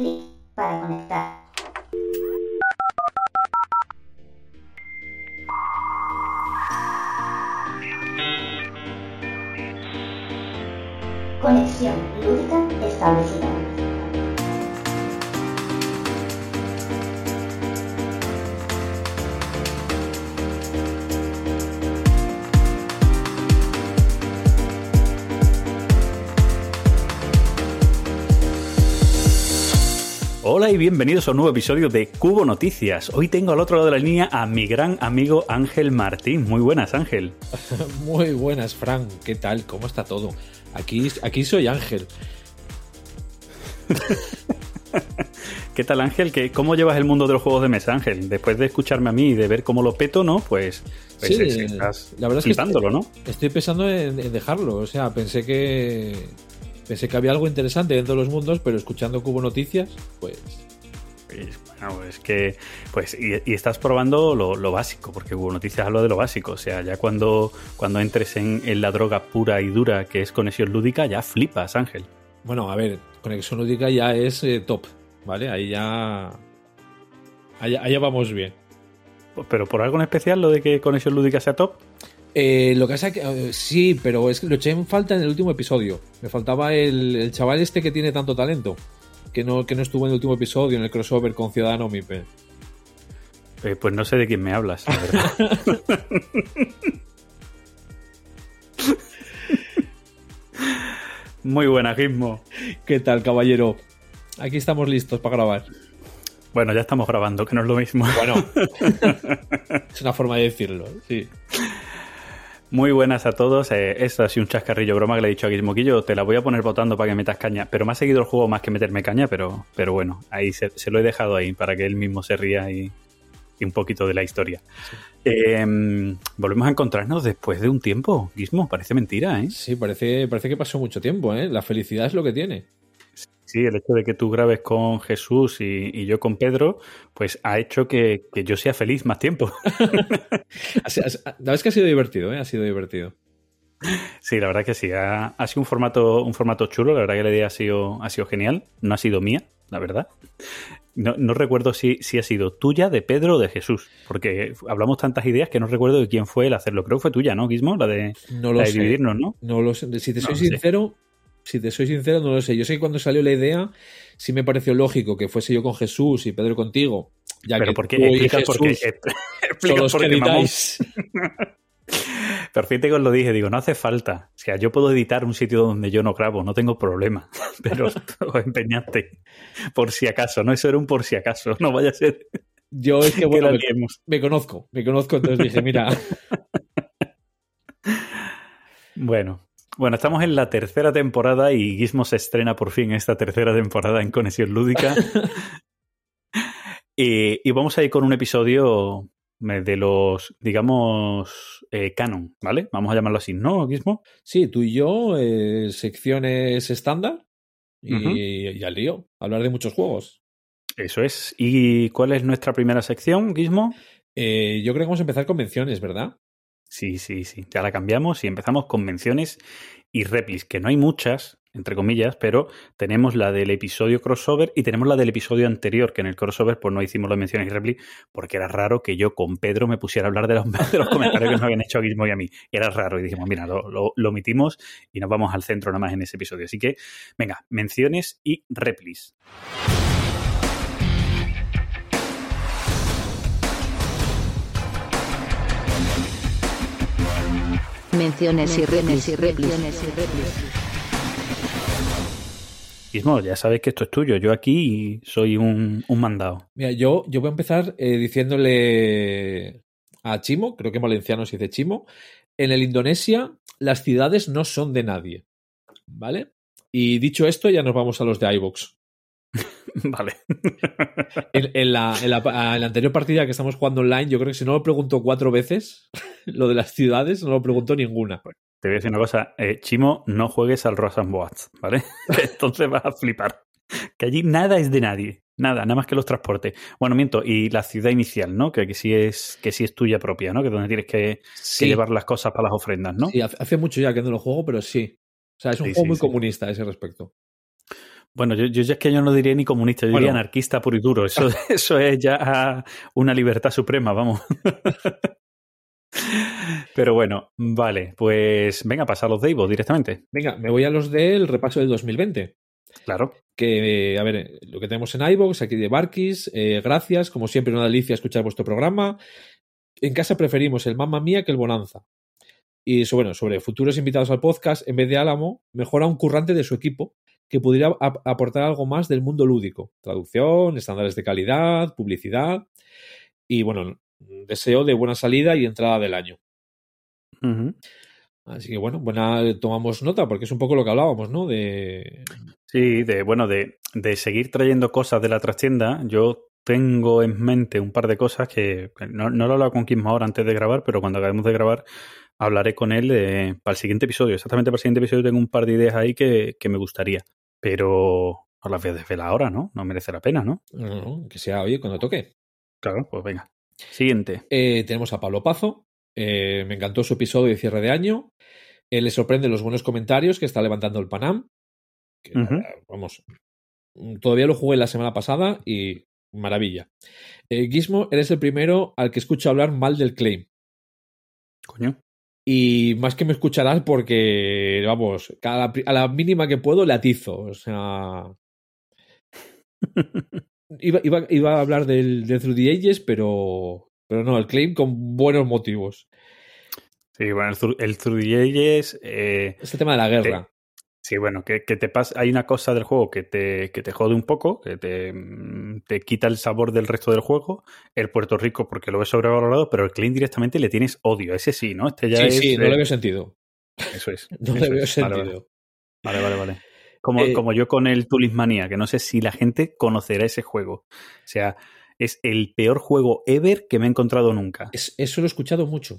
clic para conectar. Hola y bienvenidos a un nuevo episodio de Cubo Noticias. Hoy tengo al otro lado de la línea a mi gran amigo Ángel Martín. Muy buenas, Ángel. Muy buenas, Frank. ¿Qué tal? ¿Cómo está todo? Aquí, aquí soy Ángel. ¿Qué tal, Ángel? ¿Qué, ¿Cómo llevas el mundo de los juegos de mesa, Ángel? Después de escucharme a mí y de ver cómo lo peto, ¿no? Pues, pues Sí, es- estás la verdad es que estoy, ¿no? Estoy pensando en, en dejarlo. O sea, pensé que pensé que había algo interesante dentro de los mundos, pero escuchando Cubo Noticias, pues Pues, bueno, es que, pues, y, y estás probando lo, lo básico, porque hubo noticias hablo de lo básico. O sea, ya cuando, cuando entres en, en la droga pura y dura que es conexión lúdica, ya flipas, Ángel. bueno, a ver, conexión lúdica ya es eh, top, ¿vale? Ahí ya allá, allá vamos bien. Pero por algo en especial, lo de que conexión lúdica sea top. Eh, lo que pasa que eh, sí, pero es que lo eché en falta en el último episodio. Me faltaba el, el chaval este que tiene tanto talento. Que no, que no estuvo en el último episodio, en el crossover con Ciudadano Mipe. Eh, pues no sé de quién me hablas, la verdad. Muy buena, Gizmo. ¿Qué tal, caballero? Aquí estamos listos para grabar. Bueno, ya estamos grabando, que no es lo mismo. Bueno, es una forma de decirlo, sí. Muy buenas a todos. Eh, esto ha sido un chascarrillo broma que le he dicho a Gizmoquillo. Te la voy a poner votando para que metas caña. Pero me ha seguido el juego más que meterme caña, pero, pero bueno, ahí se, se lo he dejado ahí para que él mismo se ría y, y un poquito de la historia. Eh, volvemos a encontrarnos después de un tiempo. Gizmo, parece mentira, ¿eh? Sí, parece, parece que pasó mucho tiempo, ¿eh? La felicidad es lo que tiene. Sí, el hecho de que tú grabes con Jesús y, y yo con Pedro, pues ha hecho que, que yo sea feliz más tiempo. Ha- La verdad es que ha sido divertido, ¿eh? Ha sido divertido. Sí, la verdad que sí. Ha, ha sido un formato, un formato chulo. La verdad que la idea ha sido, ha sido genial. No ha sido mía, la verdad. No, no recuerdo si, si ha sido tuya, de Pedro o de Jesús. Porque hablamos tantas ideas que no recuerdo de quién fue el hacerlo. Creo que fue tuya, ¿no, Guismo? La de, No lo la de sé. dividirnos, ¿no? No lo sé. Si te No soy sé. sincero, si te soy sincero, no lo sé. Yo sé que cuando salió la idea, sí me pareció lógico que fuese yo con Jesús y Pedro contigo. Ya Pero que ¿por qué? tú y Explica por qué. Jesús Explica son los por que qué, mamón. editáis. Pero fíjate que os lo dije, digo, no hace falta. O sea, yo puedo editar un sitio donde yo no grabo, no tengo problema. Pero os empeñaste. Por si acaso, ¿no? Eso era un por si acaso. No vaya a ser Yo es que, bueno, me conozco, me conozco, entonces dije, mira, Bueno, bueno, estamos en la tercera temporada y Gizmo se estrena por fin esta tercera temporada en Conexión Lúdica. y, y vamos a ir con un episodio eh, de los, digamos, eh, canon, ¿vale? Vamos a llamarlo así, ¿no, Gizmo? sí, tú y yo, eh, secciones estándar y, y al lío, hablar de muchos juegos. Eso es. ¿Y cuál es nuestra primera sección, Gizmo? Eh, yo creo que vamos a empezar con menciones, ¿verdad? Sí, sí, sí. Ya la cambiamos y empezamos con menciones y replis, que no hay muchas, entre comillas, pero tenemos la del episodio crossover y tenemos la del episodio anterior, que en el crossover pues no hicimos las menciones y replis porque era raro que yo con Pedro me pusiera a hablar de los, comentarios que nos habían hecho a Guillermo y a mí. Era raro y dijimos, mira, lo, lo, lo omitimos y nos vamos al centro nada más en ese episodio. Así que, venga, menciones y replis. Menciones y replis y replis. Guillermo, ya sabes que esto es tuyo. Yo aquí soy un, un mandado. Mira, yo, yo voy a empezar eh, diciéndole a Chimo, creo que en valenciano se dice Chimo, en el Indonesia las ciudades no son de nadie, ¿vale? Y dicho esto, ya nos vamos a los de iVoox. Vale. En, en la, en, la, en la anterior partida que estamos jugando online, yo creo que si no lo pregunto cuatro veces, lo de las ciudades no lo pregunto ninguna. Te voy a decir una cosa, eh, Chimo, no juegues al Rosan Boats, ¿vale? Entonces vas a flipar. Que allí nada es de nadie, nada, nada más que los transportes. Bueno, miento, y la ciudad inicial, ¿no? Que, que sí es que sí es tuya propia, ¿no? Que es donde tienes que, Sí, que llevar las cosas para las ofrendas, ¿no? sí, hace mucho ya que no lo juego, pero sí. O sea, es un Sí, juego sí, muy comunista a ese respecto. Bueno, yo, yo ya es que yo no diría ni comunista, yo diría anarquista puro y duro. Eso, eso es ya una libertad suprema, vamos. Pero bueno, vale, pues venga, pasa a los Deivos directamente. Venga, me voy a los del repaso del 2020. Claro. Que, a ver, lo que tenemos en iVoox, aquí de Barkis, eh, gracias, como siempre, una delicia escuchar vuestro programa. En casa preferimos el Mamma Mía que el Bonanza. Y eso, bueno, sobre futuros invitados al podcast, en vez de Álamo, mejora un currante de su equipo que pudiera ap- aportar algo más del mundo lúdico. Traducción, estándares de calidad, publicidad. Y bueno, deseo de buena salida y entrada del año. Así que bueno, buena, tomamos nota porque es un poco lo que hablábamos, ¿no? De Sí, de bueno, de, de seguir trayendo cosas de la trastienda, yo tengo en mente un par de cosas que que no, no lo he hablado con Kim ahora antes de grabar, pero cuando acabemos de grabar hablaré con él eh, para el siguiente episodio. Exactamente para el siguiente episodio tengo un par de ideas ahí que, que me gustaría, pero no las voy a desvelar ahora, ¿no? No merece la pena, ¿no? no, no, que sea, oye, cuando toque. Claro, pues venga. Siguiente. Eh, tenemos a Pablo Pazo. Eh, me encantó su episodio de cierre de año. Eh, le sorprende los buenos comentarios que está levantando el Panam. Que, Vamos, todavía lo jugué la semana pasada y maravilla. Gizmo, eres el primero al que escucho hablar mal del claim. Coño. Y más que me escucharás porque, vamos, a la mínima que puedo le atizo. O sea. Iba, iba, iba a hablar del, del Through the Ages, pero, pero no, el claim con buenos motivos. Sí, bueno, el, Through- el Through the Ages, eh, Es el tema de la guerra. Sí, bueno, que, que te pasa, hay una cosa del juego que te, que te jode un poco, que te, mm, te quita el sabor del resto del juego. El Puerto Rico, porque lo ves sobrevalorado, pero el Clean directamente le tienes odio. Ese sí, ¿no? Este ya sí, es. sí, no le veo sentido. Eso es. No eso le veo es. Sentido. Vale, vale, vale. vale. Como, Eh, como yo con el Tulismania, que no sé si la gente conocerá ese juego. O sea, es el peor juego ever que me he encontrado nunca. Es- eso lo he escuchado mucho.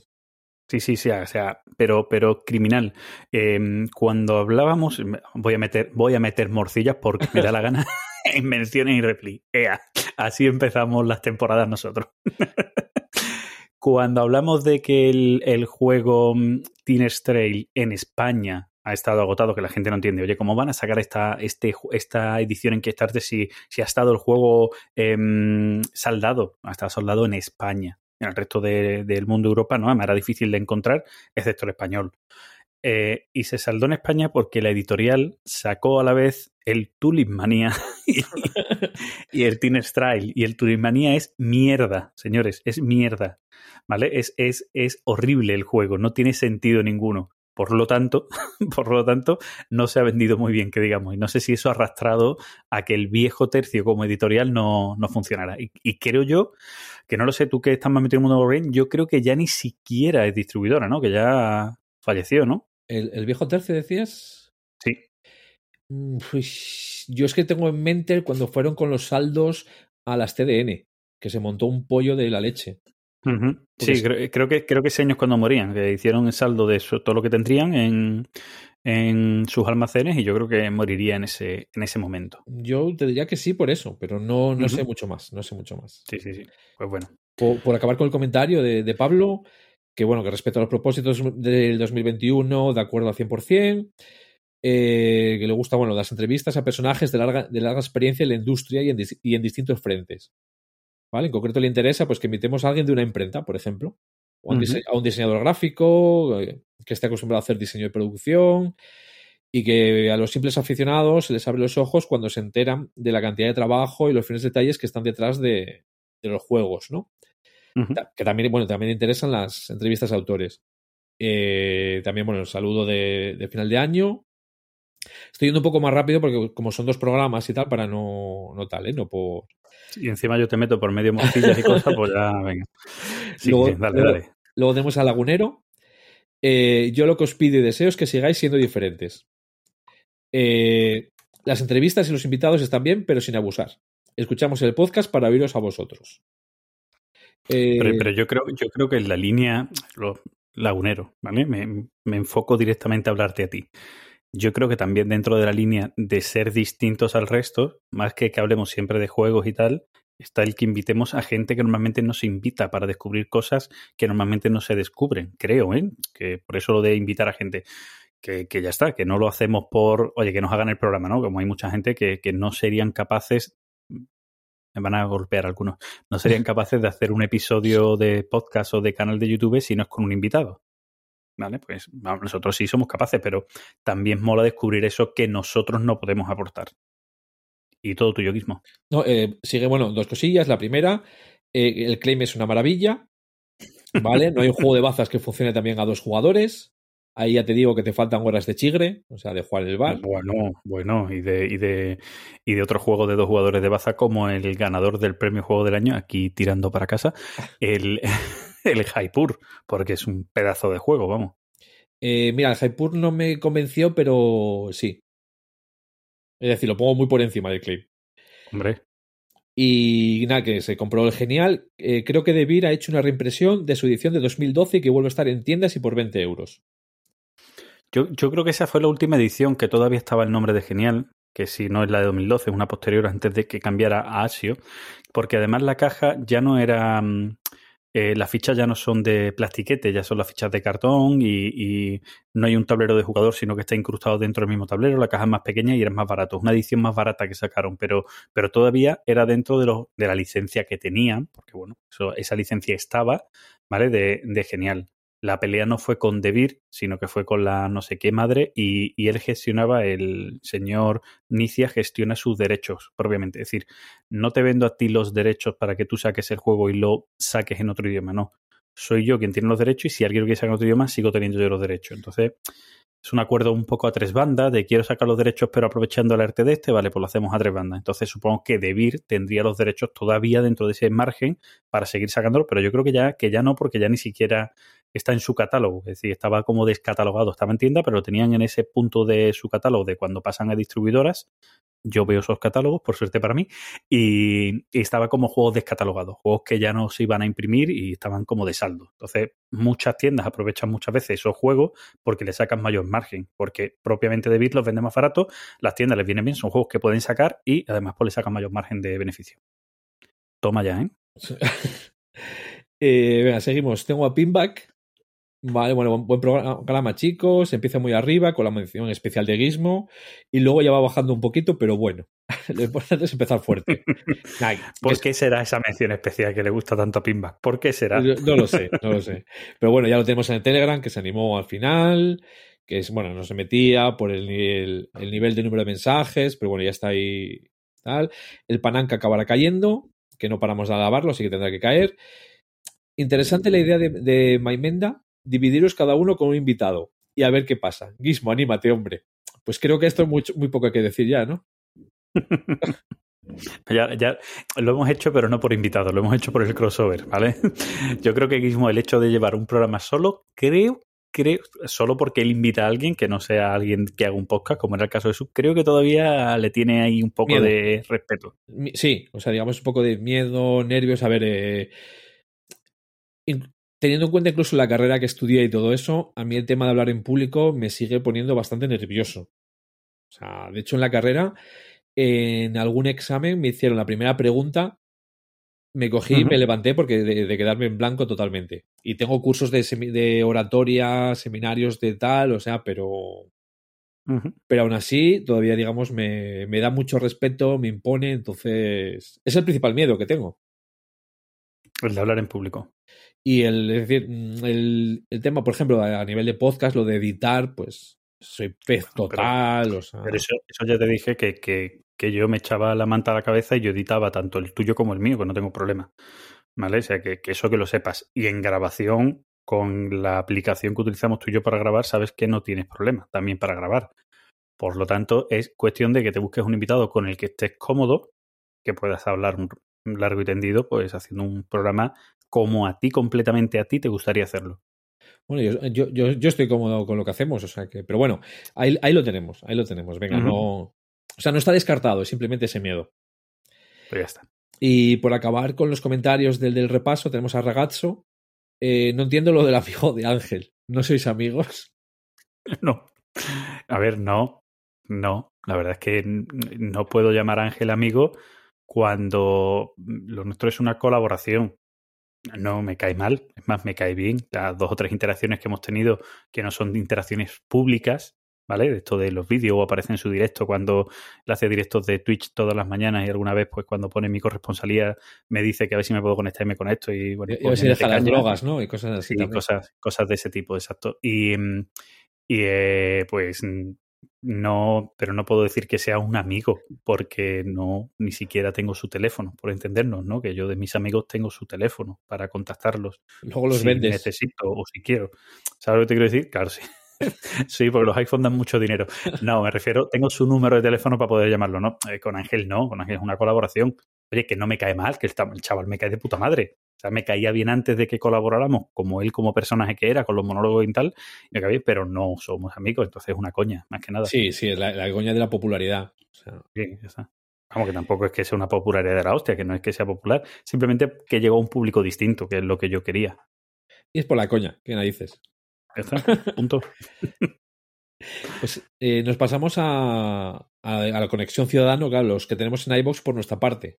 Sí, sí, sí, o sea, pero, pero criminal. Eh, cuando hablábamos, voy a meter, voy a meter morcillas porque me da la gana en menciones y repli. Ea, así empezamos las temporadas nosotros. cuando hablamos de que el, el juego mm, Teenage Trail en España ha estado agotado, que la gente no entiende, oye, ¿cómo van a sacar esta, este, esta edición en Kickstarter si, si ha estado el juego em, saldado? Ha estado soldado en España. En el resto de- del mundo de Europa no, además era difícil de encontrar, excepto el español. Eh, y se saldó en España porque la editorial sacó a la vez el Tulismania y, el Trail. Y el Tulismania es mierda, señores, es mierda. ¿Vale? Es, es, es horrible el juego, no tiene sentido ninguno. Por lo tanto, por lo tanto, no se ha vendido muy bien, que digamos. Y no sé si eso ha arrastrado a que el viejo tercio como editorial no, no funcionara. Y, y creo yo, que no lo sé, tú que estás más metido en el mundo de yo creo que ya ni siquiera es distribuidora, ¿no? Que ya falleció, ¿no? ¿El, el viejo tercio decías? Sí. Mm, pues, yo es que tengo en mente cuando fueron con los saldos a las TDN, que se montó un pollo de la leche. Sí, es- creo, creo que creo que ese año es cuando morían, que hicieron el saldo de eso- todo lo que tendrían en, en sus almacenes y yo creo que moriría en ese, en ese momento. Yo te diría que sí por eso, pero no, no sé mucho más, no sé mucho más. Sí, sí, sí. Pues bueno. Por, por acabar con el comentario de, de Pablo, que bueno, que respecto a los propósitos del 2021, de acuerdo al 100%, eh, que le gusta, bueno, las entrevistas a personajes de larga, de larga experiencia en la industria y en, dis- y en distintos frentes. ¿Vale? En concreto le interesa pues que invitemos a alguien de una imprenta, por ejemplo, o a un, a diseñador gráfico eh, que esté acostumbrado a hacer diseño de producción y que a los simples aficionados se les abre los ojos cuando se enteran de la cantidad de trabajo y los fines detalles que están detrás de, de los juegos, ¿no? Que también, bueno, también interesan las entrevistas a autores. Eh, también, bueno, el saludo de, de final de año. Estoy yendo un poco más rápido porque como son dos programas y tal, para no, no tal, ¿eh? No por... Y encima yo te meto por medio morcillas y cosas, pues ya, venga. Sí, Luego- sí, dale, luego- dale. Luego tenemos a Lagunero. Eh, yo lo que os pido y deseo es que sigáis siendo diferentes. Eh, las entrevistas y los invitados están bien, pero sin abusar. Escuchamos el podcast para oíros a vosotros. Eh, Pero, pero yo creo, yo creo que en la línea, lo, lagunero, ¿vale? Me, me enfoco directamente a hablarte a ti. Yo creo que también dentro de la línea de ser distintos al resto, más que que hablemos siempre de juegos y tal, está el que invitemos a gente que normalmente no se invita para descubrir cosas que normalmente no se descubren, creo, ¿eh? Que por eso lo de invitar a gente. que, que, ya está, que no lo hacemos por, oye, que nos hagan el programa, ¿no? Como hay mucha gente que, que no serían capaces, me van a golpear algunos, no serían capaces de hacer un episodio de podcast o de canal de YouTube si no es con un invitado. ¿Vale? Pues nosotros sí somos capaces, pero también mola descubrir eso que nosotros no podemos aportar. Y todo tuyo mismo. No, eh, sigue, bueno, dos cosillas. La primera, eh, el claim es una maravilla. ¿Vale? No hay un juego de bazas que funcione también a dos jugadores. Ahí ya te digo que te faltan horas de chigre, o sea, de jugar el bar. Bueno, bueno, y de, y de, y de otro juego de dos jugadores de baza, como el ganador del premio Juego del Año, aquí tirando para casa, el, el Jaipur, porque es un pedazo de juego, vamos. Eh, mira, el Jaipur no me convenció, pero sí. Es decir, lo pongo muy por encima del claim. Hombre. Y nada, que se compró el genial. Eh, creo que Debir ha hecho una reimpresión de su edición de 2012 y que vuelve a estar en tiendas y por 20 euros. Yo, yo creo que esa fue la última edición que todavía estaba el nombre de Genial, que si no es la de 2012, es una posterior antes de que cambiara a Asio, porque además la caja ya no era... Eh, las fichas ya no son de plastiquete, ya son las fichas de cartón y, no hay un tablero de jugador, sino que está incrustado dentro del mismo tablero. La caja es más pequeña y era más barato. Una edición más barata que sacaron, pero, pero todavía era dentro de, lo, de la licencia que tenían, porque bueno, eso, esa licencia estaba, ¿vale? De, de genial la pelea no fue con Debir, sino que fue con la no sé qué madre y, él gestionaba, el señor Nicia gestiona sus derechos propiamente. Es decir, no te vendo a ti los derechos para que tú saques el juego y lo saques en otro idioma, no. Soy yo quien tiene los derechos y si alguien lo quiere sacar en otro idioma, sigo teniendo yo los derechos. Entonces, es un acuerdo un poco a tres bandas de quiero sacar los derechos pero aprovechando el arte de este, vale, pues lo hacemos a tres bandas. Entonces supongo que Debir tendría los derechos todavía dentro de ese margen para seguir sacándolo, pero yo creo que ya, que ya no, porque ya ni siquiera está en su catálogo, es decir, estaba como descatalogado, estaba en tienda, pero lo tenían en ese punto de su catálogo de cuando pasan a distribuidoras. Yo veo esos catálogos, por suerte para mí, y, estaba como juegos descatalogados, juegos que ya no se iban a imprimir y estaban como de saldo. Entonces, muchas tiendas aprovechan muchas veces esos juegos porque le sacan mayor margen, porque propiamente de Bit los vende más barato, las tiendas les vienen bien, son juegos que pueden sacar y además pues le sacan mayor margen de beneficio. Toma ya, ¿eh? eh venga, seguimos. Tengo a Pinback, Vale, bueno, buen programa, chicos. Empieza muy arriba con la mención especial de Gizmo y luego ya va bajando un poquito, pero bueno, lo importante es empezar fuerte. ¿Por qué será esa mención especial que le gusta tanto a Pimba? ¿Por qué será? No lo sé, no lo sé. Pero bueno, ya lo tenemos en el Telegram, que se animó al final, que es, bueno, no se metía por el, el, el nivel de número de mensajes, pero bueno, ya está ahí. Tal. El Pananca acabará cayendo, que no paramos de alabarlo, así que tendrá que caer. Interesante la idea de, de Maimenda, dividiros cada uno con un invitado y a ver qué pasa. Guismo, anímate, hombre. Pues creo que esto es muy, muy poco que decir ya, ¿no? Ya, ya, lo hemos hecho, pero no por invitado, lo hemos hecho por el crossover, ¿vale? Yo creo que Guismo, el hecho de llevar un programa solo, creo, creo, solo porque él invita a alguien que no sea alguien que haga un podcast, como era el caso de su, creo que todavía le tiene ahí un poco Miedo. de respeto. Sí, o sea, digamos un poco de miedo, nervios, a ver, eh, teniendo en cuenta incluso la carrera que estudié y todo eso, a mí el tema de hablar en público me sigue poniendo bastante nervioso. O sea, de hecho en la carrera, en algún examen me hicieron la primera pregunta, me cogí y uh -huh. me levanté porque de, de, quedarme en blanco totalmente. Y tengo cursos de, de oratoria, seminarios de tal, o sea, pero... Pero aún así, todavía, digamos, me, me da mucho respeto, me impone, entonces... Es el principal miedo que tengo. El de hablar en público. Y el, es decir, el, el, tema, por ejemplo, a nivel de podcast, lo de editar, pues soy pez total. Pero, o sea... pero eso, eso, ya te dije que, que, que, yo me echaba la manta a la cabeza y yo editaba tanto el tuyo como el mío, que no tengo problema. ¿Vale? O sea, que, que eso que lo sepas. Y en grabación, con la aplicación que utilizamos tú y yo para grabar, sabes que no tienes problema también para grabar. Por lo tanto, es cuestión de que te busques un invitado con el que estés cómodo, que puedas hablar largo y tendido, pues haciendo un programa como a ti, completamente a ti, te gustaría hacerlo. Bueno, yo, yo, yo, estoy cómodo con lo que hacemos, o sea que, pero bueno, ahí, ahí lo tenemos, ahí lo tenemos. Venga, uh -huh. no. O sea, no está descartado, es simplemente ese miedo. Pues ya está. Y por acabar con los comentarios del, del repaso, tenemos a Ragazzo. Eh, no entiendo lo del amigo de Ángel. ¿No sois amigos? No. A ver, no. No. La verdad es que no puedo llamar a Ángel amigo cuando lo nuestro es una colaboración. no me cae mal, es más, me cae bien. Las dos o tres interacciones que hemos tenido, que no son interacciones públicas, ¿vale? De esto de los vídeos o aparece en su directo cuando le hace directos de Twitch todas las mañanas y alguna vez, pues cuando pone mi corresponsalía, me dice que a ver si me puedo conectar y me conecto. Y bueno, Y pues deja mete las drogas, ¿no? Y cosas así. Sí, cosas, cosas de ese tipo, exacto. Y, mm, y eh, pues mm, no, pero no puedo decir que sea un amigo, porque no, ni siquiera tengo su teléfono, por entendernos, ¿no? Que yo de mis amigos tengo su teléfono para contactarlos Luego los si vendes. necesito o si quiero. ¿Sabes lo que te quiero decir? Claro, sí. Sí, porque los iPhones dan mucho dinero. No, me refiero, tengo su número de teléfono para poder llamarlo, ¿no? Eh, con Ángel no, con Ángel es una colaboración. Oye, que no me cae mal, que el chaval me cae de puta madre. O sea, me caía bien antes de que colaboráramos, como él como personaje que era, con los monólogos y tal, y pero no somos amigos, entonces es una coña, más que nada. Sí, sí, la, la coña de la popularidad. O sea, Sí, ya está. Vamos, que tampoco es que sea una popularidad de la hostia, que no es que sea popular, simplemente que llegó a un público distinto, que es lo que yo quería. y es por la coña, ¿qué narices? Ya está, punto. Pues eh, nos pasamos a, a, a la conexión ciudadano, claro, los que tenemos en iVoox por nuestra parte.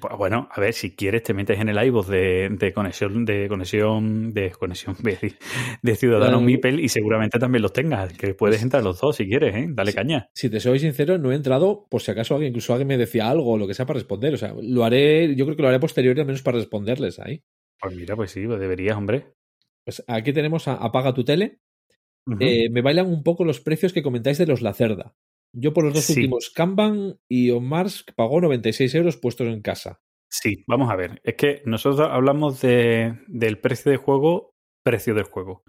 Bu- Bueno, a ver, si quieres te metes en el iVoox de, de conexión, de conexión, de conexión, de Ciudadano Claro. Mipel y seguramente también los tengas, que puedes entrar los dos si quieres, ¿eh? Dale Sí. caña. Si te soy sincero, no he entrado por si acaso alguien, incluso alguien me decía algo o lo que sea para responder. O sea, lo haré, yo creo que lo haré posterior al menos para responderles ahí. Pues mira, pues sí, pues deberías, hombre. Pues aquí tenemos a Apaga tu tele. Eh, me bailan un poco los precios que comentáis de los Lacerda. Yo por los dos Sí. últimos Kanban y Omar pagó 96 euros puestos en casa. Sí, vamos a ver. Es que nosotros hablamos de, del precio de juego, precio del juego.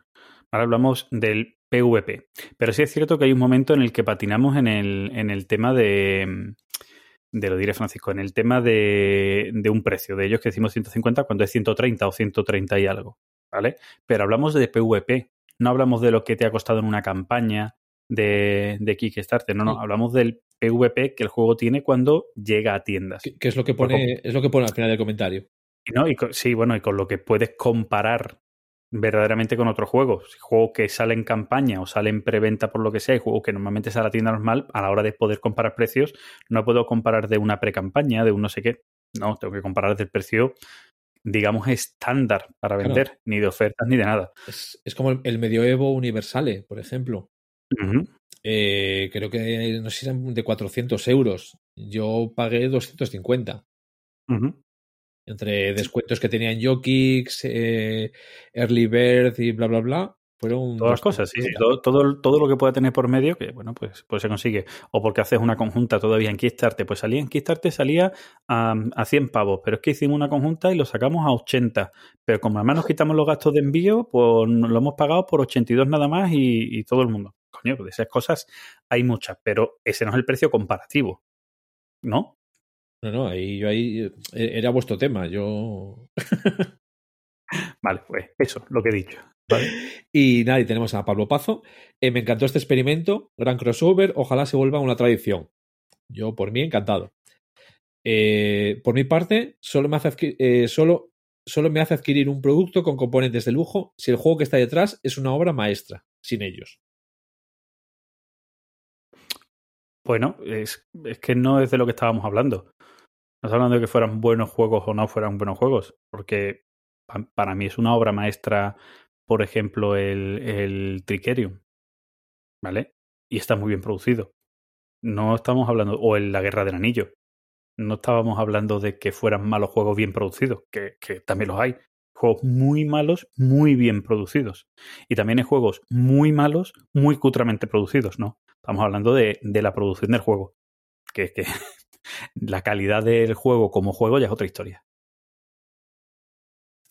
Ahora hablamos del PVP. Pero sí es cierto que hay un momento en el que patinamos en el, en el tema de, de lo diré Francisco, en el tema de, de un precio. De ellos que decimos 150 cuando es 130 o 130 y algo. ¿Vale? Pero hablamos de PVP. No hablamos de lo que te ha costado en una campaña de, de Kickstarter. No, no. Hablamos del PVP que el juego tiene cuando llega a tiendas. Que, que es lo que pone, es lo que pone al final del comentario. No, y con- sí, bueno, y con lo que puedes comparar verdaderamente con otros juegos. Juegos que salen en campaña o salen en preventa por lo que sea, y juegos que normalmente sale a la tienda normal, a la hora de poder comparar precios, no puedo comparar de una pre-campaña, de un no sé qué. No, tengo que comparar del precio, digamos, estándar para Claro. vender, ni de ofertas ni de nada. Es, es como el, el medioevo universale, por ejemplo. Eh, creo que no sé si eran de 400 euros. Yo pagué 250. Ujú. Entre descuentos que tenía en Jokix, eh, Early Bird y bla, bla, bla. Fueron Todas las cosas, sí, sí. 250. Todo, todo, todo lo que pueda tener por medio, que bueno, pues, pues se consigue. O porque haces una conjunta todavía en Kickstarter. Pues salía en Kickstarter, salía a, a 100 pavos. Pero es que hicimos una conjunta y lo sacamos a 80. Pero como además nos quitamos los gastos de envío, pues lo hemos pagado por 82 nada más y, y todo el mundo. Coño, de esas cosas hay muchas, pero ese no es el precio comparativo. ¿No? No, no, ahí yo ahí eh, era vuestro tema. Yo. Vale, pues eso, lo que he dicho. ¿vale? Y nada, y tenemos a Pablo Pazo. Eh, me encantó este experimento, gran crossover, ojalá se vuelva una tradición. Yo, por mí, encantado. Eh, por mi parte, solo me, hace eh, solo, solo me hace adquirir un producto con componentes de lujo si el juego que está detrás es una obra maestra, sin ellos. Bueno, es, es que no es de lo que estábamos hablando. No hablando de que fueran buenos juegos o no fueran buenos juegos, porque pa- para mí es una obra maestra, por ejemplo, el, el ¿vale? Y está muy bien producido. No estamos hablando, o el La Guerra del Anillo, no estábamos hablando de que fueran malos juegos bien producidos, que, que también los hay. Juegos muy malos, muy bien producidos. Y también hay juegos muy malos, muy cutramente producidos, ¿no? Estamos hablando de, de la producción del juego. Que, que la calidad del juego como juego ya es otra historia.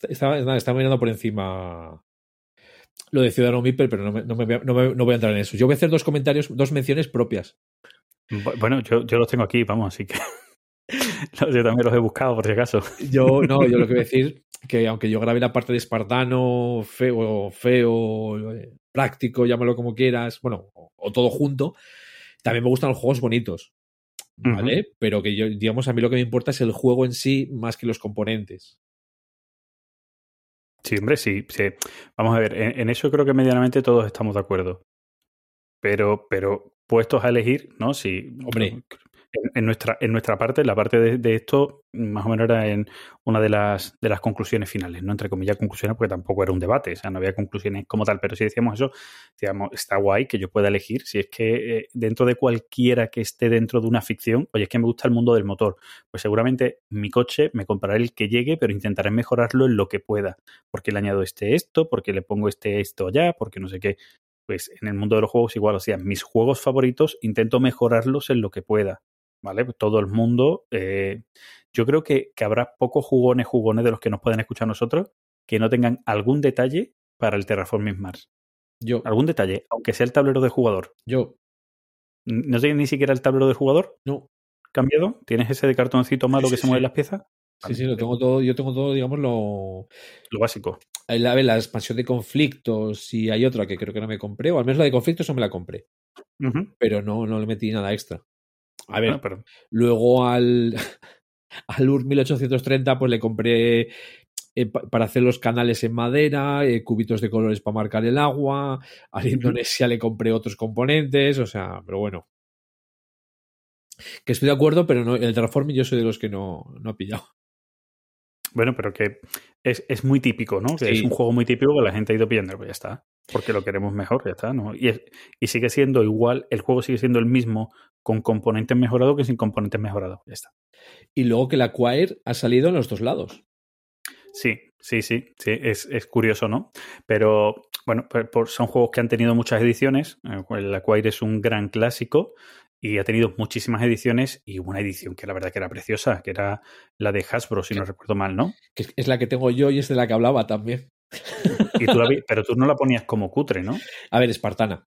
Estaba, estaba mirando por encima lo de Ciudadano Mipel, pero no, me- no me voy a- no me- no voy a entrar en eso. Yo voy a hacer dos comentarios, dos menciones propias. Bu- Bueno, yo, yo los tengo aquí, vamos, así que yo también los he buscado por si acaso. Yo, no, yo lo que voy a decir que aunque yo grabé la parte de espartano, feo, feo, eh, práctico, llámalo como quieras, bueno, o, o todo junto, también me gustan los juegos bonitos, ¿vale? Pero que yo, digamos, a mí lo que me importa es el juego en sí más que los componentes. Sí, hombre, sí, sí. Vamos a ver, en, en eso creo que medianamente todos estamos de acuerdo. Pero, pero puestos a elegir, ¿no? Sí. Hombre. En, nuestra, en nuestra parte, la parte de, esto, más o menos era en una de las, de las conclusiones finales, no entre comillas conclusiones, porque tampoco era un debate, o sea, no había conclusiones como tal, pero si decíamos eso, decíamos, está guay que yo pueda elegir, si es que eh, dentro de cualquiera que esté dentro de una ficción, oye, es que me gusta el mundo del motor, pues seguramente mi coche me compraré el que llegue, pero intentaré mejorarlo en lo que pueda, porque le añado este esto, porque le pongo este esto allá, porque no sé qué. Pues en el mundo de los juegos igual, o sea, mis juegos favoritos intento mejorarlos en lo que pueda. ¿Vale? Todo el mundo. eh, yo creo que, que habrá pocos jugones, jugones de los que nos pueden escuchar nosotros que no tengan algún detalle para el Terraforming Mars. Yo, Algún detalle, aunque sea el tablero de jugador. yo, ¿No tienes ni siquiera el tablero de jugador no. cambiado? ¿Tienes ese de cartoncito malo Sí, que sí, se mueven sí. las piezas? Sí, sí, lo tengo todo, yo tengo todo, digamos, lo. Lo básico. La, la expansión de conflictos y hay otra que creo que no me compré, o al menos la de conflictos no me la compré, pero no, no le metí nada extra. A ver, luego al, al UR 1830 pues le compré eh, pa- para hacer los canales en madera, eh, cubitos de colores para marcar el agua, al Indonesia le compré otros componentes, o sea, pero bueno. Que estoy de acuerdo, pero no, el Terraforming yo soy de los que no, no he pillado. Bueno, pero que es, es muy típico, ¿no? Que Sí. es un juego muy típico que la gente ha ido pidiendo, pues ya está. Porque lo queremos mejor, ya está, ¿no? Y, es- y sigue siendo igual, el juego sigue siendo el mismo con componentes mejorados que sin componentes mejorados, ya está. Y luego que la Quire ha salido en los dos lados. Sí, sí, sí, sí, es, es curioso, ¿no? Pero bueno, pues, por- son juegos que han tenido muchas ediciones. eh, El Acquire es un gran clásico y ha tenido muchísimas ediciones y una edición que la verdad que era preciosa, que era la de Hasbro, si no recuerdo mal, ¿no? que es- es la que tengo yo y es de la que hablaba también. Y tú la vi- pero tú no la ponías como cutre, ¿no? A ver, espartana.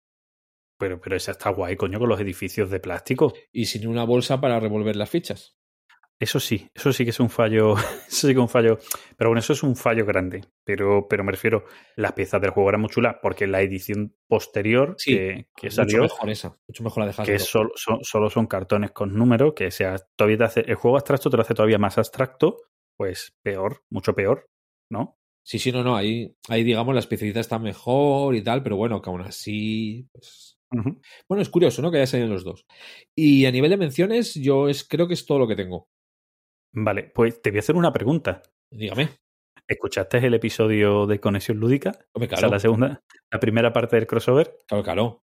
Pero, pero esa está guay, coño, con los edificios de plástico. Y sin una bolsa para revolver las fichas. Eso sí, eso sí que es un fallo, eso sí que es un fallo, pero bueno, eso es un fallo grande, pero, pero me refiero, las piezas del juego eran muy chulas, porque la edición posterior Sí, que, que mucho salió, mejor esa. Mucho mejor la de que solo son, solo son cartones con números, que sea, todavía te hace, el juego abstracto te lo hace todavía más abstracto, pues peor, mucho peor, ¿no? Sí, sí, no, no. Ahí, ahí digamos, la especialidad está mejor y tal, pero bueno, que aún así. Pues... Bueno, es curioso, ¿no? Que haya salido los dos. Y a nivel de menciones, yo es, creo que es todo lo que tengo. Vale, pues te voy a hacer una pregunta. Dígame. ¿Escuchaste el episodio de Conexión Lúdica? Hombre, O sea, claro, la segunda, la primera parte del crossover. claro, claro.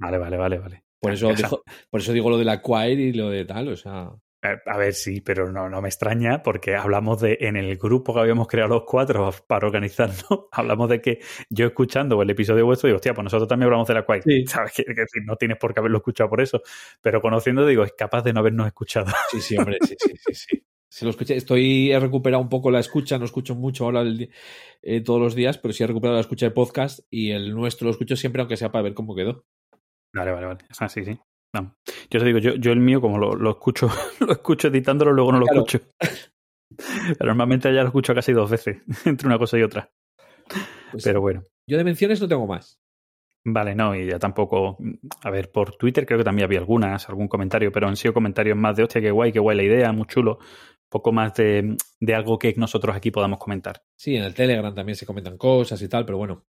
Vale, vale, vale, vale. Por eso, Ya sa- dijo- por eso digo lo de la Quire y lo de tal, o sea. A a ver, sí, pero no, no me extraña porque hablamos de, en el grupo que habíamos creado los cuatro para organizarnos, hablamos de que yo escuchando el episodio vuestro digo, hostia, pues nosotros también hablamos de la Quite. Sí. ¿Sabes? Que, que no tienes por qué haberlo escuchado por eso. Pero conociendo, digo, es capaz de no habernos escuchado. Sí, sí, hombre, sí, sí, sí, sí. Se lo escuché. Estoy, he recuperado un poco la escucha, no escucho mucho ahora el eh, todos los días, pero sí he recuperado la escucha de podcast y el nuestro lo escucho siempre, aunque sea para ver cómo quedó. Vale, vale, vale. Ah, sí, sí. No. Yo te digo, yo, yo el mío, como lo, lo escucho, lo escucho editándolo, luego no lo Claro. escucho. Pero normalmente ya lo escucho casi dos veces, entre una cosa y otra. Pues Pero bueno. Yo de menciones no tengo más. Vale, no, y ya tampoco. A ver, por Twitter creo que también había algunas, algún comentario, pero han sido comentarios más de hostia, qué guay, qué guay la idea, muy chulo. Poco más de, de algo que nosotros aquí podamos comentar. Sí, en el Telegram también se comentan cosas y tal, pero bueno.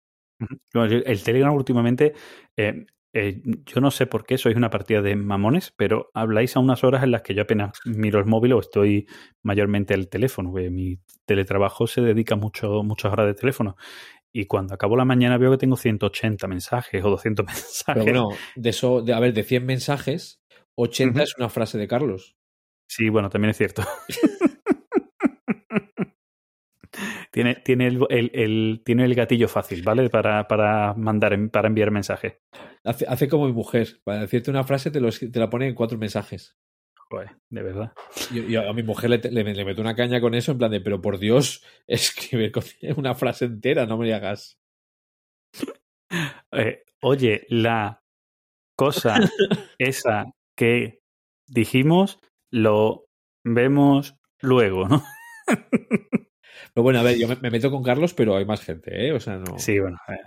El Telegram últimamente, eh, eh, yo no sé por qué sois una partida de mamones, pero habláis a unas horas en las que yo apenas miro el móvil o estoy mayormente al teléfono, que mi teletrabajo se dedica mucho, muchas horas de teléfono. Y cuando acabo la mañana veo que tengo 180 mensajes o 200 mensajes. Pero bueno, de eso, de, a ver, de 100 mensajes, 80 Ujú. es una frase de Carlos. Sí, bueno, también es cierto. tiene, tiene, el, el- el- tiene el gatillo fácil, ¿vale? Para, para mandar, para enviar mensajes. Hace, hace como mi mujer. Para decirte una frase te, la pone en cuatro mensajes. Joder, de verdad. Yo, yo a mi mujer le, le, le meto una caña con eso, en plan de, pero por Dios, escribe una frase entera, no me hagas. Eh, oye, la cosa esa que dijimos, lo vemos luego, ¿no? Pero bueno, a ver, yo me, me meto con Carlos, pero hay más gente, ¿eh? O sea, no. Sí, bueno, eh,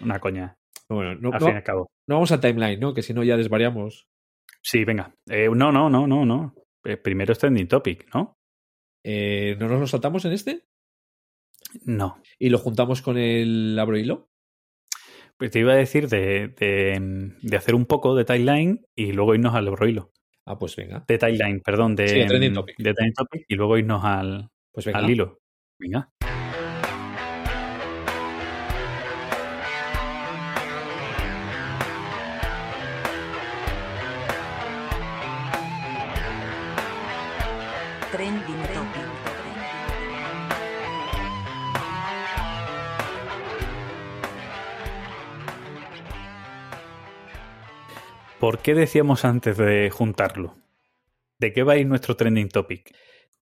una coña, Bueno, no, al no- fin y al cabo. no vamos a timeline, ¿no? Que si no ya desvariamos. Sí, venga. Eh, no, no, no, no, no. Eh, primero es trending topic, ¿no? Eh, ¿No nos lo saltamos en este? No. ¿Y lo juntamos con el abro hilo? Pues te iba a decir de, de, de hacer un poco de timeline y luego irnos al Eurohilo. Ah, pues venga. De timeline, perdón, de, Sí, de trending topic. de trending topic, y luego irnos al, Pues venga. al hilo. Venga. ¿Por qué decíamos antes de juntarlo? ¿De qué va a ir nuestro trending topic?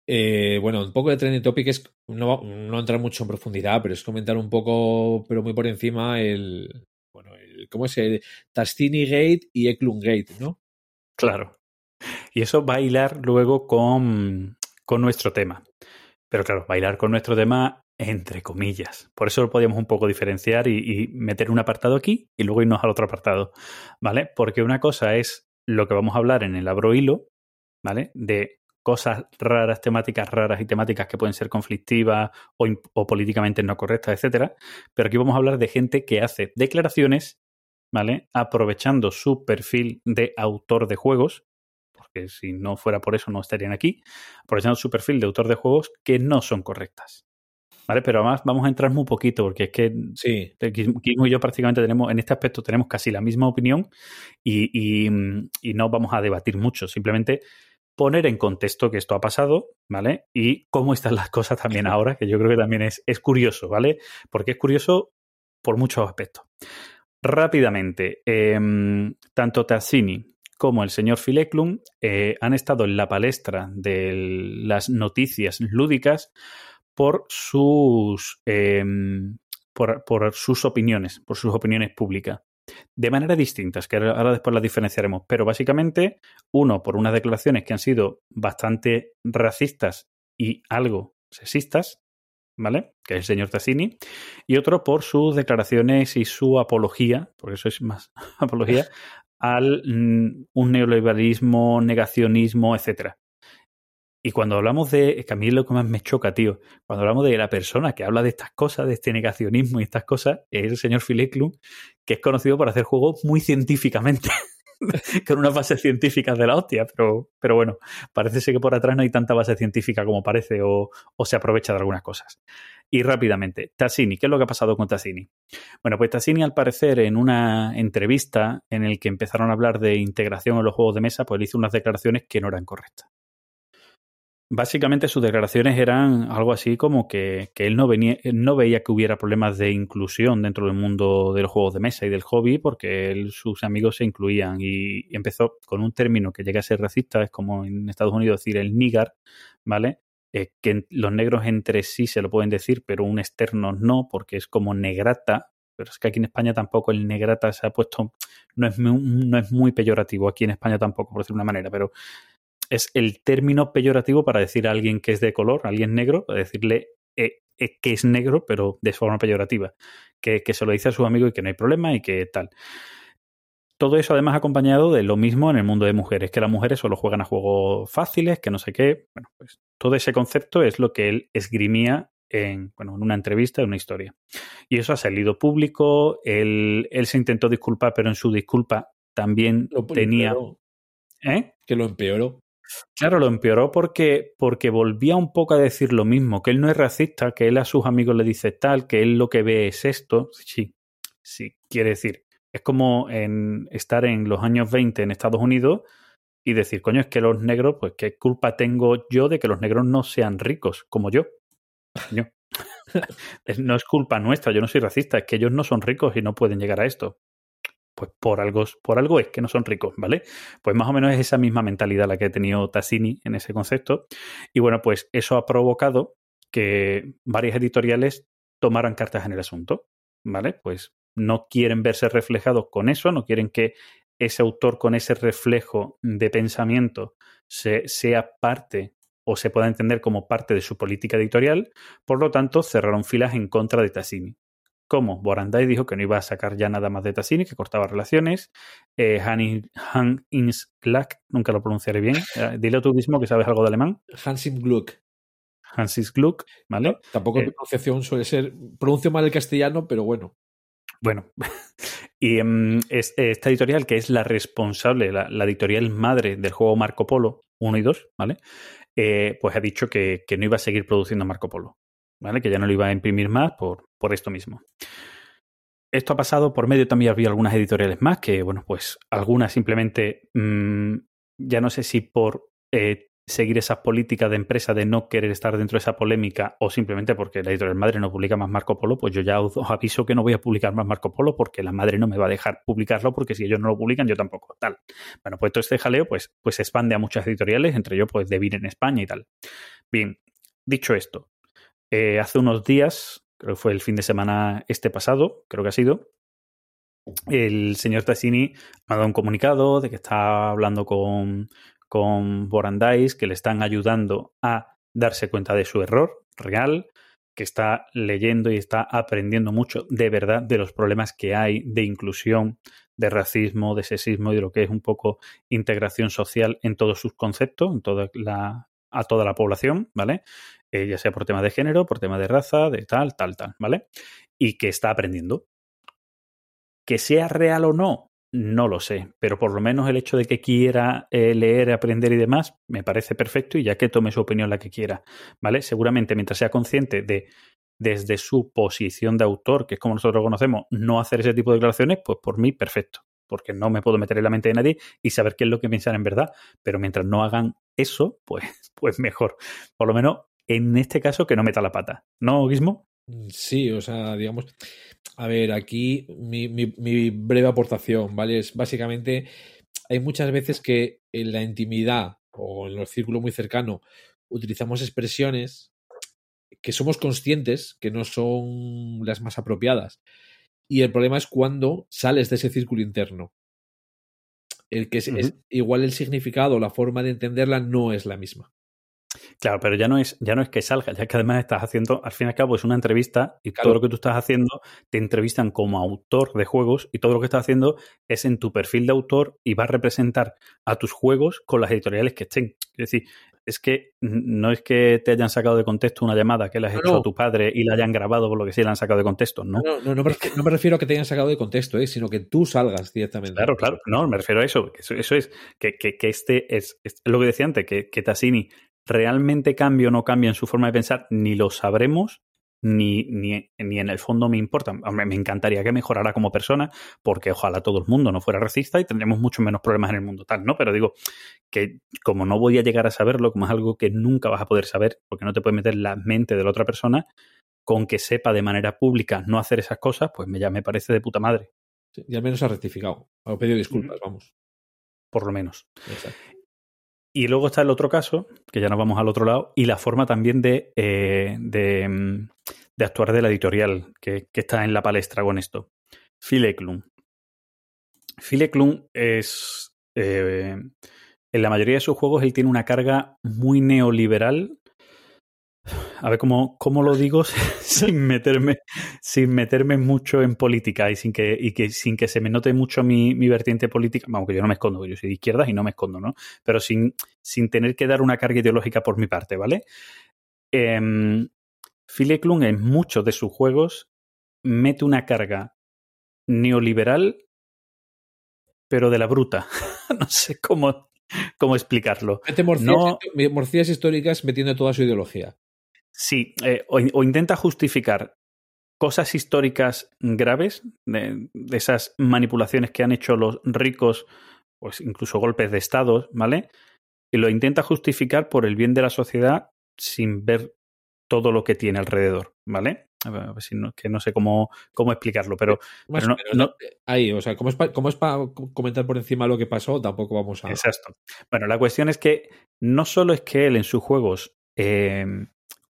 Eh, bueno, un poco de trending topic es no, no entrar mucho en profundidad, pero es comentar un poco, pero muy por encima, el. Bueno, el, ¿cómo es? El Tastini Gate y Eklund Gate, ¿no? Claro. Y eso va a hilar luego con, con nuestro tema. Pero claro, bailar con nuestro tema entre comillas. Por eso lo podíamos un poco diferenciar y, meter un apartado aquí y luego irnos al otro apartado. ¿Vale? Porque una cosa es lo que vamos a hablar en el abro hilo, ¿vale? De cosas raras, temáticas raras y temáticas que pueden ser conflictivas o, o políticamente no correctas, etcétera. Pero aquí vamos a hablar de gente que hace declaraciones, ¿vale? Aprovechando su perfil de autor de juegos, porque si no fuera por eso no estarían aquí, aprovechando su perfil de autor de juegos que no son correctas. ¿Vale? Pero además vamos a entrar muy poquito, porque es que Sí. Kimo y yo prácticamente tenemos, en este aspecto tenemos casi la misma opinión y, y, mm, y no vamos a debatir mucho, simplemente poner en contexto que esto ha pasado, ¿vale? Y cómo están las cosas también ahora, que yo creo que también es, es curioso, ¿vale? Porque es curioso por muchos aspectos. Rápidamente, em, tanto Tassini como el señor Fileklum eh, han estado en la palestra de las noticias lúdicas por sus em, por, sus opiniones, por sus opiniones públicas. De manera distintas, que ahora ahora después las diferenciaremos. Pero básicamente, uno, por unas declaraciones que han sido bastante racistas y algo sexistas, ¿vale? Que es el señor Tassini. Y otro por sus declaraciones y su apología, porque eso es más apología, al mm, un neoliberalismo, negacionismo, etcétera. Y cuando hablamos de, es que a mí es lo que más me choca, tío, cuando hablamos de la persona que habla de estas cosas, de este negacionismo y estas cosas, es el señor Fileclum, que es conocido por hacer juegos muy científicamente, con unas bases científicas de la hostia, pero, pero bueno, parece ser que por atrás no hay tanta base científica como parece o, o se aprovecha de algunas cosas. Y rápidamente, Tassini, ¿qué es lo que ha pasado con Tassini? Bueno, pues Tassini al parecer en una entrevista en el que empezaron a hablar de integración en los juegos de mesa, pues le hizo unas declaraciones que no eran correctas. Básicamente sus declaraciones eran algo así como que, él no, veía que hubiera problemas de inclusión dentro del mundo de los juegos de mesa y del hobby porque sus amigos se incluían y empezó con un término que llega a ser racista, es como en Estados Unidos decir el nígar, ¿vale? Que los negros entre sí se lo pueden decir, pero un externo no, porque es como negrata, pero es que aquí en España tampoco el negrata se ha puesto, no es muy, no es muy peyorativo aquí en España tampoco, por decirlo de una manera, pero es el término peyorativo para decir a alguien que es de color, a alguien negro, para decirle eh, eh, que es negro, pero de forma peyorativa, que, que, se lo dice a su amigo y que no hay problema y que tal. Todo eso además acompañado de lo mismo en el mundo de mujeres, que las mujeres solo juegan a juegos fáciles, que no sé qué. Bueno, pues todo ese concepto es lo que él esgrimía en, bueno, en una entrevista, en una historia. Y eso ha salido público, él, él se intentó disculpar, pero en su disculpa también Lo tenía... empeoró. ¿Eh? Que lo empeoró. Claro, lo empeoró porque, porque volvía un poco a decir lo mismo, que él no es racista, que él a sus amigos le dice tal, que él lo que ve es esto. Sí, sí, quiere decir, es como en estar en los años 20 en Estados Unidos y decir, coño, es que los negros, pues qué culpa tengo yo de que los negros no sean ricos como yo. Coño. no es culpa nuestra, yo no soy racista, es que ellos no son ricos y no pueden llegar a esto pues por algo, por algo es que no son ricos, ¿vale? Pues más o menos es esa misma mentalidad la que ha tenido Tassini en ese concepto. Y bueno, pues eso ha provocado que varias editoriales tomaran cartas en el asunto, ¿vale? Pues no quieren verse reflejados con eso, no quieren que ese autor con ese reflejo de pensamiento se, sea parte o se pueda entender como parte de su política editorial, por lo tanto cerraron filas en contra de Tassini como Borandai dijo que no iba a sacar ya nada más de Tassini, que cortaba relaciones. Eh, Han, nunca lo pronunciaré bien. Eh, dile tú mismo que sabes algo de alemán. Hansim Gluck. Hansis Gluck, ¿vale? No, tampoco eh, mi pronunciación suele ser. Pronuncio mal el castellano, pero bueno. Bueno, Y em, es, esta editorial, que es la responsable, la, la editorial madre del juego Marco Polo 1 y 2, ¿vale? Eh, pues ha dicho que, que no iba a seguir produciendo Marco Polo, ¿vale? Que ya no lo iba a imprimir más por, por esto mismo. Esto ha pasado por medio también había algunas editoriales más que, bueno, pues algunas simplemente mm, ya no sé si por eh, seguir esas políticas de empresa de no querer estar dentro de esa polémica o simplemente porque la editorial madre no publica más Marco Polo, pues yo ya os, aviso que no voy a publicar más Marco Polo porque la madre no me va a dejar publicarlo porque si ellos no lo publican yo tampoco, tal. Bueno, pues todo este jaleo pues, pues se expande a muchas editoriales, entre ellos pues Devir en España y tal. Bien, dicho esto, eh, hace unos días, creo que fue el fin de semana este pasado, creo que ha sido, el señor Tassini ha dado un comunicado de que está hablando con, con Borandais, que le están ayudando a darse cuenta de su error real, que está leyendo y está aprendiendo mucho de verdad de los problemas que hay de inclusión, de racismo, de sexismo y de lo que es un poco integración social en todos sus conceptos, en toda la, a toda la población, ¿vale? Eh, ya sea por tema de género, por tema de raza, de tal, tal, tal, ¿vale? Y que está aprendiendo. Que sea real o no, no lo sé, pero por lo menos el hecho de que quiera eh, leer, aprender y demás, me parece perfecto y ya que tome su opinión la que quiera, ¿vale? Seguramente mientras sea consciente de desde su posición de autor, que es como nosotros conocemos, no hacer ese tipo de declaraciones, pues por mí perfecto, porque no me puedo meter en la mente de nadie y saber qué es lo que piensan en verdad, pero mientras no hagan eso, pues, pues mejor. Por lo menos en este caso que no meta la pata, ¿no, Guismo? Sí, o sea, digamos, a ver, aquí mi, mi, mi, breve aportación, ¿vale? Es básicamente, hay muchas veces que en la intimidad o en los círculos muy cercanos utilizamos expresiones que somos conscientes que no son las más apropiadas. Y el problema es cuando sales de ese círculo interno. El que es, uh -huh. es igual el significado, la forma de entenderla no es la misma. Claro, pero ya no es, ya no es que salga, ya que además estás haciendo, al fin y al cabo, es una entrevista y claro. todo lo que tú estás haciendo te entrevistan como autor de juegos y todo lo que estás haciendo es en tu perfil de autor y va a representar a tus juegos con las editoriales que estén. Es decir, es que no es que te hayan sacado de contexto una llamada que le has no, hecho no. a tu padre y la hayan grabado por lo que sí la han sacado de contexto, ¿no? No, no, no, me, no me refiero a que te hayan sacado de contexto, ¿eh? sino que tú salgas directamente. Claro, claro, no, me refiero a eso. Eso, eso es que, que, que este es, es, lo que decía antes, que, que Tassini realmente cambia o no cambia en su forma de pensar, ni lo sabremos, ni, ni, ni en el fondo me importa. Hombre, me encantaría que mejorara como persona, porque ojalá todo el mundo no fuera racista y tendríamos mucho menos problemas en el mundo tal, ¿no? Pero digo que como no voy a llegar a saberlo, como es algo que nunca vas a poder saber, porque no te puedes meter la mente de la otra persona, con que sepa de manera pública no hacer esas cosas, pues ya me parece de puta madre. Sí, y al menos ha rectificado, ha pedido disculpas, mm. vamos. Por lo menos. Exacto. Y luego está el otro caso, que ya nos vamos al otro lado, y la forma también de, eh, mm, de, actuar de la editorial que, que, está en la palestra con esto. Phil Eklund es. Eh, en la mayoría de sus juegos él tiene una carga muy neoliberal. A ver cómo, cómo lo digo sin meterme, sin meterme mucho en política y sin que, y que, sin que se me note mucho mi, mi vertiente política. Aunque yo no me escondo, yo soy de izquierdas y no me escondo, ¿no? Pero sin, sin tener que dar una carga ideológica por mi parte, ¿vale? Eh, Phil Eklund en muchos de sus juegos mete una carga neoliberal, pero de la bruta. no sé cómo, cómo explicarlo. Mete morcillas, no, morcillas históricas metiendo toda su ideología. Sí, eh, o, o, intenta justificar cosas históricas graves, de, de, esas manipulaciones que han hecho los ricos, pues incluso golpes de Estado, ¿vale? Y lo intenta justificar por el bien de la sociedad sin ver todo lo que tiene alrededor, ¿vale? A ver, a ver si no, que no sé cómo, cómo explicarlo, pero, pero no, no, ahí, o sea, como es para pa comentar por encima lo que pasó, tampoco vamos a. Exacto. Bueno, la cuestión es que no solo es que él en sus juegos, eh,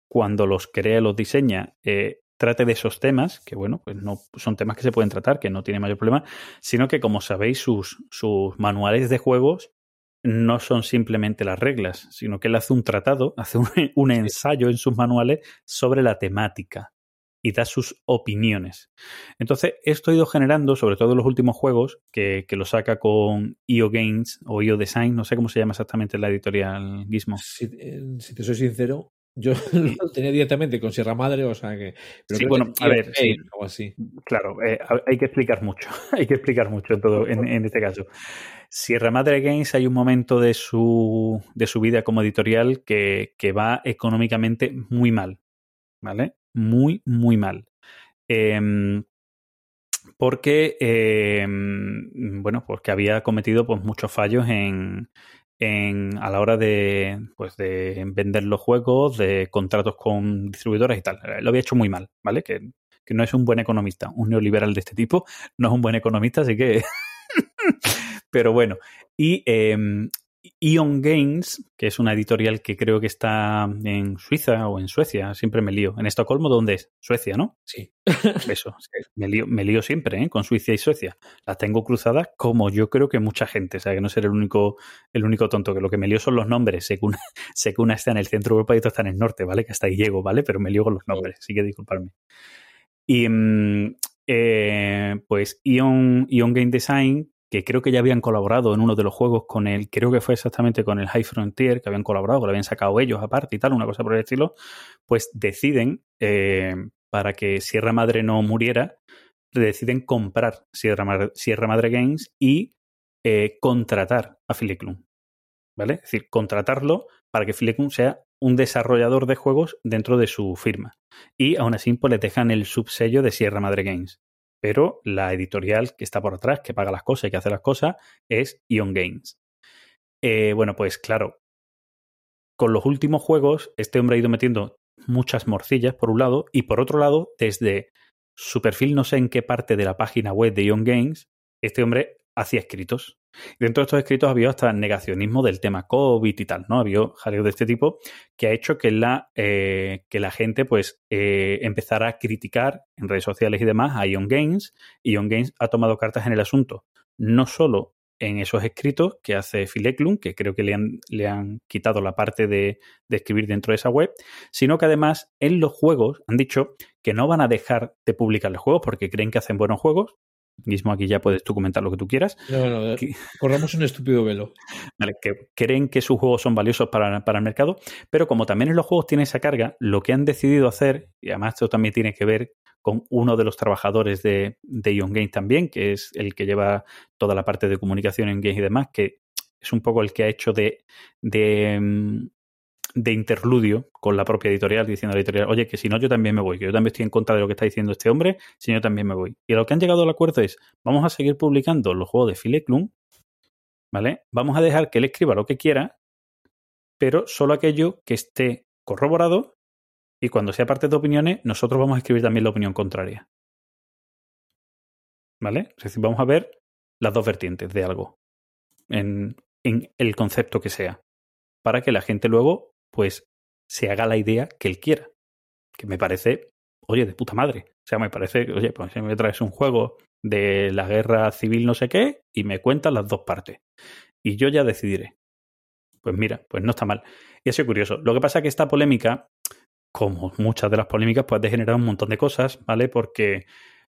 cuando los crea, los diseña, eh, trate de esos temas, que bueno, pues no son temas que se pueden tratar, que no tiene mayor problema, sino que, como sabéis, sus, sus manuales de juegos no son simplemente las reglas, sino que él hace un tratado, hace un, un ensayo en sus manuales sobre la temática y da sus opiniones. Entonces, esto ha ido generando, sobre todo en los últimos juegos, que, que lo saca con IO Games o IO Design, no sé cómo se llama exactamente la editorial Gizmo. Si, eh, si te soy sincero, Yo lo tenía directamente con Sierra Madre, o sea que. Sí, creo bueno, que a ver, sí. algo así. Claro, eh, ha- hay que explicar mucho, hay que explicar mucho en todo en, en este caso. Sierra Madre Games hay un momento de su, de su vida como editorial que, que va económicamente muy mal, ¿vale? Muy, muy mal. Em, porque, em, bueno, porque había cometido pues, muchos fallos en, en, a la hora de, pues, de vender los juegos, de contratos con distribuidoras y tal. Lo había hecho muy mal, ¿vale? Que, que no es un buen economista. Un neoliberal de este tipo no es un buen economista, así que... Pero bueno, y eh, Ion Games, que es una editorial que creo que está en Suiza o en Suecia, siempre me lío. ¿En Estocolmo dónde es? Suecia, ¿no? Sí. Eso, me lío, me lío siempre ¿eh? con Suiza y Suecia. Las tengo cruzadas como yo creo que mucha gente, o sea, que no seré el único, el único tonto, que lo que me lío son los nombres. Sé que una, sé que una está en el centro de Europa y otra está en el norte, ¿vale? Que hasta ahí llego, ¿vale? Pero me lío con los nombres, así que disculparme. Y mm, eh, pues Ion, Ion Game Design, que creo que ya habían colaborado en uno de los juegos con el, creo que fue exactamente con el High Frontier, que habían colaborado, que lo habían sacado ellos aparte y tal, una cosa por el estilo, pues deciden, eh, para que Sierra Madre no muriera, deciden comprar Sierra Madre, Sierra Madre Games y eh, contratar a Filiclum. ¿Vale? Es decir, contratarlo para que Filicum sea un desarrollador de juegos dentro de su firma. Y aún así, pues les dejan el subsello de Sierra Madre Games. Pero la editorial que está por atrás, que paga las cosas y que hace las cosas, es Ion Games. Eh, bueno, pues claro, con los últimos juegos, este hombre ha ido metiendo muchas morcillas, por un lado, y por otro lado, desde su perfil, no sé en qué parte de la página web de Ion Games, este hombre hacía escritos. Dentro de estos escritos había hasta negacionismo del tema COVID y tal, ¿no? Había jaleo de este tipo que ha hecho que la, eh, que la gente pues eh, empezara a criticar en redes sociales y demás a Ion Games. Ion Games ha tomado cartas en el asunto, no solo en esos escritos que hace Phil Eklund, que creo que le han, le han quitado la parte de escribir dentro de esa web, sino que además en los juegos han dicho que no van a dejar de publicar los juegos porque creen que hacen buenos juegos, mismo aquí ya puedes tú comentar lo que tú quieras. No, no, Que- corramos un estúpido velo. ¿vale? que creen que sus juegos son valiosos para, para el mercado, pero como también en los juegos tiene esa carga, lo que han decidido hacer, y además esto también tiene que ver con uno de los trabajadores de, de Ion Games también, que es el que lleva toda la parte de comunicación en Games y demás, que es un poco el que ha hecho de, de, mm, de interludio con la propia editorial, diciendo a la editorial, oye, que si no, yo también me voy, que yo también estoy en contra de lo que está diciendo este hombre, si yo también me voy. Y a lo que han llegado al acuerdo es, vamos a seguir publicando los juegos de Phil Eklund, ¿vale? Vamos a dejar que él escriba lo que quiera, pero solo aquello que esté corroborado y cuando sea parte de opiniones, nosotros vamos a escribir también la opinión contraria. ¿Vale? Es decir, vamos a ver las dos vertientes de algo en, en el concepto que sea, para que la gente luego, pues, se haga la idea que él quiera. Que me parece, oye, de puta madre. O sea, me parece, oye, pues me traes un juego de la guerra civil no sé qué y me cuentas las dos partes. Y yo ya decidiré. Pues mira, pues no está mal. Y ha sido curioso. Lo que pasa es que esta polémica, como muchas de las polémicas, pues ha degenerado un montón de cosas, ¿vale? Porque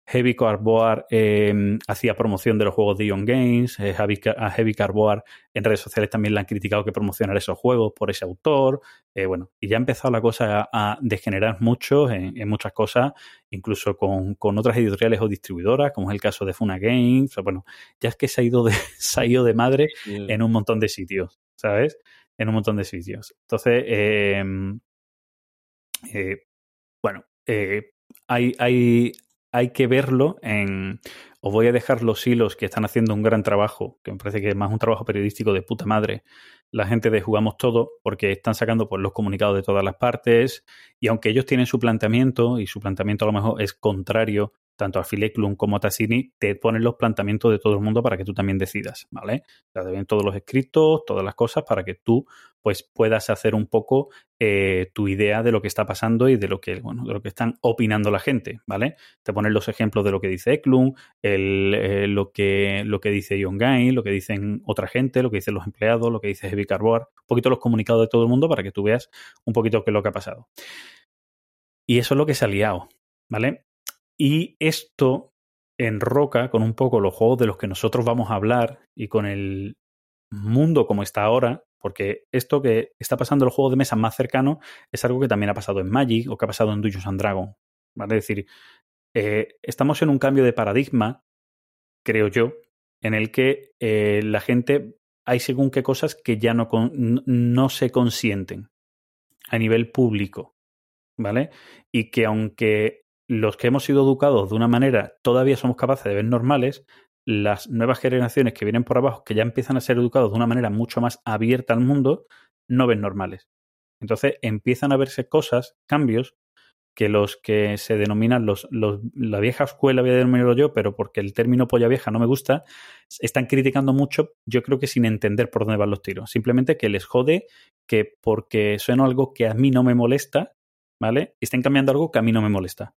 Heavy Carboar eh, hacía promoción de los juegos de Ion Games, eh, Heavy, a Heavy Carboar en redes sociales también le han criticado que promocionara esos juegos por ese autor. Eh, bueno, y ya ha empezado la cosa a, a degenerar mucho en, en muchas cosas, incluso con, con otras editoriales o distribuidoras, como es el caso de Funa Games. O bueno, ya es que se ha ido de, se ha ido de madre en un montón de sitios, ¿sabes? En un montón de sitios. Entonces, eh, eh, bueno, hay, hay, hay que verlo en... Os voy a dejar los hilos que están haciendo un gran trabajo, que me parece que es más un trabajo periodístico de puta madre, la gente de Jugamos Todo, porque están sacando pues, los comunicados de todas las partes, y aunque ellos tienen su planteamiento, y su planteamiento a lo mejor es contrario tanto a Fileclum como a Tassini, te ponen los planteamientos de todo el mundo para que tú también decidas, ¿vale? O te ven todos los escritos, todas las cosas, para que tú pues puedas hacer un poco eh, tu idea de lo que está pasando y de lo que, bueno, de lo que están opinando la gente, ¿vale? Te ponen los ejemplos de lo que dice Eklund, el, eh, lo, que, lo que dice Ion Gain, lo que dicen otra gente, lo que dicen los empleados, lo que dice Heavy Carboard, un poquito los comunicados de todo el mundo para que tú veas un poquito qué es lo que ha pasado. Y eso es lo que se ha liado, ¿vale? Y esto enroca con un poco los juegos de los que nosotros vamos a hablar y con el mundo como está ahora, Porque esto que está pasando en los juegos de mesa más cercanos es algo que también ha pasado en Magic o que ha pasado en Dungeons and Dragons. ¿Vale? Es decir, eh, estamos en un cambio de paradigma, creo yo, en el que eh, la gente hay según qué cosas que ya no, no se consienten a nivel público, ¿vale? Y que aunque los que hemos sido educados de una manera todavía somos capaces de ver normales, las nuevas generaciones que vienen por abajo, que ya empiezan a ser educados de una manera mucho más abierta al mundo, no ven normales. Entonces empiezan a verse cosas, cambios, que los que se denominan los, la vieja escuela, voy a denominarlo yo, pero porque el término polla vieja no me gusta, están criticando mucho, yo creo que sin entender por dónde van los tiros. Simplemente que les jode que porque suena algo que a mí no me molesta, ¿vale? Estén cambiando algo que a mí no me molesta.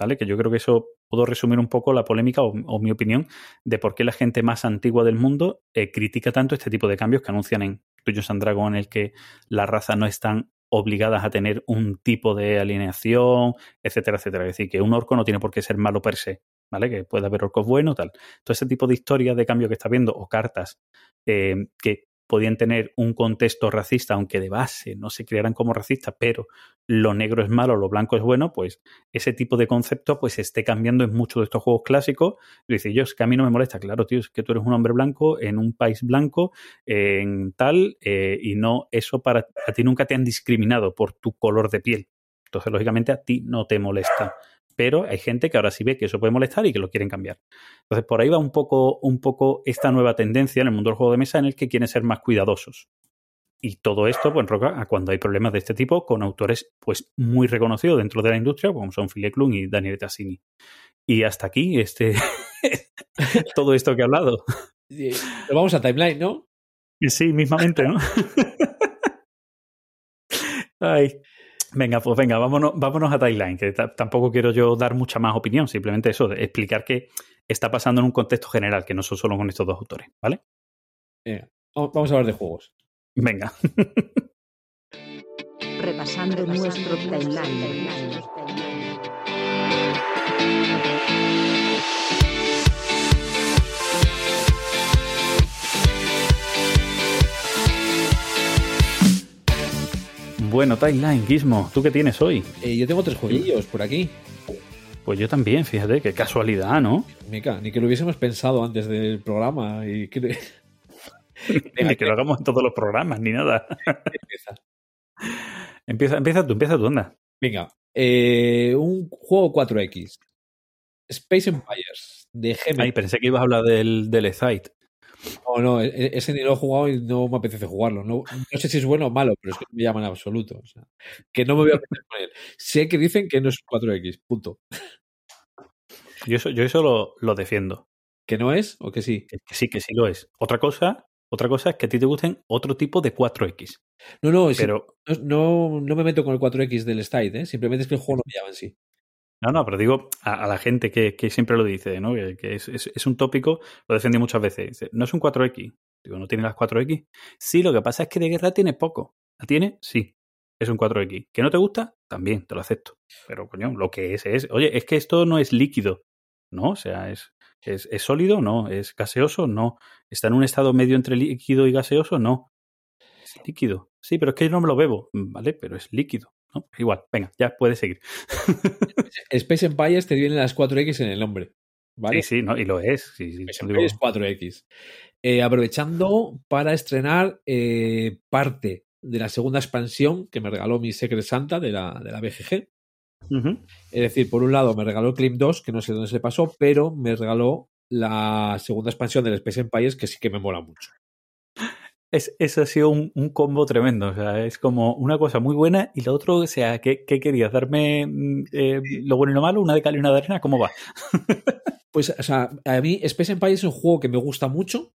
¿Vale? Que yo creo que eso puedo resumir un poco la polémica o, mi opinión de por qué la gente más antigua del mundo eh, critica tanto este tipo de cambios que anuncian en Dungeons and Dragons en el que las razas no están obligadas a tener un tipo de alineación, etcétera, etcétera. Es decir, que un orco no tiene por qué ser malo per se, ¿vale? Que puede haber orcos buenos, tal. Todo ese tipo de historias de cambio que está viendo o cartas eh, que podían tener un contexto racista, aunque de base no se crearan como racistas, pero lo negro es malo, lo blanco es bueno, pues ese tipo de concepto pues esté cambiando en muchos de estos juegos clásicos. Dice, yo es que a mí no me molesta, claro, tío, es que tú eres un hombre blanco en un país blanco, en tal, eh, y no, eso para a ti nunca te han discriminado por tu color de piel. Entonces, lógicamente, a ti no te molesta pero hay gente que ahora sí ve que eso puede molestar y que lo quieren cambiar. Entonces, por ahí va un poco, un poco esta nueva tendencia en el mundo del juego de mesa en el que quieren ser más cuidadosos. Y todo esto, pues, roca a cuando hay problemas de este tipo con autores, pues, muy reconocidos dentro de la industria, como son Philip Klum y Daniel Tassini. Y hasta aquí, este, todo esto que he hablado. vamos a timeline, ¿no? Sí, mismamente, ¿no? Ay. Venga, pues venga, vámonos, vámonos a Timeline, que tampoco quiero yo dar mucha más opinión, simplemente eso, de explicar qué está pasando en un contexto general, que no son solo con estos dos autores, ¿vale? vamos a hablar de juegos. Venga. Repasando nuestro timeline. Bueno, Timeline, Gizmo, ¿tú qué tienes hoy? Eh, yo tengo tres jueguillos por aquí. Pues yo también, fíjate, qué casualidad, ¿no? Mica, ni que lo hubiésemos pensado antes del programa y que... ni que lo hagamos en todos los programas, ni nada. empieza. empieza. Empieza tú, empieza tú, anda. Venga, eh, un juego 4X. Space Empires de Gmail. Ay, pensé que ibas a hablar del, del Excite. No, no, e, e, ese ni lo he jugado y no me apetece jugarlo. No, sé si es bueno o malo, pero es que no me llama en absoluto. O sea, que no me voy a meter con él. Sé que dicen que no es 4X, punto. Yo eso, yo eso lo, lo defiendo. ¿Que no es o que sí? Que, sí, que sí lo es. Otra cosa, otra cosa es que a ti te gusten otro tipo de 4X. No, no, pero... no, no, me meto con el 4X del Style, ¿eh? simplemente es que el juego no me llama en sí. No, no, pero digo a, la gente que, siempre lo dice, ¿no? Que, es, un tópico, lo defendí muchas veces. no es un 4X. Digo, ¿no tiene las 4X? Sí, lo que pasa es que de guerra tiene poco. ¿La tiene? Sí. Es un 4X. ¿Que no te gusta? También, te lo acepto. Pero, coño, lo que es es. Oye, es que esto no es líquido. ¿No? O sea, es, es, es sólido, no. Es gaseoso, no. Está en un estado medio entre líquido y gaseoso, no. Es líquido. Sí, pero es que yo no me lo bebo. Vale, pero es líquido. Igual, venga, ya puedes seguir. Space Empires te vienen las 4X en el nombre. ¿vale? Sí, sí, no, y lo es. Sí, sí, Space Empires 4X. Eh, aprovechando para estrenar eh, parte de la segunda expansión que me regaló mi Secret Santa de la, de la BGG. Es decir, por un lado me regaló Clim 2, que no sé dónde se pasó, pero me regaló la segunda expansión del Space Empires, que sí que me mola mucho es, eso ha sido un, combo tremendo. O sea, es como una cosa muy buena y lo otro, o sea, ¿qué, querías? ¿Darme mm, eh, lo bueno y lo malo? ¿Una de cal y una de arena? ¿Cómo va? pues, o sea, a mí Space Empire es un juego que me gusta mucho.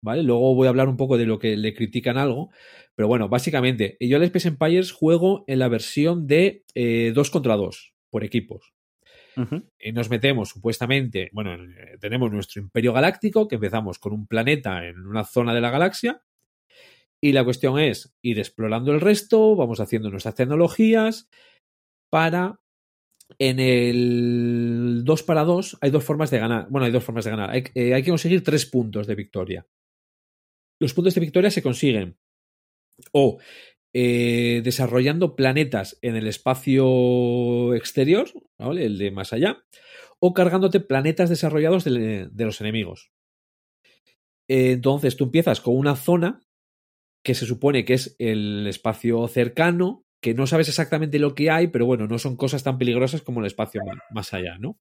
¿Vale? Luego voy a hablar un poco de lo que le critican algo. Pero bueno, básicamente, yo al Space Empires juego en la versión de 2 eh, contra 2 por equipos. Y nos metemos supuestamente, bueno, eh, tenemos nuestro imperio galáctico, que empezamos con un planeta en una zona de la galaxia, y la cuestión es ir explorando el resto, vamos haciendo nuestras tecnologías para... En el 2 para 2 hay dos formas de ganar. Bueno, hay dos formas de ganar. Hay, eh, hay que conseguir tres puntos de victoria. Los puntos de victoria se consiguen o eh, desarrollando planetas en el espacio exterior, ¿vale? el de más allá, o cargándote planetas desarrollados de, los enemigos. Entonces tú empiezas con una zona que se supone que es el espacio cercano, que no sabes exactamente lo que hay, pero bueno, no son cosas tan peligrosas como el espacio más allá, ¿no?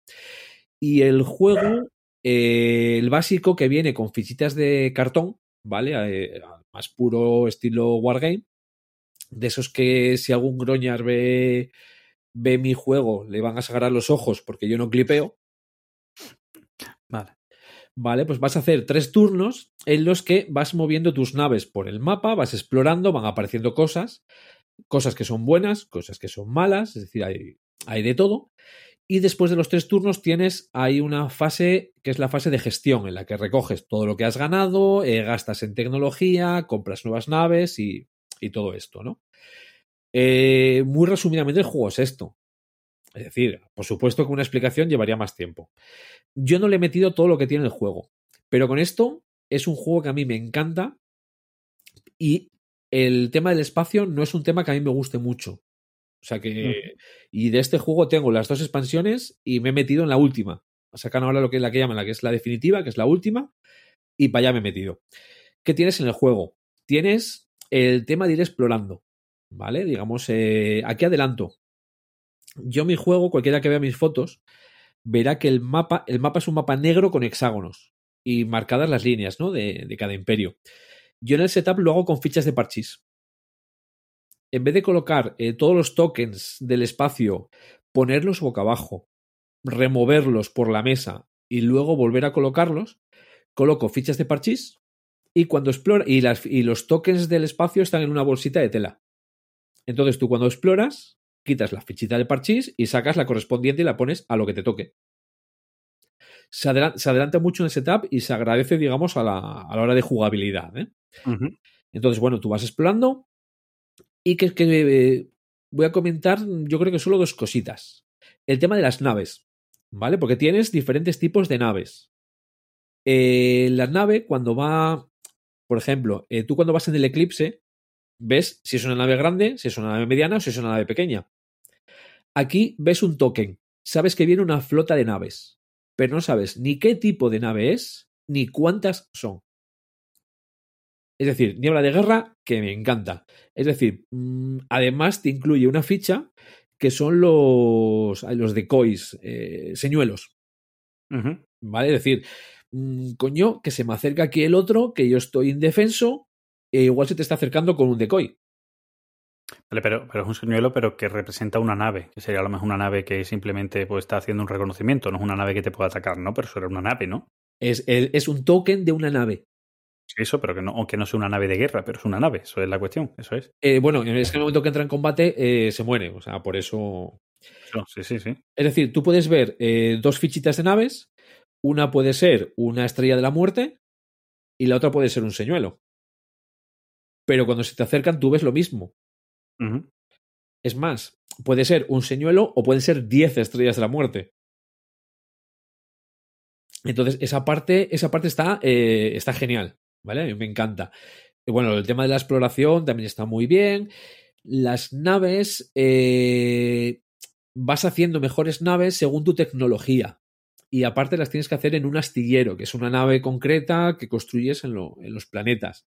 Y el juego, eh, el básico que viene con fichitas de cartón, ¿vale? Eh, más puro estilo Wargame, de esos que si algún groñar ve, ve mi juego, le van a sagrar los ojos porque yo no clipeo, Vale. ¿vale? Pues vas a hacer tres turnos en los que vas moviendo tus naves por el mapa, vas explorando, van apareciendo cosas, cosas que son buenas, cosas que son malas, es decir, hay, hay de todo. Y después de los tres turnos tienes ahí una fase que es la fase de gestión, en la que recoges todo lo que has ganado, eh, gastas en tecnología, compras nuevas naves y, y todo esto, ¿no? Eh, muy resumidamente el juego es esto. Es decir, por supuesto que una explicación llevaría más tiempo. Yo no le he metido todo lo que tiene el juego, pero con esto es un juego que a mí me encanta y el tema del espacio no es un tema que a mí me guste mucho. O sea que. Y de este juego tengo las dos expansiones y me he metido en la última. Sacan ahora lo que es la que llaman la que es la definitiva, que es la última, y para allá me he metido. ¿Qué tienes en el juego? Tienes el tema de ir explorando. ¿Vale? Digamos, eh, aquí adelanto. Yo mi juego, cualquiera que vea mis fotos, verá que el mapa, el mapa es un mapa negro con hexágonos y marcadas las líneas, ¿no? De, cada imperio. Yo en el setup lo hago con fichas de parchís. En vez de colocar eh, todos los tokens del espacio, ponerlos boca abajo, removerlos por la mesa y luego volver a colocarlos, coloco fichas de parchís y cuando explora y, las, y los tokens del espacio están en una bolsita de tela. Entonces tú cuando exploras, quitas la fichita de parchís y sacas la correspondiente y la pones a lo que te toque. Se, adelan- se adelanta mucho en el setup y se agradece, digamos, a la, a la hora de jugabilidad. ¿eh? Entonces, bueno, tú vas explorando y que, que eh, voy a comentar, yo creo que solo dos cositas. El tema de las naves, ¿vale? Porque tienes diferentes tipos de naves. Eh, la nave, cuando va, por ejemplo, eh, tú cuando vas en el eclipse, ves si es una nave grande, si es una nave mediana o si es una nave pequeña. Aquí ves un token, sabes que viene una flota de naves, pero no sabes ni qué tipo de nave es, ni cuántas son. Es decir, niebla de guerra, que me encanta. Es decir, mm, además te incluye una ficha que son los, los decoys, eh, señuelos. ¿Vale? Es decir, mm, coño, que se me acerca aquí el otro, que yo estoy indefenso, e igual se te está acercando con un decoy. Vale, pero, pero es un señuelo, pero que representa una nave, que sería a lo mejor una nave que simplemente pues, está haciendo un reconocimiento, no es una nave que te pueda atacar, ¿no? Pero eso era una nave, ¿no? Es, un token de una nave. Eso, pero que no, aunque no sea una nave de guerra, pero es una nave, eso es la cuestión, eso es. Eh, bueno, es que en el momento que entra en combate eh, se muere, o sea, por eso. Eso, sí, sí, sí. Es decir, tú puedes ver eh, dos fichitas de naves, una puede ser una estrella de la muerte y la otra puede ser un señuelo. Pero cuando se te acercan tú ves lo mismo. Es más, puede ser un señuelo o pueden ser 10 estrellas de la muerte. Entonces, esa parte, esa parte está, eh, está genial, ¿vale? A mí me encanta. Y bueno, el tema de la exploración también está muy bien. Las naves, eh, vas haciendo mejores naves según tu tecnología. Y aparte las tienes que hacer en un astillero, que es una nave concreta que construyes en, lo- en los planetas.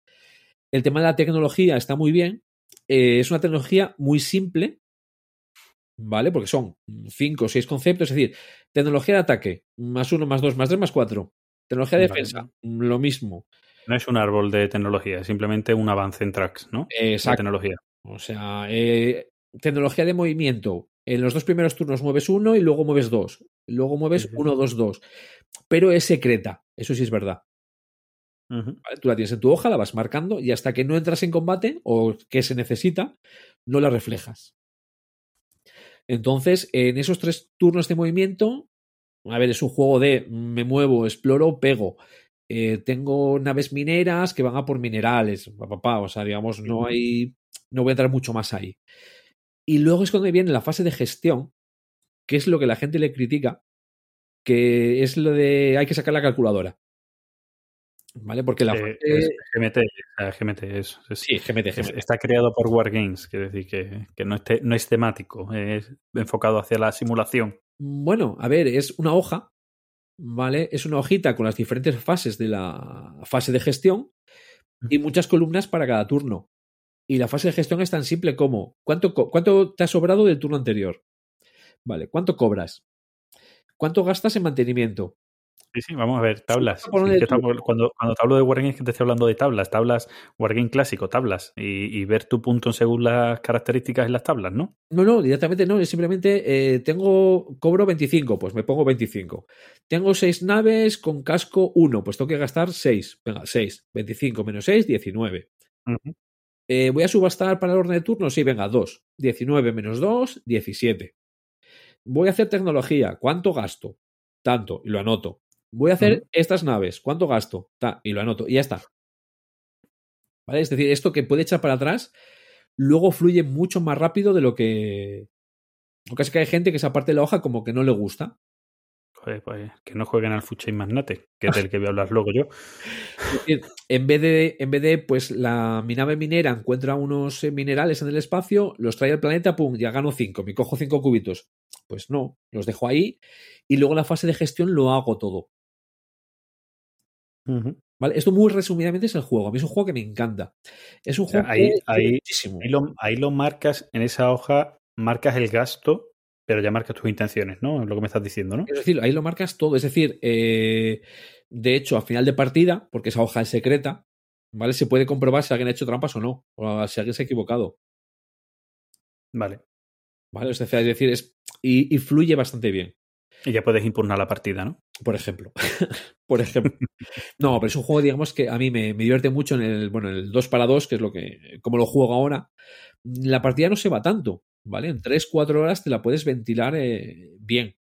El tema de la tecnología está muy bien. Eh, es una tecnología muy simple, ¿vale? Porque son cinco o seis conceptos, es decir, tecnología de ataque, más uno, más dos, más tres, más cuatro. Tecnología de Vale. defensa, lo mismo. No es un árbol de tecnología, es simplemente un avance en tracks, ¿no? Exacto. tecnología. O sea, eh, tecnología de movimiento. En los dos primeros turnos mueves uno y luego mueves dos. Luego mueves uno, dos, dos. Pero es secreta. Eso sí es verdad. Tú la tienes en tu hoja, la vas marcando y hasta que no entras en combate o que se necesita, no la reflejas. Entonces, en esos tres turnos de movimiento, a ver, es un juego de me muevo, exploro, pego. Eh, tengo naves mineras que van a por minerales, pa, pa, pa, o sea, digamos, no hay, no voy a entrar mucho más ahí. Y luego es cuando viene la fase de gestión, que es lo que la gente le critica, que es lo de hay que sacar la calculadora. ¿Vale? Porque la Eh, es GMT, GMT es, es- Sí, GMT, es- GMT. está creado por Wargames, quiere decir que, que no, es te- no es temático, es enfocado hacia la simulación. Bueno, a ver, es una hoja, ¿vale? Es una hojita con las diferentes fases de la fase de gestión y muchas columnas para cada turno. Y la fase de gestión es tan simple como ¿cuánto, cuánto te ha sobrado del turno anterior? Vale, ¿cuánto cobras? ¿Cuánto gastas en mantenimiento? Sí, sí, vamos a ver, tablas. Sí, que cuando, cuando te hablo de Wargames, es que te estoy hablando de tablas, tablas, Wargame clásico, tablas, y, y ver tu punto según las características en las tablas, ¿no? No, no, directamente no, es simplemente eh, tengo, cobro 25, pues me pongo 25. Tengo 6 naves con casco 1, pues tengo que gastar 6. Venga, 6. 25 menos 6, 19. Ujú. Eh, ¿Voy a subastar para el orden de turno? Sí, venga, 2. 19 menos 2, 17. Voy a hacer tecnología. ¿Cuánto gasto? Tanto, y lo anoto. Voy a hacer estas naves. ¿Cuánto gasto? Ta, y lo anoto. Y ya está. ¿Vale? Es decir, esto que puede echar para atrás, luego fluye mucho más rápido de lo que. Que es que hay gente que esa parte de la hoja como que no le gusta. Joder, pues, que no jueguen al Fucha y Magnate, que es del que voy a hablar luego yo. Es decir, en vez de, en vez de pues la mi nave minera encuentra unos eh, minerales en el espacio, los trae al planeta, pum, ya gano 5, me cojo 5 cubitos. Pues no, los dejo ahí y luego en la fase de gestión lo hago todo. ¿Vale? Esto muy resumidamente es el juego. A mí es un juego que me encanta. Es un juego ahí- que ahí- muchísimo. Ahí lo, ahí lo marcas en esa hoja, marcas el gasto, pero ya marcas tus intenciones, ¿no? Es lo que me estás diciendo, ¿no? Es decir, ahí lo marcas todo. Es decir, eh, de hecho, a final de partida, porque esa hoja es secreta, ¿vale? Se puede comprobar si alguien ha hecho trampas o no, o si alguien se ha equivocado. Vale. ¿Vale? Es decir, es, y, y fluye bastante bien. Y ya puedes impugnar la partida, ¿no? Por ejemplo. por ejemplo. No, pero es un juego, digamos, que a mí me, me divierte mucho en el, bueno, en el 2 para 2, que es lo que, como lo juego ahora. La partida no se va tanto, ¿vale? En 3-4 horas te la puedes ventilar eh, bien.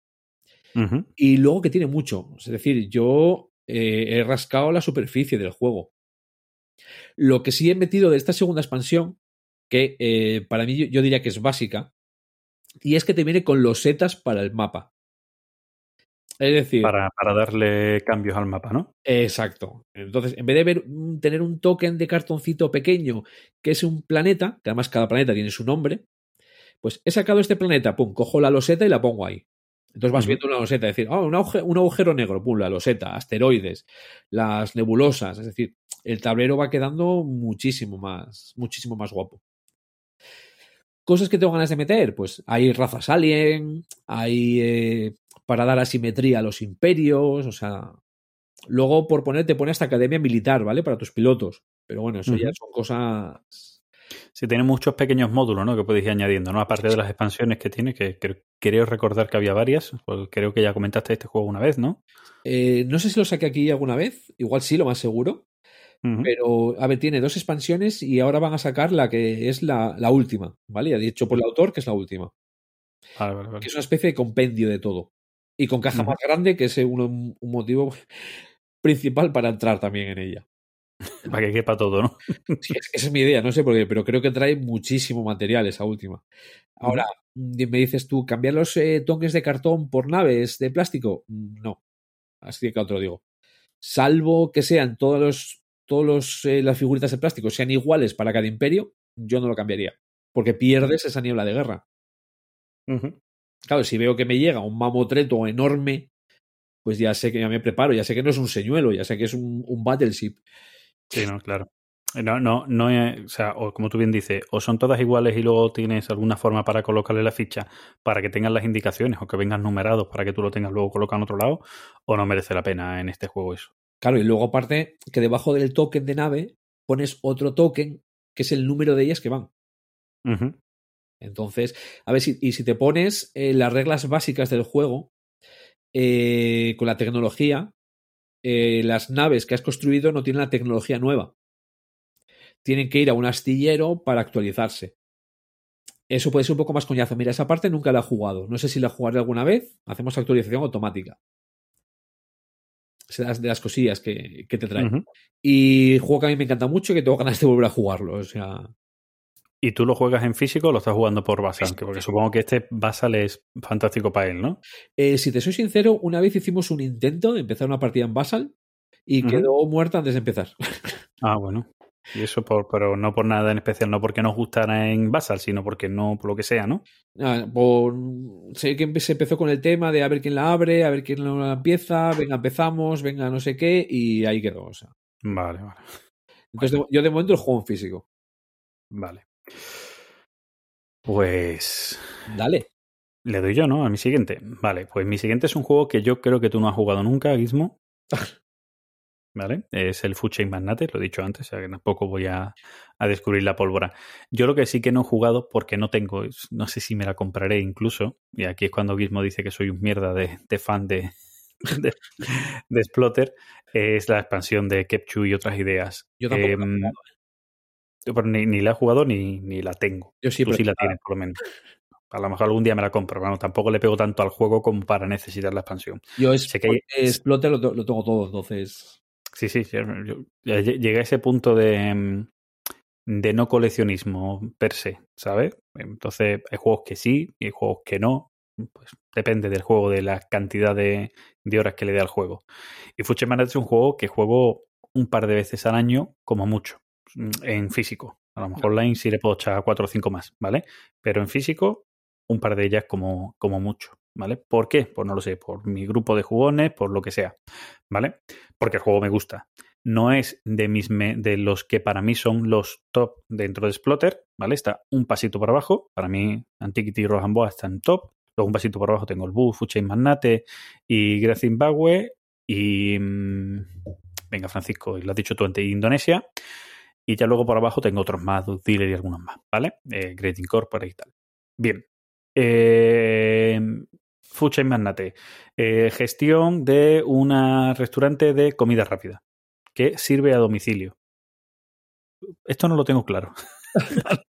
Y luego que tiene mucho. Es decir, yo eh, he rascado la superficie del juego. Lo que sí he metido de esta segunda expansión, que eh, para mí yo, yo diría que es básica, y es que te viene con los setas para el mapa. Es decir, Para, para darle cambios al mapa, ¿no? Exacto. Entonces, en vez de ver, tener un token de cartoncito pequeño que es un planeta, que además cada planeta tiene su nombre, pues he sacado este planeta, pum, cojo la loseta y la pongo ahí. Entonces vas viendo una loseta, es decir, un, aguje- un agujero negro, pum, la loseta, asteroides, las nebulosas, es decir, el tablero va quedando muchísimo más, muchísimo más guapo. Cosas que tengo ganas de meter, pues hay razas alien, hay eh, para dar asimetría a los imperios, o sea, Luego, por poner, te pone hasta academia militar, ¿vale? Para tus pilotos. Pero bueno, eso ya son cosas. Sí, tiene muchos pequeños módulos, ¿no? Que puedes ir añadiendo, ¿no? Aparte de las expansiones que tiene, que, que creo recordar que había varias. pues creo que ya comentaste este juego una vez, ¿no? Eh, no sé si lo saqué aquí alguna vez. Igual sí, lo más seguro. Pero, a ver, tiene dos expansiones y ahora van a sacar la que es la, la última, ¿vale? Ya dicho por el autor que es la última. Vale, vale, vale. Que es una especie de compendio de todo. Y con caja más grande, que es un, un motivo principal para entrar también en ella. Para que quepa todo, ¿no? Sí, es- esa es mi idea, no sé por qué, pero creo que trae muchísimo material esa última. Ahora, mm, me dices tú, ¿cambiar los eh, tokens de cartón por naves de plástico? Mm, No. Así claro te lo digo. Salvo que sean todos los, todos los, eh, las figuritas de plástico sean iguales para cada imperio, yo no lo cambiaría. Porque pierdes esa niebla de guerra. Ujú. Claro, si veo que me llega un mamotreto enorme, pues ya sé que ya me preparo, ya sé que no es un señuelo, ya sé que es un, un battleship. Sí, no, claro. No, no, o sea, o como tú bien dices, o son todas iguales y luego tienes alguna forma para colocarle la ficha para que tengan las indicaciones o que vengan numerados para que tú lo tengas luego colocado en otro lado, o no merece la pena en este juego eso. Claro, y luego aparte que debajo del token de nave pones otro token que es el número de ellas que van. Ujú. Entonces, a ver si, y si te pones eh, las reglas básicas del juego eh, con la tecnología, eh, las naves que has construido no tienen la tecnología nueva. Tienen que ir a un astillero para actualizarse. Eso puede ser un poco más coñazo. Mira, esa parte nunca la he jugado. No sé si la jugaré alguna vez. Hacemos actualización automática. Es de las, cosillas que, que te trae. Ujú. Y juego que a mí me encanta mucho y que tengo ganas de volver a jugarlo. O sea, ¿Y tú lo juegas en físico o lo estás jugando por Basal? Porque supongo que este Basal es fantástico para él, ¿no? Eh, si te soy sincero, una vez hicimos un intento de empezar una partida en Basal y quedó muerta antes de empezar. Ah, bueno. Y eso, por, pero no por nada en especial, no porque nos gustara en Basal, sino porque no, por lo que sea, ¿no? Ah, por, sé que se empezó con el tema de a ver quién la abre, a ver quién la empieza, venga, empezamos, venga, no sé qué, y ahí quedó. O sea. Vale, vale. Entonces, yo de momento el juego en físico. Vale. Pues Dale. le doy yo, ¿no? A mi siguiente. Vale, pues mi siguiente es un juego que yo creo que tú no has jugado nunca, Gizmo. ¿Vale? Es el Food Chain Magnate, lo he dicho antes, o sea que tampoco voy a, a descubrir la pólvora. Yo lo que sí que no he jugado porque no tengo, no sé si me la compraré incluso, y aquí es cuando Gizmo dice que soy un mierda de, de fan de, de, de Splotter, es la expansión de Kepchu y otras ideas. Yo tampoco pero ni, ni la he jugado ni, ni la tengo. Yo sí, Tú sí la tienes, por lo menos. A lo mejor algún día me la compro. Bueno, tampoco le pego tanto al juego como para necesitar la expansión. yo es sé que Explote lo, lo tengo todo, entonces. Sí, sí, sí, yo- ya lle- llegué a ese punto de, mm, de no coleccionismo per se, ¿sabes? Entonces, hay juegos que sí y hay juegos que no. Pues depende del juego, de la cantidad de, de horas que le dé al juego. Y Fuche Manet es un juego que juego un par de veces al año, como mucho, en físico. A lo mejor online sí le puedo echar cuatro o cinco más, ¿vale? Pero en físico, un par de ellas como, como mucho, ¿vale? ¿Por qué? Pues no lo sé, por mi grupo de jugones, por lo que sea, ¿vale? Porque el juego me gusta. No es de, mis me- de los que para mí son los top dentro de Splotter, ¿vale? Está un pasito por abajo. Para mí, Antiquity y Rohamboa están top. Luego un pasito por abajo tengo el Buff, Fuchain Magnate y Great Zimbabwe. Y. mm, Venga, Francisco, y lo has dicho tú antes, Indonesia. Y ya luego por abajo tengo otros más, Dealer y algunos más, ¿vale? Eh, Great Incorporate y tal. Bien. Eh, Food Chain Magnate. Eh, gestión de un restaurante de comida rápida que sirve a domicilio. Esto no lo tengo claro.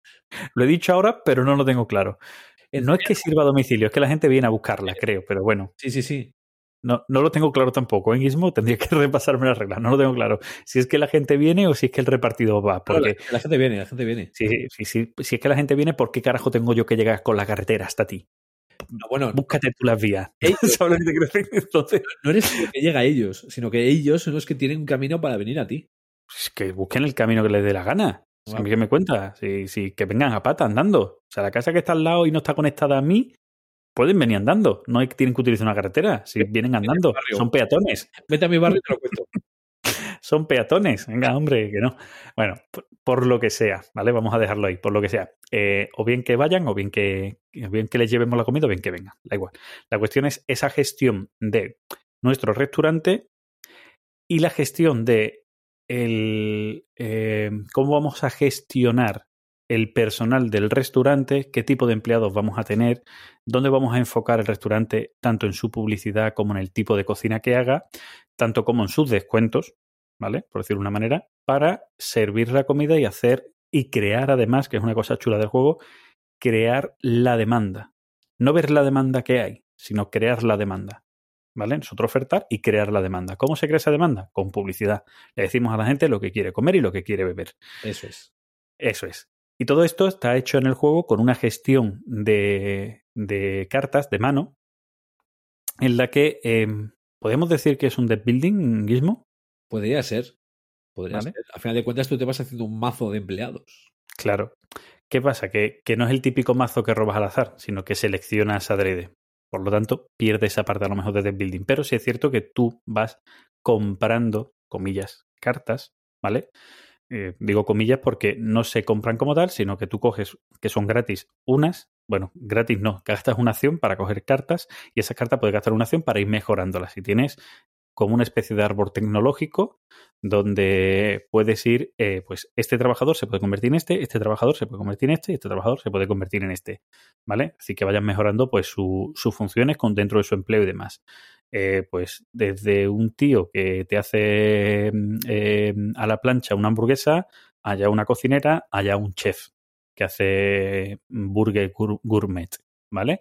lo he dicho ahora, pero no lo tengo claro. No es que sirva a domicilio, es que la gente viene a buscarla, creo, pero bueno, Sí, sí, sí. No, no lo tengo claro tampoco. En Gizmo tendría que repasarme las reglas, no lo tengo claro. Si es que la gente viene o si es que el repartido va, porque la, la gente viene, la gente viene. si, si, si, si es que la gente viene, ¿por qué carajo tengo yo que llegar con la carretera hasta ti? No, bueno, Búscate tú las vías. Ellos-. Entonces, no eres el que llega a ellos, sino que ellos son los que tienen un camino para venir a ti. pues que busquen el camino que les dé la gana. Si a mí que me cuenta, si, si, que vengan a pata andando. O sea, la casa que está al lado y no está conectada a mí, pueden venir andando. No hay, tienen que utilizar una carretera. Si vienen andando, son peatones. Vete a mi barrio y te lo cuento. Son peatones. Venga, hombre, que no. Bueno, por, por lo que sea, ¿vale? Vamos a dejarlo ahí, por lo que sea. Eh, o bien que vayan, o bien que, o bien que les llevemos la comida, o bien que vengan. Da igual. La cuestión es esa gestión de nuestro restaurante y la gestión de el, eh, cómo vamos a gestionar el personal del restaurante, qué tipo de empleados vamos a tener, dónde vamos a enfocar el restaurante, tanto en su publicidad como en el tipo de cocina que haga, tanto como en sus descuentos, ¿vale? Por decirlo de una manera, para servir la comida y hacer y crear además, que es una cosa chula del juego, crear la demanda. No ver la demanda que hay, sino crear la demanda. ¿Vale? Nosotros ofertar y crear la demanda. ¿Cómo se crea esa demanda? Con publicidad. Le decimos a la gente lo que quiere comer y lo que quiere beber. Eso es. Eso es. Y todo esto está hecho en el juego con una gestión de, de cartas de mano en la que eh, podemos decir que es un deck building, Gizmo. Podría ser. Podría Vale. ser. Al final de cuentas, tú te vas haciendo un mazo de empleados. Claro. ¿Qué pasa? Que, que no es el típico mazo que robas al azar, sino que seleccionas adrede. Por lo tanto, pierde esa parte a lo mejor de deck building. Pero sí es cierto que tú vas comprando, comillas, cartas, ¿vale? Eh, digo comillas porque no se compran como tal, sino que tú coges, que son gratis, unas, bueno, gratis no, gastas una acción para coger cartas y esa carta puede gastar una acción para ir mejorándolas. Si tienes como una especie de árbol tecnológico donde puedes ir, eh, pues este trabajador se puede convertir en este, este trabajador se puede convertir en este, y este trabajador se puede convertir en este, ¿vale? Así que vayan mejorando pues su- sus funciones con dentro de su empleo y demás. Eh, pues desde un tío que te hace mm, eh, a la plancha una hamburguesa, haya una cocinera, haya un chef que hace burger gour- gourmet, ¿vale?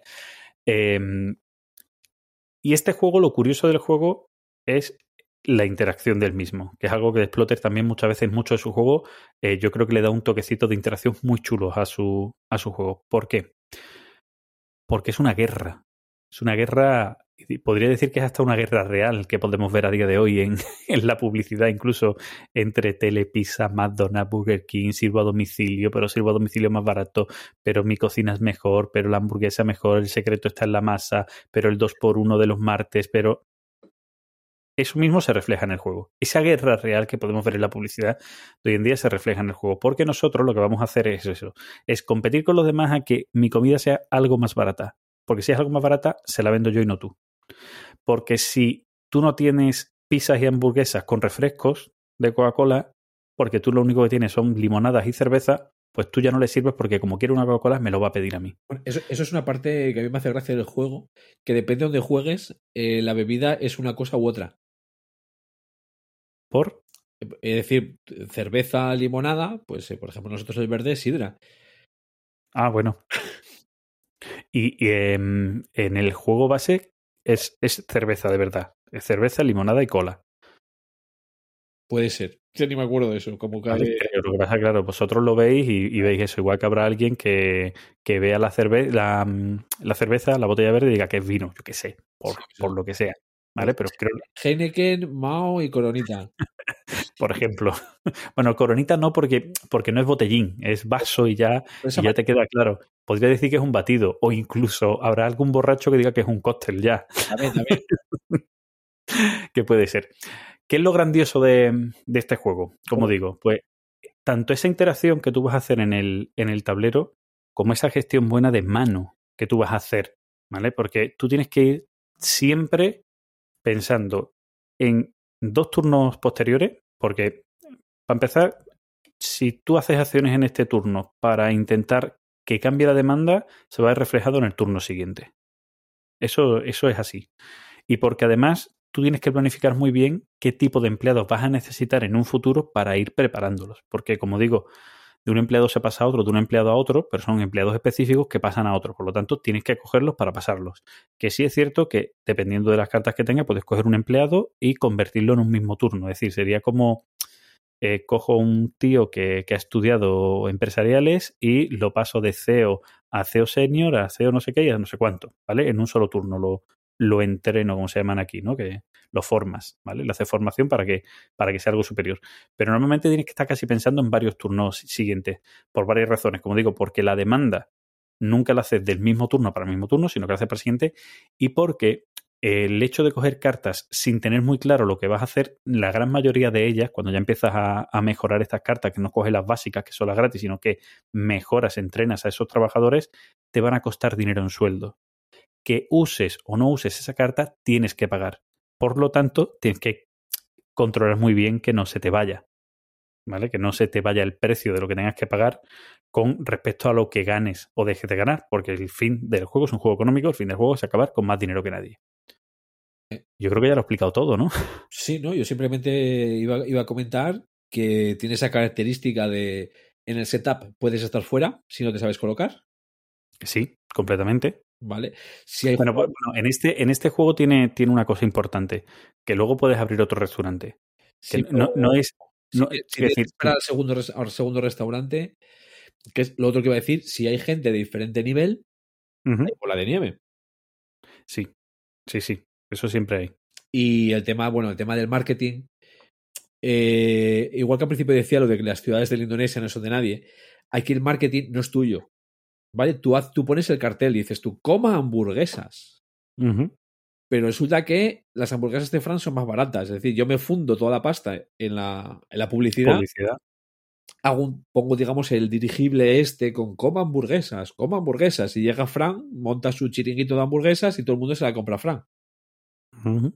Eh, y este juego, lo curioso del juego es la interacción del mismo, que es algo que Splotter también muchas veces, mucho de su juego, eh, yo creo que le da un toquecito de interacción muy chulo a su, a su juego. ¿Por qué? Porque es una guerra. Es una guerra podría decir que es hasta una guerra real que podemos ver a día de hoy en, la publicidad, incluso entre Telepizza, McDonald's, Burger King, sirvo a domicilio, pero sirvo a domicilio más barato, pero mi cocina es mejor, pero la hamburguesa mejor, el secreto está en la masa, pero el 2x1 de los martes, pero eso mismo se refleja en el juego. Esa guerra real que podemos ver en la publicidad de hoy en día se refleja en el juego, porque nosotros lo que vamos a hacer es eso, es competir con los demás a que mi comida sea algo más barata, porque si es algo más barata, se la vendo yo y no tú. Porque si tú no tienes pizzas y hamburguesas con refrescos de Coca-Cola, porque tú lo único que tienes son limonadas y cerveza, pues tú ya no le sirves porque como quiere una Coca-Cola me lo va a pedir a mí. Bueno, eso, eso es una parte que a mí me hace gracia del juego, que depende de donde juegues, eh, la bebida es una cosa u otra. ¿Por? Es decir, cerveza, limonada, pues eh, por ejemplo nosotros el verde es sidra. Ah, bueno. Y, y, en el juego base es, es cerveza de verdad. Es cerveza, limonada y cola. Puede ser. Yo ni me acuerdo de eso. Como que Vale, Lo que pasa, claro, vosotros lo veis y, y veis eso. Igual que habrá alguien que, que vea la, cerve la, mm, la cerveza, la botella verde y diga que es vino, yo qué sé, por, por lo que sea. ¿Vale? Pero creo, Heineken, Mao y Coronita. por ejemplo. Bueno, coronita no porque, porque no es botellín, es vaso y ya, y ya te queda claro. Podría decir que es un batido o incluso habrá algún borracho que diga que es un cóctel ya. También, también. que puede ser. ¿Qué es lo grandioso de, de este juego? Como digo, pues tanto esa interacción que tú vas a hacer en el, en el tablero como esa gestión buena de mano que tú vas a hacer, ¿vale? Porque tú tienes que ir siempre pensando en dos turnos posteriores, porque para empezar, si tú haces acciones en este turno para intentar que cambie la demanda, se va a ver reflejado en el turno siguiente. Eso, eso es así. Y porque además tú tienes que planificar muy bien qué tipo de empleados vas a necesitar en un futuro para ir preparándolos. Porque, como digo, de un empleado se pasa a otro, de un empleado a otro, pero son empleados específicos que pasan a otro. Por lo tanto, tienes que cogerlos para pasarlos. Que sí es cierto que, dependiendo de las cartas que tengas, puedes coger un empleado y convertirlo en un mismo turno. Es decir, sería como eh, cojo un tío que, que, ha estudiado empresariales y lo paso de CEO a CEO senior, a CEO no sé qué y a no sé cuánto, ¿vale? En un solo turno lo, lo entreno, como se llaman aquí, ¿no? Que lo formas, ¿vale? Le haces formación para que, para que sea algo superior. Pero normalmente tienes que estar casi pensando en varios turnos siguientes, por varias razones. Como digo, porque la demanda nunca la haces del mismo turno para el mismo turno, sino que la haces para el siguiente, y porque el hecho de coger cartas sin tener muy claro lo que vas a hacer, la gran mayoría de ellas, cuando ya empiezas a, a, mejorar estas cartas, que no coges las básicas, que son las gratis, sino que mejoras, entrenas a esos trabajadores, te van a costar dinero en sueldo. Que uses o no uses esa carta, tienes que pagar. Por lo tanto, tienes que controlar muy bien que no se te vaya. ¿Vale? Que no se te vaya el precio de lo que tengas que pagar con respecto a lo que ganes o dejes de ganar, porque el fin del juego es un juego económico, el fin del juego es acabar con más dinero que nadie. Yo creo que ya lo he explicado todo, ¿no? Sí, no, yo simplemente iba, iba a comentar que tiene esa característica de en el setup puedes estar fuera si no te sabes colocar. Sí, completamente. Vale. Si hay bueno, en, este, en este juego tiene, tiene una cosa importante, que luego puedes abrir otro restaurante. Sí, que no, no, es... No, si, si decir, para el segundo, al segundo restaurante, que es lo otro que iba a decir, si hay gente de diferente nivel, uh -huh. hay bola de nieve. Sí, sí, sí. Eso siempre hay. Y el tema, bueno, el tema del marketing. Eh, igual que al principio decía lo de que las ciudades de la Indonesia no son de nadie, aquí el marketing no es tuyo. ¿Vale? Tú, haz, tú pones el cartel y dices tú, coma hamburguesas. Uh -huh. Pero resulta que las hamburguesas de Fran son más baratas. Es decir, yo me fundo toda la pasta en la, en la publicidad. publicidad. Hago un, pongo, digamos, el dirigible este con coma hamburguesas, coma hamburguesas. Y llega Fran, monta su chiringuito de hamburguesas y todo el mundo se la compra a Fran. Uh -huh.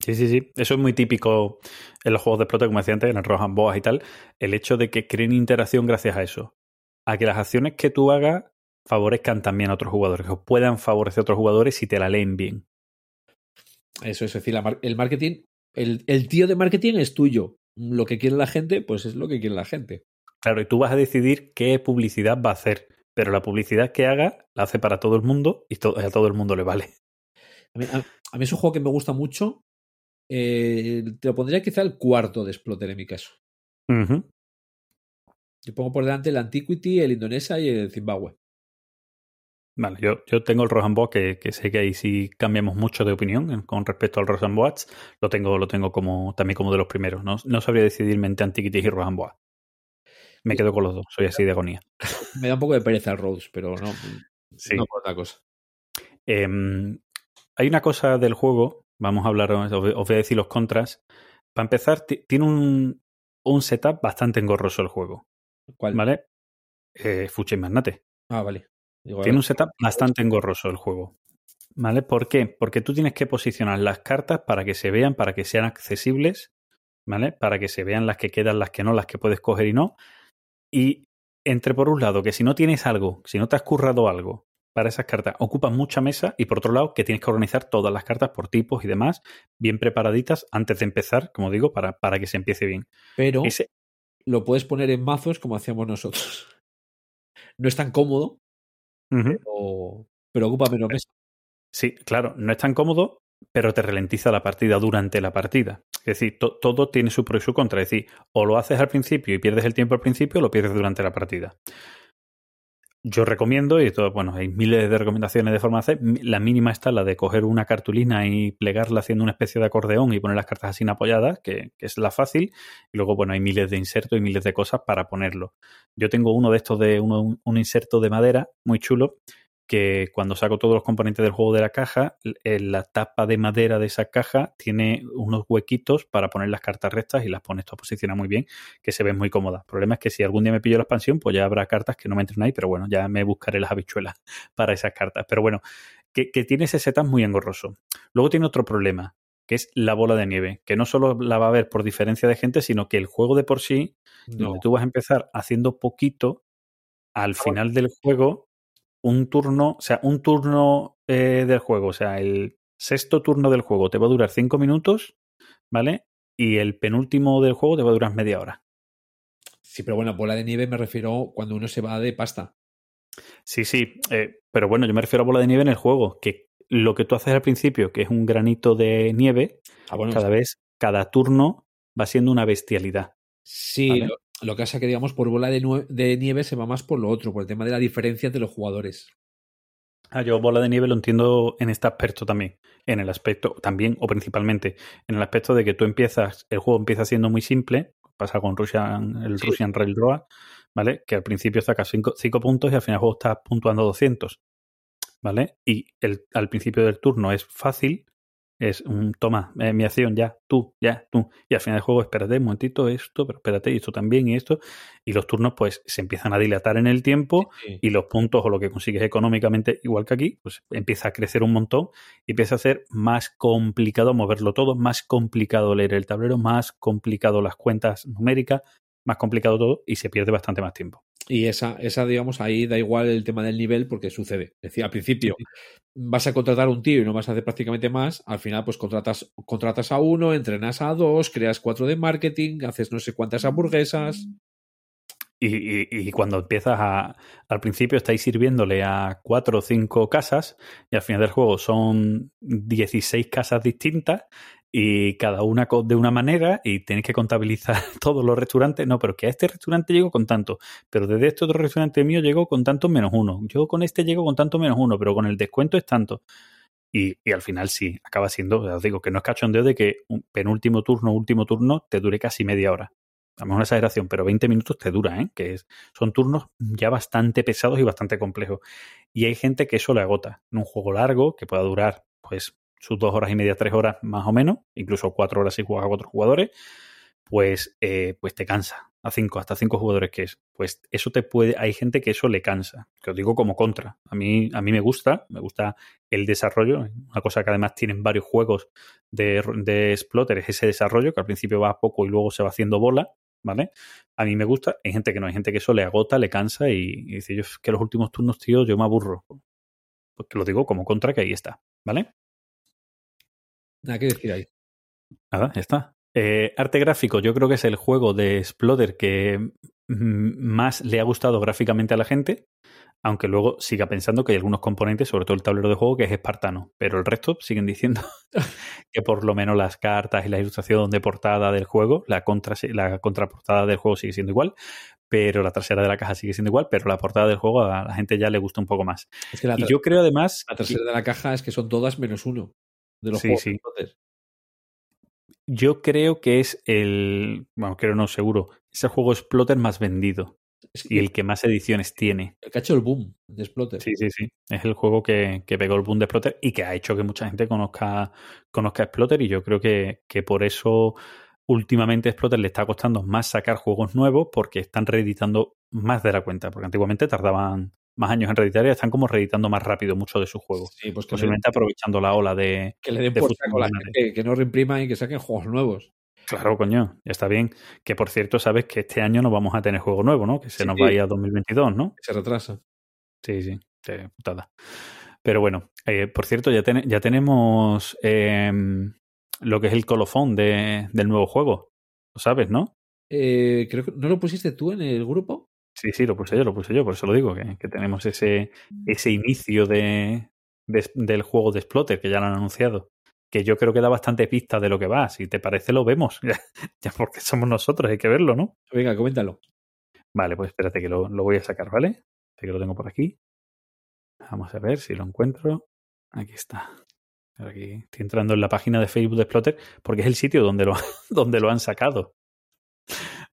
Sí, sí, sí. Eso es muy típico en los juegos de explote, como decía antes, en el Rohan Boas y tal. El hecho de que creen interacción gracias a eso. A que las acciones que tú hagas favorezcan también a otros jugadores, o puedan favorecer a otros jugadores si te la leen bien. Eso es decir, la, el marketing, el, el, tío de marketing es tuyo. Lo que quiere la gente, pues es lo que quiere la gente. Claro, y tú vas a decidir qué publicidad va a hacer, pero la publicidad que haga la hace para todo el mundo y to a todo el mundo le vale. A mí, a, a mí, es un juego que me gusta mucho. Eh, te lo pondría quizá el cuarto de Exploter en mi caso. Uh -huh. Yo pongo por delante el Antiquity, el Indonesia y el Zimbabue. Vale, yo, yo tengo el Rosenboa que, que sé que ahí sí cambiamos mucho de opinión con respecto al Rosenboa. Lo tengo, lo tengo como también como de los primeros. No, no sabría decidirme entre Antiquities y Rosenboa. Me quedo con los dos, soy así de agonía. Me da un poco de pereza el Rhodes, pero no, Sí. no por otra cosa. Em, hay una cosa del juego, vamos a hablar, os voy a decir los contras. Para empezar, ti- tiene un, un setup bastante engorroso el juego, ¿Cuál? ¿vale? Eh, Fucha y Magnate. Ah, vale. Digo, Tiene un setup bastante engorroso el juego. ¿Vale? ¿Por qué? Porque tú tienes que posicionar las cartas para que se vean, para que sean accesibles, ¿vale? Para que se vean las que quedan, las que no, las que puedes coger y no. Y entre por un lado, que si no tienes algo, si no te has currado algo para esas cartas, ocupas mucha mesa y por otro lado, que tienes que organizar todas las cartas por tipos y demás, bien preparaditas antes de empezar, como digo, para, para que se empiece bien. Pero Ese, lo puedes poner en mazos como hacíamos nosotros. No es tan cómodo, Ujú. o- pero ocupa menos mesa. Sí, claro, no es tan cómodo, pero te ralentiza la partida durante la partida. Es decir, to- todo tiene su pro y su contra. Es decir, o lo haces al principio y pierdes el tiempo al principio, o lo pierdes durante la partida. Yo recomiendo, y todo, bueno, hay miles de recomendaciones de forma de hacer. La mínima está la de coger una cartulina y plegarla haciendo una especie de acordeón y poner las cartas así apoyadas, que, que es la fácil. Y luego, bueno, hay miles de insertos y miles de cosas para ponerlo. Yo tengo uno de estos de uno- un, un inserto de madera muy chulo que cuando saco todos los componentes del juego de la caja, en la tapa de madera de esa caja tiene unos huequitos para poner las cartas rectas y las pones todas posicionadas muy bien, que se ven muy cómodas. El problema es que si algún día me pillo la expansión, pues ya habrá cartas que no me entren ahí, pero bueno, ya me buscaré las habichuelas para esas cartas. Pero bueno, que, que tiene ese setup muy engorroso. Luego tiene otro problema, que es la bola de nieve, que no solo la va a haber por diferencia de gente, sino que el juego de por sí No. donde tú vas a empezar haciendo poquito, al final del juego, un turno, o sea, un turno eh, del juego, o sea, el sexto turno del juego te va a durar cinco minutos, ¿vale? Y el penúltimo del juego te va a durar media hora. Sí, pero bueno, bola de nieve me refiero cuando uno se va de pasta. Sí, sí, eh, pero bueno, yo me refiero a bola de nieve en el juego, que lo que tú haces al principio, que es un granito de nieve, Ah, bueno, cada vez, cada turno va siendo una bestialidad. sí, ¿vale? lo, lo que pasa es que, digamos, por bola de nieve se va más por lo otro, por el tema de la diferencia entre los jugadores. Ah, yo bola de nieve lo entiendo en este aspecto también. En el aspecto, también o principalmente, en el aspecto de que tú empiezas, el juego empieza siendo muy simple, pasa con Russian, el Sí. Russian Railroad, ¿vale? Que al principio sacas 5 puntos y al final el juego está puntuando 200, ¿vale? Y el, al principio del turno es fácil, es un toma, eh, mi acción, ya, tú, ya, tú. Y al final del juego, espérate un momentito, esto, pero espérate, y esto también, y esto. Y los turnos, pues, se empiezan a dilatar en el tiempo Sí. y los puntos o lo que consigues económicamente, igual que aquí, pues empieza a crecer un montón y empieza a ser más complicado moverlo todo, más complicado leer el tablero, más complicado las cuentas numéricas, más complicado todo y se pierde bastante más tiempo. Y esa, esa, digamos, ahí da igual el tema del nivel porque sucede. Es decir, al principio vas a contratar un tío y no vas a hacer prácticamente más. Al final, pues contratas, contratas a uno, entrenas a dos, creas cuatro de marketing, haces no sé cuántas hamburguesas. Y, y- y cuando empiezas a, al principio estáis sirviéndole a cuatro o cinco casas y al final del juego son 16 casas distintas y cada una de una manera y tenéis que contabilizar todos los restaurantes. No, pero que a este restaurante llego con tanto, pero desde este otro restaurante mío llego con tanto menos uno. Yo con este llego con tanto menos uno, pero con el descuento es tanto. Y, y al final sí, acaba siendo, os digo, que no es cachondeo de que un penúltimo turno, último turno, te dure casi media hora. A una exageración, pero 20 minutos te dura, ¿eh? Que son turnos ya bastante pesados y bastante complejos. Y hay gente que eso le agota. En un juego largo, que pueda durar, pues, sus dos horas y media, tres horas más o menos, incluso cuatro horas si juegas a cuatro jugadores, pues, eh, pues te cansa. A cinco, hasta cinco jugadores que es. Pues eso te puede, hay gente que eso le cansa. Que os digo como contra. A mí, a mí me gusta, me gusta el desarrollo. Una cosa que además tienen varios juegos de, de es ese desarrollo, que al principio va poco y luego se va haciendo bola. ¿Vale? A mí me gusta, hay gente que no, hay gente que eso le agota, le cansa y, y dice, yo es que los últimos turnos, tío, yo me aburro. Pues que lo digo como contra, que ahí está, ¿vale? Nada que decir ahí. Nada, ya está. Eh, arte gráfico, yo creo que es el juego de Splotter que más le ha gustado gráficamente a la gente. aunque luego siga pensando que hay algunos componentes, sobre todo el tablero de juego, que es espartano, pero el resto siguen diciendo que por lo menos las cartas y la ilustración de portada del juego, la, contra, la contraportada del juego sigue siendo igual, pero la trasera de la caja sigue siendo igual, pero la portada del juego a la gente ya le gusta un poco más. Es que y yo creo además... la trasera de la caja es que son todas menos uno de los Sí, juegos. sí. Yo creo que es el... Bueno, creo no, seguro. Es el juego Splotter más vendido es y el que más ediciones tiene. el que ha hecho el boom de Splotter. Sí, sí, sí. Es el juego que, que pegó el boom de Splotter y que ha hecho que mucha gente conozca, conozca Splotter y yo creo que, que por eso últimamente a Splotter le está costando más sacar juegos nuevos porque están reeditando más de la cuenta, porque antiguamente tardaban más años en reeditar y están como reeditando más rápido muchos de sus juegos. Sí, pues que le, Posiblemente aprovechando la ola de... que le den de por saco la gente, que no reimpriman y que saquen juegos nuevos. Claro, coño, ya está bien. Que por cierto, sabes que este año no vamos a tener juego nuevo, ¿no? Que se Sí, nos sí. va a ir a 2022, ¿no? que Se retrasa. Sí, sí, putada. Pero bueno, eh, por cierto, ya, ten- ya tenemos eh, lo que es el colofón de, del nuevo juego. Lo sabes, ¿no? Eh, creo que no lo pusiste tú en el grupo. Sí, sí, lo puse yo, lo puse yo, por eso lo digo, que, que tenemos ese, ese inicio de, de- del juego de Splotter, que ya lo han anunciado. Que yo creo que da bastante pista de lo que va. Si te parece, lo vemos. Ya, ya porque somos nosotros, hay que verlo, ¿no? Venga, coméntalo. Vale, pues espérate que lo, lo voy a sacar, ¿vale? Así que lo tengo por aquí. Vamos a ver si lo encuentro. Aquí está. Aquí estoy entrando en la página de Facebook de Splotter porque es el sitio donde lo, donde lo han sacado.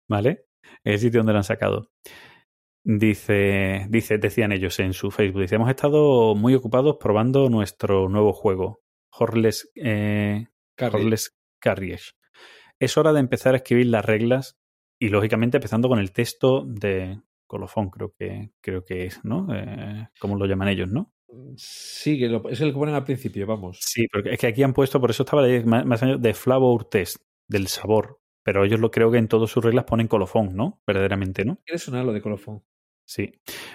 ¿Vale? Es el sitio donde lo han sacado. Dice, dice, decían ellos en su Facebook, dice, hemos estado muy ocupados probando nuestro nuevo juego, Horless, eh. Horless Carriage. Es hora de empezar a escribir las reglas y lógicamente empezando con el texto de colofón, creo que, creo que es, ¿no? Eh, como lo llaman ellos, ¿no? Sí, que lo- es el que ponen al principio, vamos. Sí, porque es que aquí han puesto, por eso estaba más, más años de flavor test, del sabor. Pero ellos lo creo que en todas sus reglas ponen colofón, ¿no? Verdaderamente, ¿no? ¿Quiere sonar lo de colofón? Sí.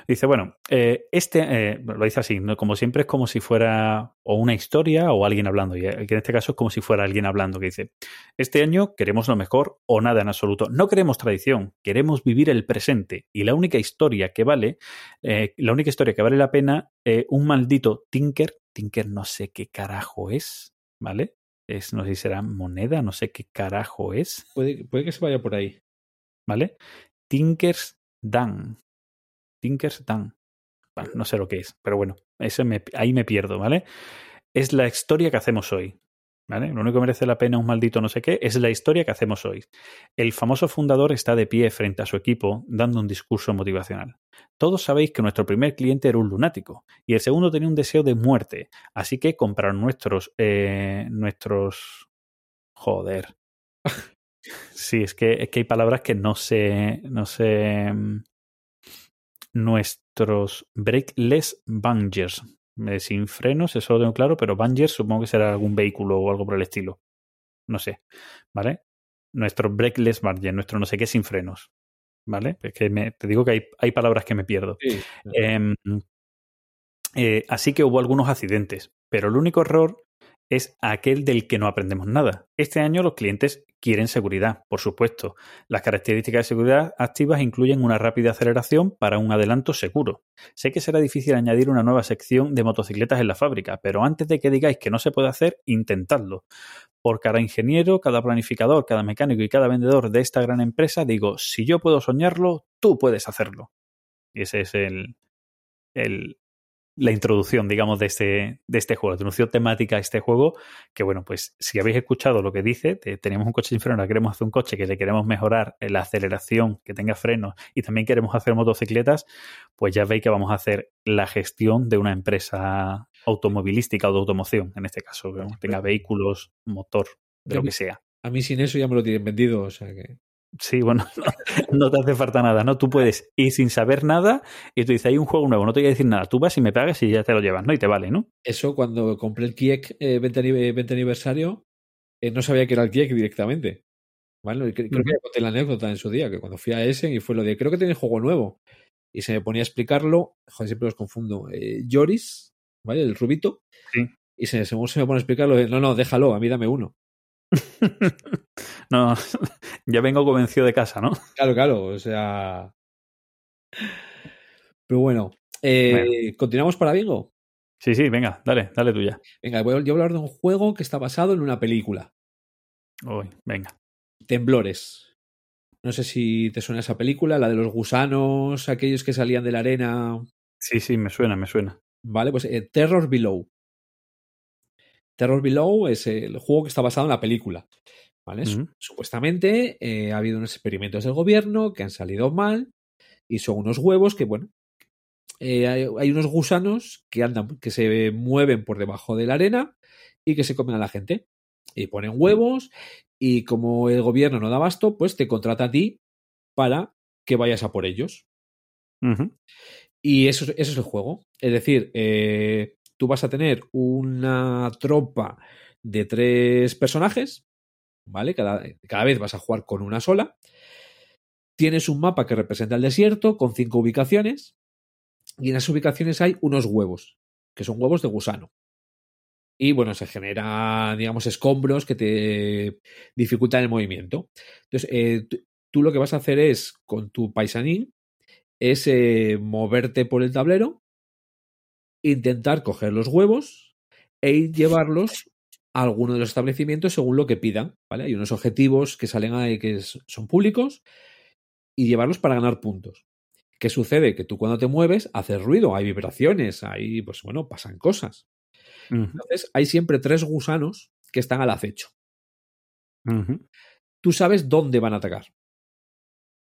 Dice, bueno, eh, este, eh, lo dice así, ¿no? como siempre es como si fuera o una historia o alguien hablando, y que en este caso es como si fuera alguien hablando, que dice, este año queremos lo mejor o nada en absoluto, no queremos tradición, queremos vivir el presente, y la única historia que vale, eh, la única historia que vale la pena, un maldito Tinker, Tinker no sé qué carajo es, ¿vale? Es, no sé si será moneda, no sé qué carajo es, Puede, puede que se vaya por ahí. ¿vale? Tinkers Dan. Tinkers Dan. Bueno, no sé lo que es, pero bueno, eso me- ahí me pierdo, ¿vale? Es la historia que hacemos hoy. ¿Vale? Lo único que merece la pena un maldito no sé qué es la historia que hacemos hoy. El famoso fundador está de pie frente a su equipo dando un discurso motivacional. Todos sabéis que nuestro primer cliente era un lunático y el segundo tenía un deseo de muerte, así que compraron nuestros eh, nuestros joder. Sí, es que, es que hay palabras que no sé, no sé. Nuestros brakeless bangers. Eh, sin frenos, eso lo tengo claro, pero bangers supongo que será algún vehículo o algo por el estilo. No sé, ¿vale? Nuestro brakeless bangers, nuestro no sé qué sin frenos. ¿Vale? Es que me- te digo que hay, hay palabras que me pierdo. Sí. Em, eh, así que hubo algunos accidentes, pero el único error es aquel del que no aprendemos nada. Este año los clientes quieren seguridad, por supuesto. Las características de seguridad activas incluyen una rápida aceleración para un adelanto seguro. Sé que será difícil añadir una nueva sección de motocicletas en la fábrica, pero antes de que digáis que no se puede hacer, intentadlo. Por cada ingeniero, cada planificador, cada mecánico y cada vendedor de esta gran empresa, digo, si yo puedo soñarlo, tú puedes hacerlo. Y ese es el, el- la introducción, digamos, de este, de este juego, la introducción temática a este juego, que bueno, pues si habéis escuchado lo que dice, te- tenemos un coche sin freno, ahora queremos hacer un coche que le queremos mejorar la aceleración, que tenga frenos y también queremos hacer motocicletas, pues ya veis que vamos a hacer la gestión de una empresa automovilística o de automoción, en este caso, que tenga vehículos, motor, de lo que sea. A mí sin eso ya me lo tienen vendido, o sea que. Sí, bueno, no, no te hace falta nada, ¿no? Tú puedes ir sin saber nada y tú dices, hay un juego nuevo, no te voy a decir nada. Tú vas y me pagas y ya te lo llevas, ¿no? Y te vale, ¿no? Eso cuando compré el Kiek eh, 20, ani- 20 aniversario, eh, no sabía que era el Kiek directamente. ¿Vale? Creo, que ya conté la anécdota en su día, que cuando fui a Essen y fue lo de, creo que tiene juego nuevo. Y se me ponía a explicarlo, joder, siempre los confundo. Eh, Joris, ¿vale? El rubito. Sí. Y se, según se me pone a explicarlo, no, no, déjalo, a mí dame uno. no, ya vengo convencido de casa, ¿no? Claro, claro, o sea. Pero bueno, Eh, ¿Continuamos para Bingo? Sí, sí, venga, dale, dale tuya. Venga, voy a, yo voy a hablar de un juego que está basado en una película. Uy, venga. Temblores. No sé si te suena esa película, la de los gusanos, aquellos que salían de la arena. Sí, sí, me suena, me suena. Vale, pues eh, Terror Below. Terror Below es el juego que está basado en la película. ¿Vale? Supuestamente eh, ha habido unos experimentos del gobierno que han salido mal y son unos huevos que, bueno, eh, hay, hay unos gusanos que andan, que se mueven por debajo de la arena y que se comen a la gente. Y ponen huevos y como el gobierno no da abasto, pues te contrata a ti para que vayas a por ellos. Y eso, es- eso es el juego. Es decir, eh, tú vas a tener una tropa de tres personajes, ¿vale? Cada, cada vez vas a jugar con una sola. Tienes un mapa que representa el desierto con cinco ubicaciones. Y en esas ubicaciones hay unos huevos, que son huevos de gusano. Y bueno, se generan, digamos, escombros que te dificultan el movimiento. Entonces, eh, tú- lo que vas a hacer es, con tu paisanín, es eh, moverte por el tablero, intentar coger los huevos e ir llevarlos a alguno de los establecimientos según lo que pidan. ¿vale? Hay unos objetivos que salen ahí que son públicos y llevarlos para ganar puntos. ¿Qué sucede? Que tú cuando te mueves haces ruido, hay vibraciones, hay, pues bueno, pasan cosas. Entonces hay siempre tres gusanos que están al acecho. Tú sabes dónde van a atacar.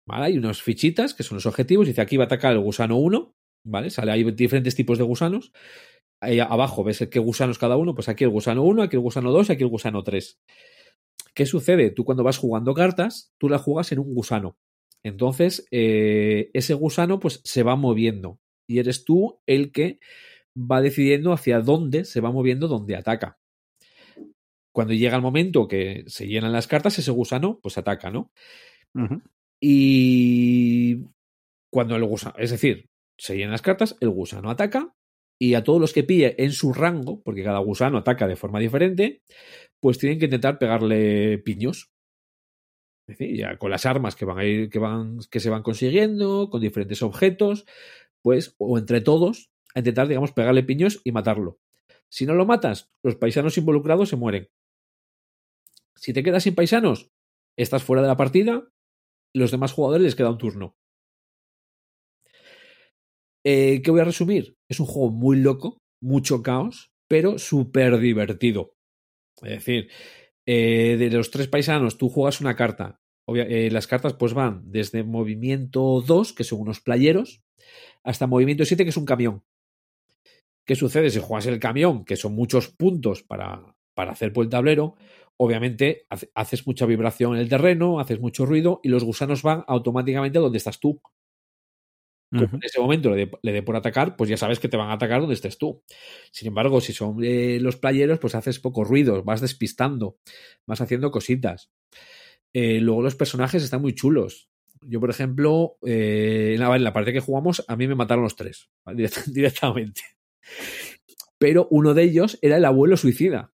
¿Vale? Hay unos fichitas que son los objetivos. Dice aquí va a atacar el gusano 1. ¿Vale? Sale, hay diferentes tipos de gusanos. Ahí abajo ves qué gusanos cada uno. Pues aquí el gusano 1, aquí el gusano 2, aquí el gusano 3. ¿Qué sucede? Tú cuando vas jugando cartas, tú las juegas en un gusano. Entonces, eh, ese gusano pues se va moviendo. Y eres tú el que va decidiendo hacia dónde se va moviendo, dónde ataca. Cuando llega el momento que se llenan las cartas, ese gusano pues ataca, ¿no? Y cuando el gusano, es decir, se llenan las cartas, el gusano ataca y a todos los que pille en su rango, porque cada gusano ataca de forma diferente, pues tienen que intentar pegarle piños. Es decir, ya con las armas que van a ir, que van, que se van consiguiendo, con diferentes objetos, pues, o entre todos, a intentar, digamos, pegarle piños y matarlo. Si no lo matas, los paisanos involucrados se mueren. Si te quedas sin paisanos, estás fuera de la partida los demás jugadores les queda un turno. Eh, ¿Qué voy a resumir? Es un juego muy loco, mucho caos, pero súper divertido. Es decir, eh, de los tres paisanos, tú juegas una carta. Eh, las cartas pues van desde movimiento 2, que son unos playeros, hasta movimiento 7, que es un camión. ¿Qué sucede? Si juegas el camión, que son muchos puntos para, para hacer por el tablero, obviamente hace- haces mucha vibración en el terreno, haces mucho ruido y los gusanos van automáticamente donde estás tú. Como en ese momento le dé dé por atacar, pues ya sabes que te van a atacar donde estés tú. Sin embargo, si son eh, los playeros, pues haces poco ruido, vas despistando, vas haciendo cositas. Eh, luego los personajes están muy chulos. Yo, por ejemplo, eh, en, la, en la parte que jugamos, a mí me mataron los tres, directamente. Pero uno de ellos era el abuelo suicida.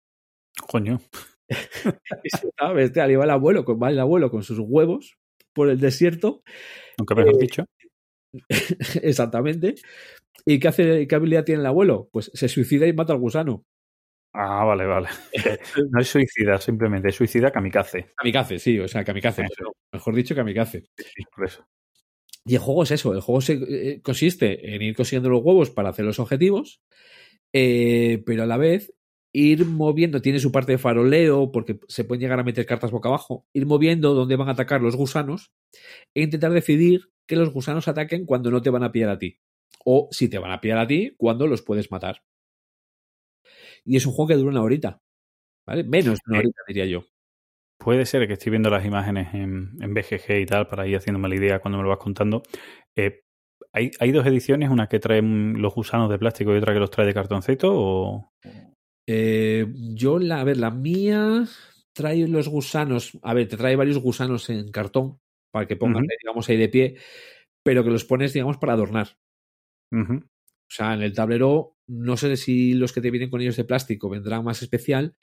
Coño. Estaba bestial, iba el abuelo, con, va el abuelo con sus huevos por el desierto Nunca mejor Eh, dicho. Exactamente. ¿Y qué, hace, qué habilidad tiene el abuelo? Pues se suicida y mata al gusano. Ah, vale, vale. No es suicida, simplemente es suicida kamikaze. Kamikaze, sí, o sea, kamikaze. Mejor dicho, kamikaze. Sí, por eso. Y el juego es eso, el juego se, eh, consiste en ir consiguiendo los huevos para hacer los objetivos, eh, pero a la vez ir moviendo, tiene su parte de faroleo, porque se pueden llegar a meter cartas boca abajo, ir moviendo dónde van a atacar los gusanos e intentar decidir que los gusanos ataquen cuando no te van a pillar a ti. O si te van a pillar a ti, cuando los puedes matar. Y es un juego que dura una horita. ¿Vale? Menos de una Eh, horita, diría yo. Puede ser que estoy viendo las imágenes en, en BGG y tal, para ir haciéndome la idea cuando me lo vas contando. Eh, ¿hay, ¿Hay dos ediciones, una que trae los gusanos de plástico y otra que los trae de cartoncito? O... Eh, yo, la, a ver, la mía trae los gusanos. A ver, te trae varios gusanos en cartón para que pongan, digamos, ahí de pie, pero que los pones, digamos, para adornar. O sea, en el tablero, no sé si los que te vienen con ellos de plástico vendrán más especial,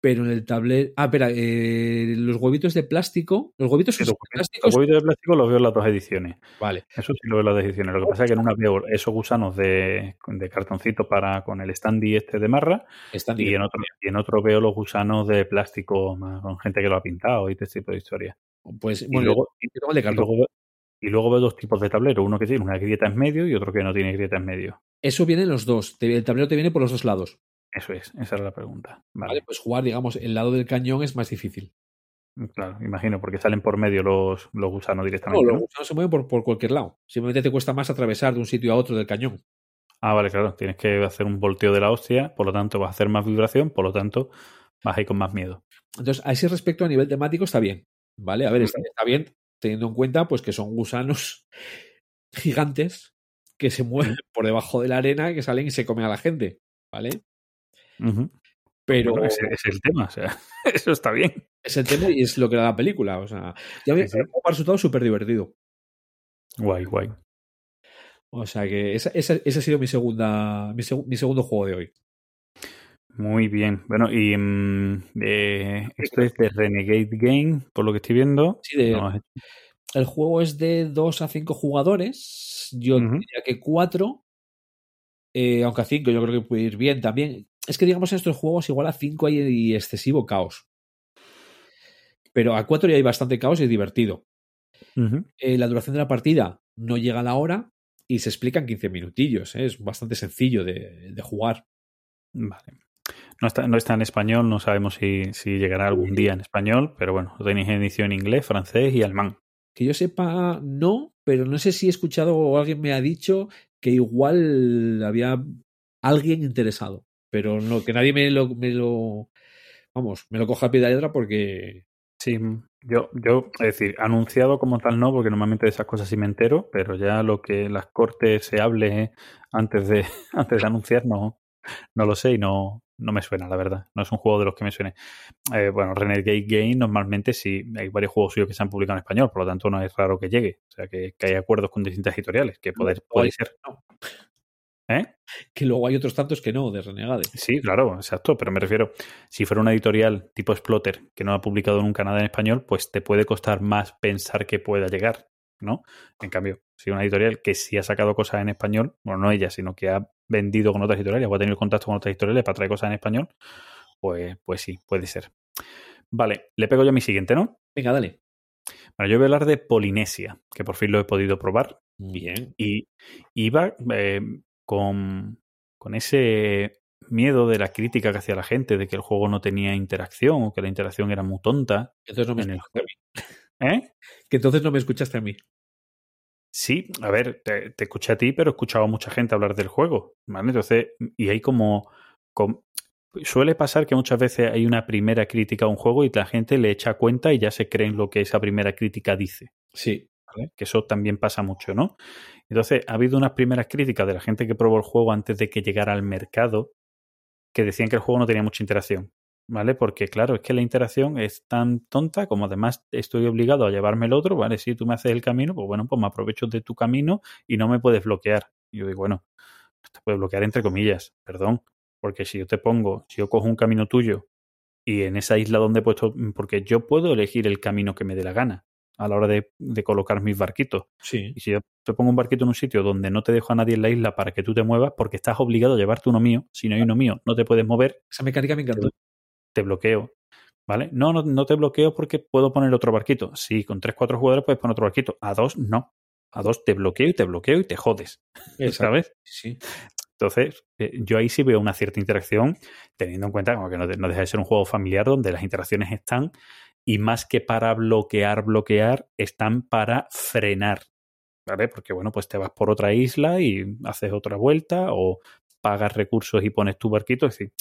pero en el tablero. Ah, espera, eh, los huevitos de plástico. Los huevitos son los plásticos. huevitos de plástico los veo en las dos ediciones. Vale, Eso sí lo veo en las dos ediciones. Lo que pasa es que en una veo esos gusanos de, de cartoncito para con el standy este de marra están y en otro y en otro veo los gusanos de plástico más con gente que lo ha pintado y este tipo de historias. Pues Y luego, el de y cartón. luego, y luego veo dos tipos de tablero, uno que tiene una grieta en medio y otro que no tiene grieta en medio. Eso viene en los dos. El tablero te viene por los dos lados. Eso es, esa era la pregunta. Vale. Vale. Pues jugar, digamos, el lado del cañón es más difícil. Claro, imagino, porque salen por medio los, los gusanos No, directamente. los ¿no? gusanos se mueven por, por cualquier lado. Simplemente te cuesta más atravesar de un sitio a otro del cañón. Ah, vale, claro. Tienes que hacer un volteo de la hostia, por lo tanto vas a hacer más vibración, por lo tanto vas a ir con más miedo. Entonces, a ese respecto, a nivel temático, está bien. ¿Vale? A ver, está, bien teniendo en cuenta pues que son gusanos gigantes que se mueven por debajo de la arena, que salen y se comen a la gente. ¿Vale? Pero Bueno, ese, ese es el tema, o sea, eso está bien. es el tema y es lo que da la película. O sea, ya me Sí, ha resultado súper divertido. Guay, guay. O sea que esa- esa- ese ha sido mi segunda mi, segu- mi segundo juego de hoy. Muy bien. Bueno, y mm, eh, esto es de Renegade Game, por lo que estoy viendo. Sí, de- No, El juego es de 2 a 5 jugadores. Yo diría que 4. aunque a 5 yo creo que puede ir bien también. Es que digamos en estos juegos igual a 5 hay excesivo caos. Pero a 4 ya hay bastante caos y es divertido. Eh, la duración de la partida no llega a la hora y se explica en 15 minutillos. ¿eh? Es bastante sencillo de, de jugar. Vale. No está, no está en español, no sabemos si, si llegará algún día en español, pero bueno, tenéis en edición en inglés, francés y alemán. Que yo sepa, no, pero no sé si he escuchado o alguien me ha dicho que igual había alguien interesado. Pero no, que nadie me lo, me lo vamos, me lo coja a pie de letra porque Sí, yo, yo, es decir, anunciado como tal no, porque normalmente de esas cosas sí me entero, pero ya lo que las cortes se hable antes de, antes de anunciar no, no lo sé y no, no me suena, la verdad. No es un juego de los que me suene. Eh, bueno, Renegade Game normalmente sí hay varios juegos suyos que se han publicado en español, por lo tanto no es raro que llegue. O sea, que, que hay acuerdos con distintas editoriales, que puede, puede ser. no. ¿Eh? que luego hay otros tantos que no, de Renegade. Sí, claro, exacto, pero me refiero, si fuera una editorial tipo Splotter que no ha publicado nunca nada en español, pues te puede costar más pensar que pueda llegar, ¿no? En cambio, si una editorial que sí ha sacado cosas en español, bueno, no ella, sino que ha vendido con otras editoriales o ha tenido contacto con otras editoriales para traer cosas en español, pues, pues sí, puede ser. Vale, le pego yo a mi siguiente, ¿no? Venga, dale. Bueno, yo voy a hablar de Polinesia, que por fin lo he podido probar Bien. y iba eh, con, con ese miedo de la crítica que hacía la gente, de que el juego no tenía interacción o que la interacción era muy tonta. Entonces no me En el. ¿Eh? Que entonces no me escuchaste a mí. Sí, a ver, te, te escuché a ti, pero he escuchado a mucha gente hablar del juego, ¿vale? Entonces, y hay como, com- Suele pasar que muchas veces hay una primera crítica a un juego y la gente le echa cuenta y ya se cree en lo que esa primera crítica dice. Sí. ¿vale? Que eso también pasa mucho, ¿no? Entonces, ha habido unas primeras críticas de la gente que probó el juego antes de que llegara al mercado que decían que el juego no tenía mucha interacción, ¿vale? Porque, claro, es que la interacción es tan tonta como además estoy obligado a llevarme el otro, ¿vale? Si tú me haces el camino, pues bueno, pues me aprovecho de tu camino y no me puedes bloquear. Y yo digo, bueno, te puedes bloquear entre comillas, perdón, porque si yo te pongo, si yo cojo un camino tuyo y en esa isla donde he puesto, porque yo puedo elegir el camino que me dé la gana a la hora de, de colocar mis barquitos. Sí. Y si yo te pongo un barquito en un sitio donde no te dejo a nadie en la isla para que tú te muevas, porque estás obligado a llevarte uno mío, si no hay uno mío, no te puedes mover, Esa mecánica me encantó. Te bloqueo. ¿Vale? No, no, no te bloqueo porque puedo poner otro barquito. Sí, con tres, cuatro jugadores puedes poner otro barquito. A dos, no. A dos te bloqueo y te bloqueo y te jodes. Exacto. ¿Sabes? Sí. Entonces, eh, yo ahí sí veo una cierta interacción, teniendo en cuenta como que no deja de ser un juego familiar donde las interacciones están, y más que para bloquear, bloquear, están para frenar. ¿Vale? Porque, bueno, pues te vas por otra isla y haces otra vuelta, o pagas recursos y pones tu barquito, es decir,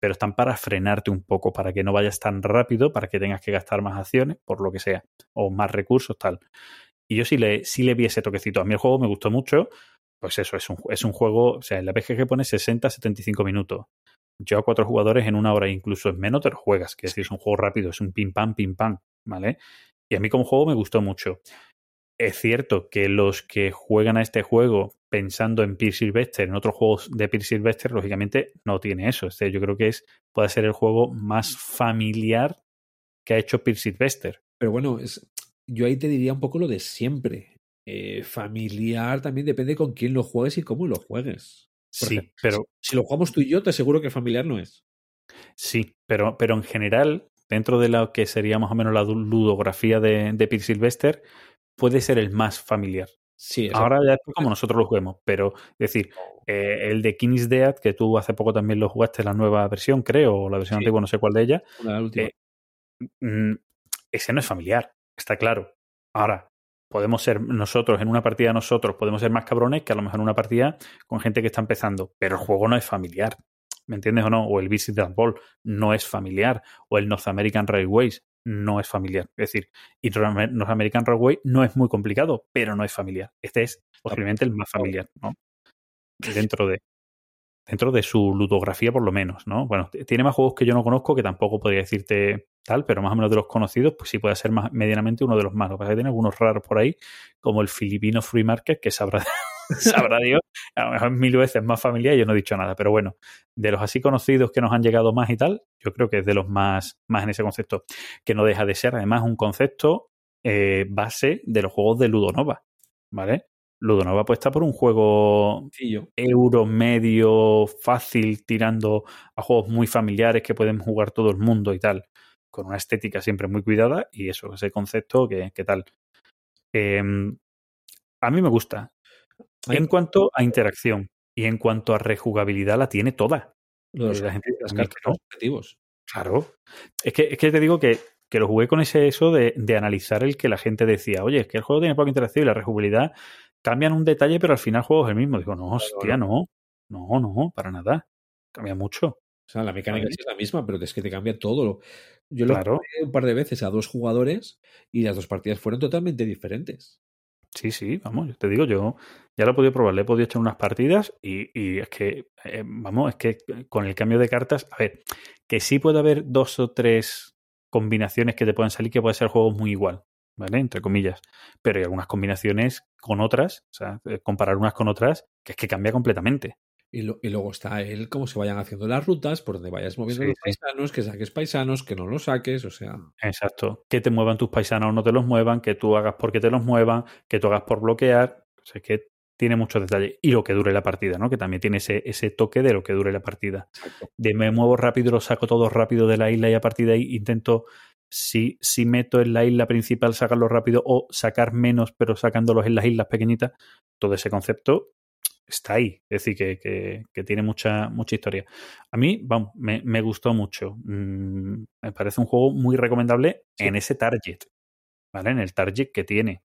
pero están para frenarte un poco, para que no vayas tan rápido, para que tengas que gastar más acciones, por lo que sea, o más recursos, tal. Y yo sí le, sí le vi ese toquecito. A mí el juego me gustó mucho, pues eso, es un, es un juego, o sea, en la BGG pone 60-75 minutos. Yo a cuatro jugadores en una hora, incluso en menos, te lo juegas, que es decir, es un juego rápido, es un pim pam, pim pam, ¿vale? Y a mí como juego me gustó mucho. Es cierto que los que juegan a este juego pensando en Pierce Sylvester, en otros juegos de Pierce Sylvester, lógicamente no tiene eso. Este, yo creo que es puede ser el juego más familiar que ha hecho Pierce Sylvester. Pero bueno, es, yo ahí te diría un poco lo de siempre. Eh, familiar también depende con quién lo juegues y cómo lo juegues. Por Sí, ejemplo, pero Si lo jugamos tú y yo, te aseguro que familiar no es. sí, pero, pero en general, dentro de lo que sería más o menos la ludografía de, de Pierce Sylvester, puede ser el más familiar. Sí, Ahora ya es como nosotros lo juguemos, pero es decir, eh, el de King's Dead, que tú hace poco también lo jugaste, la nueva versión, creo, o la versión Sí. antigua, no sé cuál de ellas, últimas. eh, mm, ese no es familiar, está claro. Ahora, podemos ser nosotros, en una partida nosotros, podemos ser más cabrones que a lo mejor en una partida con gente que está empezando, pero el juego no es familiar. ¿Me entiendes o no? O el Visit that Ball no es familiar, o el North American Railways no es familiar. Es decir, y North American Railway no es muy complicado, pero no es familiar. Este es posiblemente el más familiar, ¿no? Dentro de dentro de su ludografía por lo menos, ¿no? Bueno, tiene más juegos que yo no conozco que tampoco podría decirte tal, pero más o menos de los conocidos, pues sí puede ser más, medianamente uno de los más. Lo que pasa es que tiene algunos raros por ahí, como el Filipino Free Market, que sabrá, sabrá Dios, a lo mejor mil veces más familiar y yo no he dicho nada, pero bueno, de los así conocidos que nos han llegado más y tal, yo creo que es de los más, más en ese concepto, que no deja de ser además un concepto eh, base de los juegos de Ludonova, ¿vale? Ludonova apuesta por un juego Sencillo. euro medio fácil tirando a juegos muy familiares que pueden jugar todo el mundo y tal, con una estética siempre muy cuidada y eso, ese concepto que, que tal. Eh, a mí me gusta. En cuanto a interacción y en cuanto a rejugabilidad, la tiene toda. los- la gente dice las a mí que cartas no. los objetivos. Claro. Es que, es que te digo que, que lo jugué con ese eso de, de analizar el que la gente decía, oye, es que el juego tiene poca interacción y la rejugabilidad cambian un detalle, pero al final el juego es el mismo. Digo, no, hostia, no. No, no, para nada. Cambia mucho. O sea, la mecánica es la misma, pero es que te cambia todo. Yo lo Claro. jugué un par de veces a dos jugadores y las dos partidas fueron totalmente diferentes. Sí, sí, vamos, yo te digo, yo ya lo he podido probar, le he podido echar unas partidas y, y es que, eh, vamos, es que con el cambio de cartas, a ver, que sí puede haber dos o tres combinaciones que te pueden salir que puede ser el juego muy igual, ¿vale? Entre comillas, pero hay algunas combinaciones con otras, o sea, eh, comparar unas con otras, que es que cambia completamente. Y, lo- y luego está el cómo se vayan haciendo las rutas, por donde vayas moviendo Sí, los sí. paisanos, que saques paisanos, que no los saques, o sea. Exacto. Que te muevan tus paisanos o no te los muevan, que tú hagas porque te los muevan, que tú hagas por bloquear. O sea, es que tiene muchos detalles. Y lo que dure la partida, ¿no? Que también tiene ese, ese toque de lo que dure la partida. De me muevo rápido, lo saco todo rápido de la isla y a partir de ahí intento, si, si meto en la isla principal, sacarlo rápido o sacar menos, pero sacándolos en las islas pequeñitas. Todo ese concepto está ahí. Es decir, que, que, que tiene mucha, mucha historia. A mí, vamos, me, me gustó mucho. Mm, me parece un juego muy recomendable Sí. en ese target, ¿vale? En el target que tiene,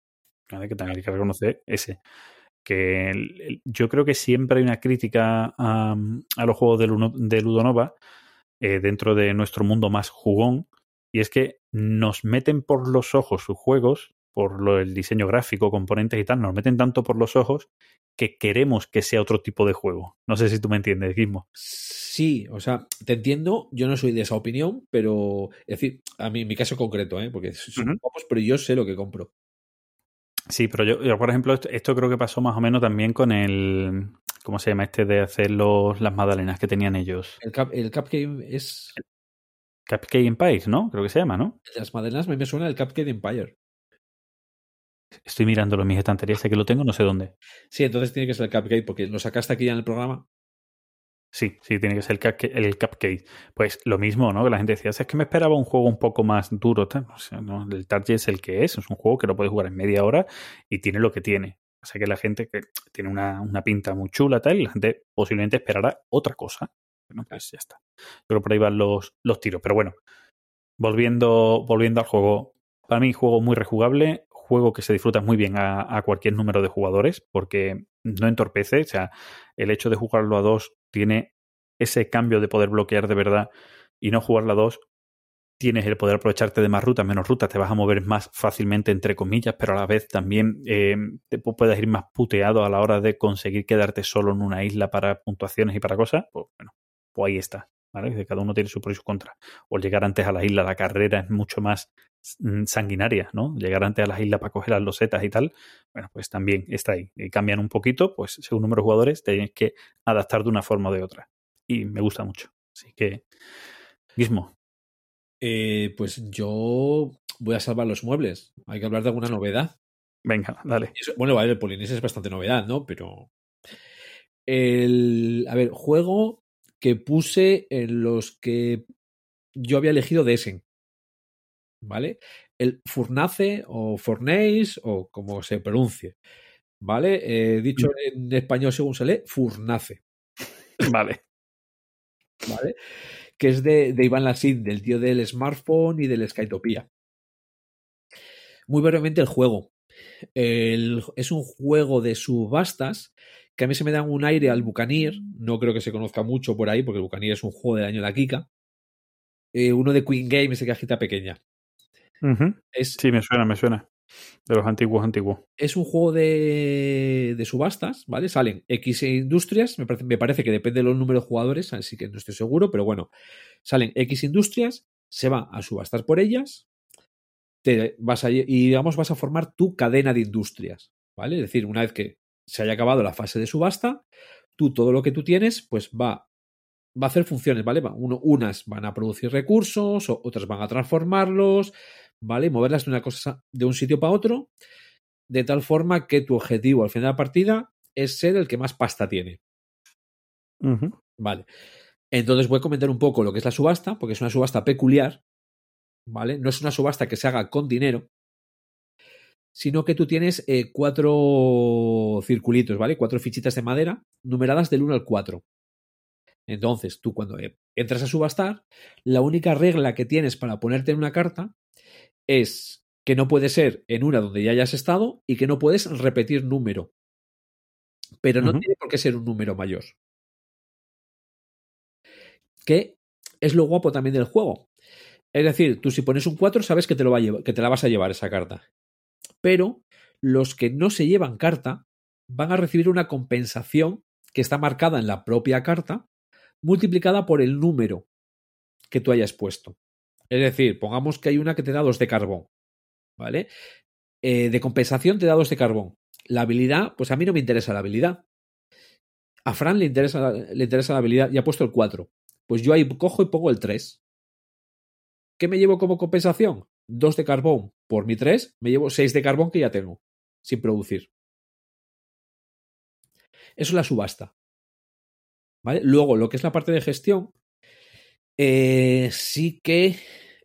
¿vale? Que también hay que reconocer ese. Que el- el- yo creo que siempre hay una crítica a, a los juegos de, Luno- de Ludonova eh, dentro de nuestro mundo más jugón, y es que nos meten por los ojos sus juegos, por lo, el diseño gráfico, componentes y tal, nos meten tanto por los ojos que queremos que sea otro tipo de juego. No sé si tú me entiendes, Gizmo. Sí, o sea, te entiendo, yo no soy de esa opinión, pero es decir, a mí, en mi caso concreto, ¿eh? porque son Ujú. pocos, pero yo sé lo que compro. Sí, pero yo, yo, por ejemplo, esto, esto creo que pasó más o menos también con el. ¿Cómo se llama este de hacer los, las magdalenas que tenían ellos? El, cap, el Cupcake es. Cupcake Empire, ¿no? Creo que se llama, ¿no? Las madenas a mí me suena el Cupcake Empire. Estoy mirándolo en mis estanterías, sé que lo tengo, no sé dónde. Sí, entonces tiene que ser el Cupcake, porque lo sacaste aquí ya en el programa. Sí, sí, tiene que ser el cupcake, el cupcake. Pues lo mismo, ¿no? Que la gente decía, es que me esperaba un juego un poco más duro. tal". O sea, no, el target es el que es, es un juego que lo puedes jugar en media hora y tiene lo que tiene. O sea que la gente que tiene una, una pinta muy chula tal, y la gente posiblemente esperará otra cosa. Bueno, pues ya está. Pero por ahí van los, los tiros. Pero bueno, volviendo, volviendo al juego. Para mí, juego muy rejugable, juego que se disfruta muy bien a, cualquier número de jugadores, porque no entorpece. O sea, el hecho de jugarlo a dos tiene ese cambio de poder bloquear de verdad y no jugarlo a dos. Tienes el poder aprovecharte de más rutas, menos rutas, te vas a mover más fácilmente, entre comillas, pero a la vez también eh, te pu- puedes ir más puteado a la hora de conseguir quedarte solo en una isla para puntuaciones y para cosas. Pues bueno, pues ahí está. ¿vale? Cada uno tiene su pro y su contra. O llegar antes a la isla, la carrera es mucho más sanguinaria, ¿no? Llegar antes a las islas para coger las losetas y tal, bueno, pues también está ahí. Y cambian un poquito, pues según número de jugadores, tienes que adaptar de una forma o de otra. Y me gusta mucho. Así que, mismo. Eh, pues yo voy a salvar los muebles. Hay que hablar de alguna novedad. Venga, dale. Eso- bueno, vale, el Polinesia es bastante novedad, ¿no? Pero. El. A ver, juego que puse en los que yo había elegido de Essen. ¿Vale? El Furnace o Fornace o como se pronuncie. ¿Vale? Eh, dicho en español según se lee, Furnace. Vale. ¿Vale? Que es de, de Iván Lassin, del tío del smartphone y del Skytopia. Muy brevemente el juego. El- es un juego de subastas que a mí se me da un aire al Bucanir. No creo que se conozca mucho por ahí, porque el Bucanir es un juego del año de la Kika. Eh, uno de Queen Games de cajita pequeña. Es, Sí, me suena, me suena. De los antiguos, antiguos. es un juego de, de subastas, ¿vale? Salen X industrias, me parece, me parece que depende de los números de jugadores, así que no estoy seguro, pero bueno, salen X industrias, se va a subastar por ellas, te vas a, y digamos vas a formar tu cadena de industrias, ¿vale? Es decir, una vez que se haya acabado la fase de subasta, tú todo lo que tú tienes, pues va, va a hacer funciones, ¿vale? Va- uno- unas van a producir recursos, otras van a transformarlos, ¿vale? Moverlas de una cosa, de un sitio para otro, de tal forma que tu objetivo al final de la partida es ser el que más pasta tiene. Vale. Entonces voy a comentar un poco lo que es la subasta, porque es una subasta peculiar, ¿vale? No es una subasta que se haga con dinero, sino que tú tienes eh, cuatro circulitos, ¿vale? Cuatro fichitas de madera numeradas del 1 al 4. Entonces, tú cuando eh, entras a subastar, la única regla que tienes para ponerte en una carta es que no puede ser en una donde ya hayas estado y que no puedes repetir número. Pero no tiene por qué ser un número mayor. Que es lo guapo también del juego. Es decir, tú si pones un 4 sabes que te, lo va a llevar- que te la vas a llevar esa carta. Pero los que no se llevan carta van a recibir una compensación que está marcada en la propia carta, multiplicada por el número que tú hayas puesto. Es decir, pongamos que hay una que te da 2 de carbón. ¿Vale? Eh, de compensación te da 2 de carbón. La habilidad, pues a mí no me interesa la habilidad. A Fran le interesa, la- habilidad y ha puesto el 4. Pues yo ahí cojo y pongo el 3. ¿Qué me llevo como compensación? 2 de carbón por mi 3, me llevo 6 de carbón que ya tengo, sin producir. Eso es la subasta. ¿Vale? Luego, lo que es la parte de gestión, eh, sí que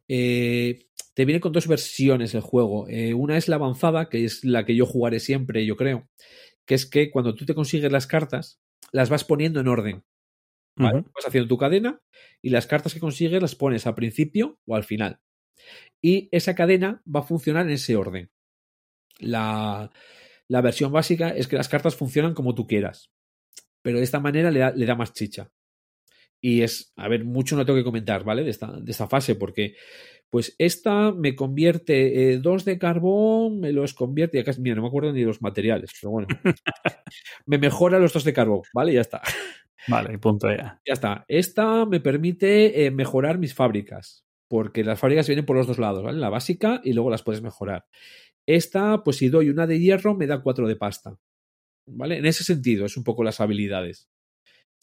eh, te viene con dos versiones el juego. Eh, una es la avanzada, que es la que yo jugaré siempre, yo creo, que es que cuando tú te consigues las cartas, las vas poniendo en orden. ¿vale? Vas haciendo tu cadena y las cartas que consigues las pones al principio o al final. Y esa cadena va a funcionar en ese orden. La, la versión básica es que las cartas funcionan como tú quieras. Pero de esta manera le da, le da más chicha. Y es, a ver, mucho no tengo que comentar, ¿vale? De esta, de esta fase, porque pues esta me convierte eh, dos de carbón, me los convierte, ya casi, mira, no me acuerdo ni de los materiales, pero bueno. me mejora los dos de carbón, ¿vale? Ya está. Vale, punto ya. Ya está. Esta me permite eh, mejorar mis fábricas, porque las fábricas vienen por los dos lados, ¿vale? La básica y luego las puedes mejorar. Esta, pues si doy una de hierro, me da cuatro de pasta. ¿Vale? En ese sentido, es un poco las habilidades.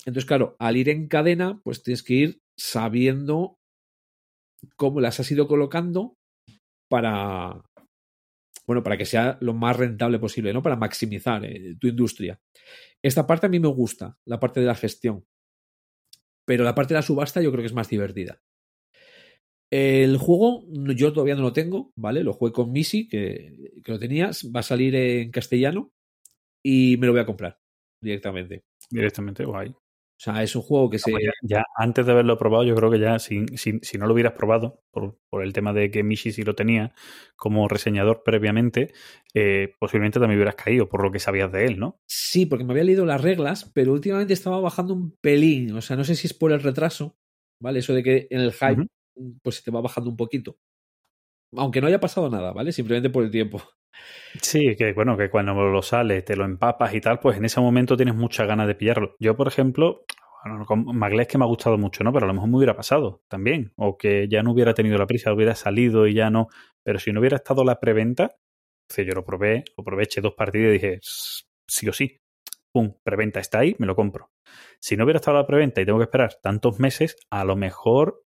Entonces, claro, al ir en cadena, pues tienes que ir sabiendo cómo las has ido colocando para, bueno, para que sea lo más rentable posible, ¿no? Para maximizar eh, tu industria. Esta parte a mí me gusta, la parte de la gestión. Pero la parte de la subasta yo creo que es más divertida. El juego yo todavía no lo tengo, ¿vale? Lo jugué con Missy, que, que lo tenías. Va a salir en castellano y me lo voy a comprar directamente. Directamente, guay. O sea, es un juego que se... Ya, ya antes de haberlo probado, yo creo que ya, si, si, si no lo hubieras probado, por, por, el tema de que Mishi sí lo tenía como reseñador previamente, eh, posiblemente también hubieras caído por lo que sabías de él, ¿no? Sí, porque me había leído las reglas, pero últimamente estaba bajando un pelín. O sea, no sé si es por el retraso, ¿vale? Eso de que en el hype, uh -huh. pues se te va bajando un poquito. Aunque no haya pasado nada, ¿vale? Simplemente por el tiempo. Sí, que bueno, que cuando lo sales, te lo empapas y tal, pues en ese momento tienes muchas ganas de pillarlo. Yo, por ejemplo, con Magles que me ha gustado mucho, ¿no? Pero a lo mejor me hubiera pasado también. O que ya no hubiera tenido la prisa, hubiera salido y ya no. Pero si no hubiera estado la preventa, yo lo probé, lo probé, dos partidas y dije, sí o sí. Pum, preventa está ahí, me lo compro. Si no hubiera estado la preventa y tengo que esperar tantos meses, a lo mejor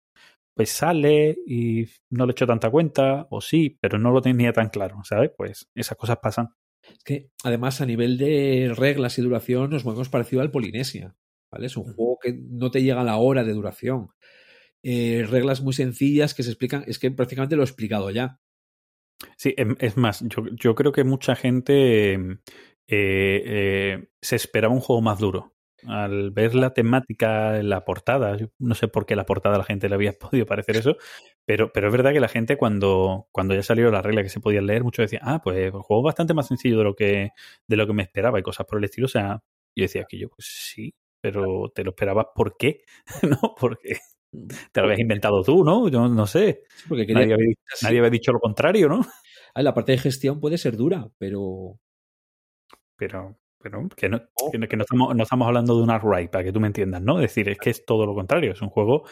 pues sale y no le echo tanta cuenta, o sí, pero no lo tenía tan claro, ¿sabes? Pues esas cosas pasan. Es que además a nivel de reglas y duración nos movemos parecido al Polinesia. ¿vale? Es un juego que no te llega a la hora de duración. Eh, reglas muy sencillas que se explican, es que prácticamente lo he explicado ya. Sí, em, es más, yo, yo creo que mucha gente eh, eh, se esperaba un juego más duro. Al ver la temática en la portada, no sé por qué la portada a la gente le había podido parecer eso, pero, pero es verdad que la gente cuando, cuando ya salieron las reglas que se podían leer, muchos decían, ah, pues el juego es bastante más sencillo de lo que, de lo que me esperaba y cosas por el estilo. O sea, yo decía que yo, pues sí, pero te lo esperabas ¿por qué? ¿No? Porque te lo habías inventado tú, ¿no? Yo no sé. Sí, porque quería- Nadie había, nadie había dicho lo contrario, ¿no? Ah, la parte de gestión puede ser dura, pero Pero, pero que no, que no, que no estamos, no estamos hablando de un Arkwright, para que tú me entiendas, ¿no? Es decir, es que es todo lo contrario. Es un juego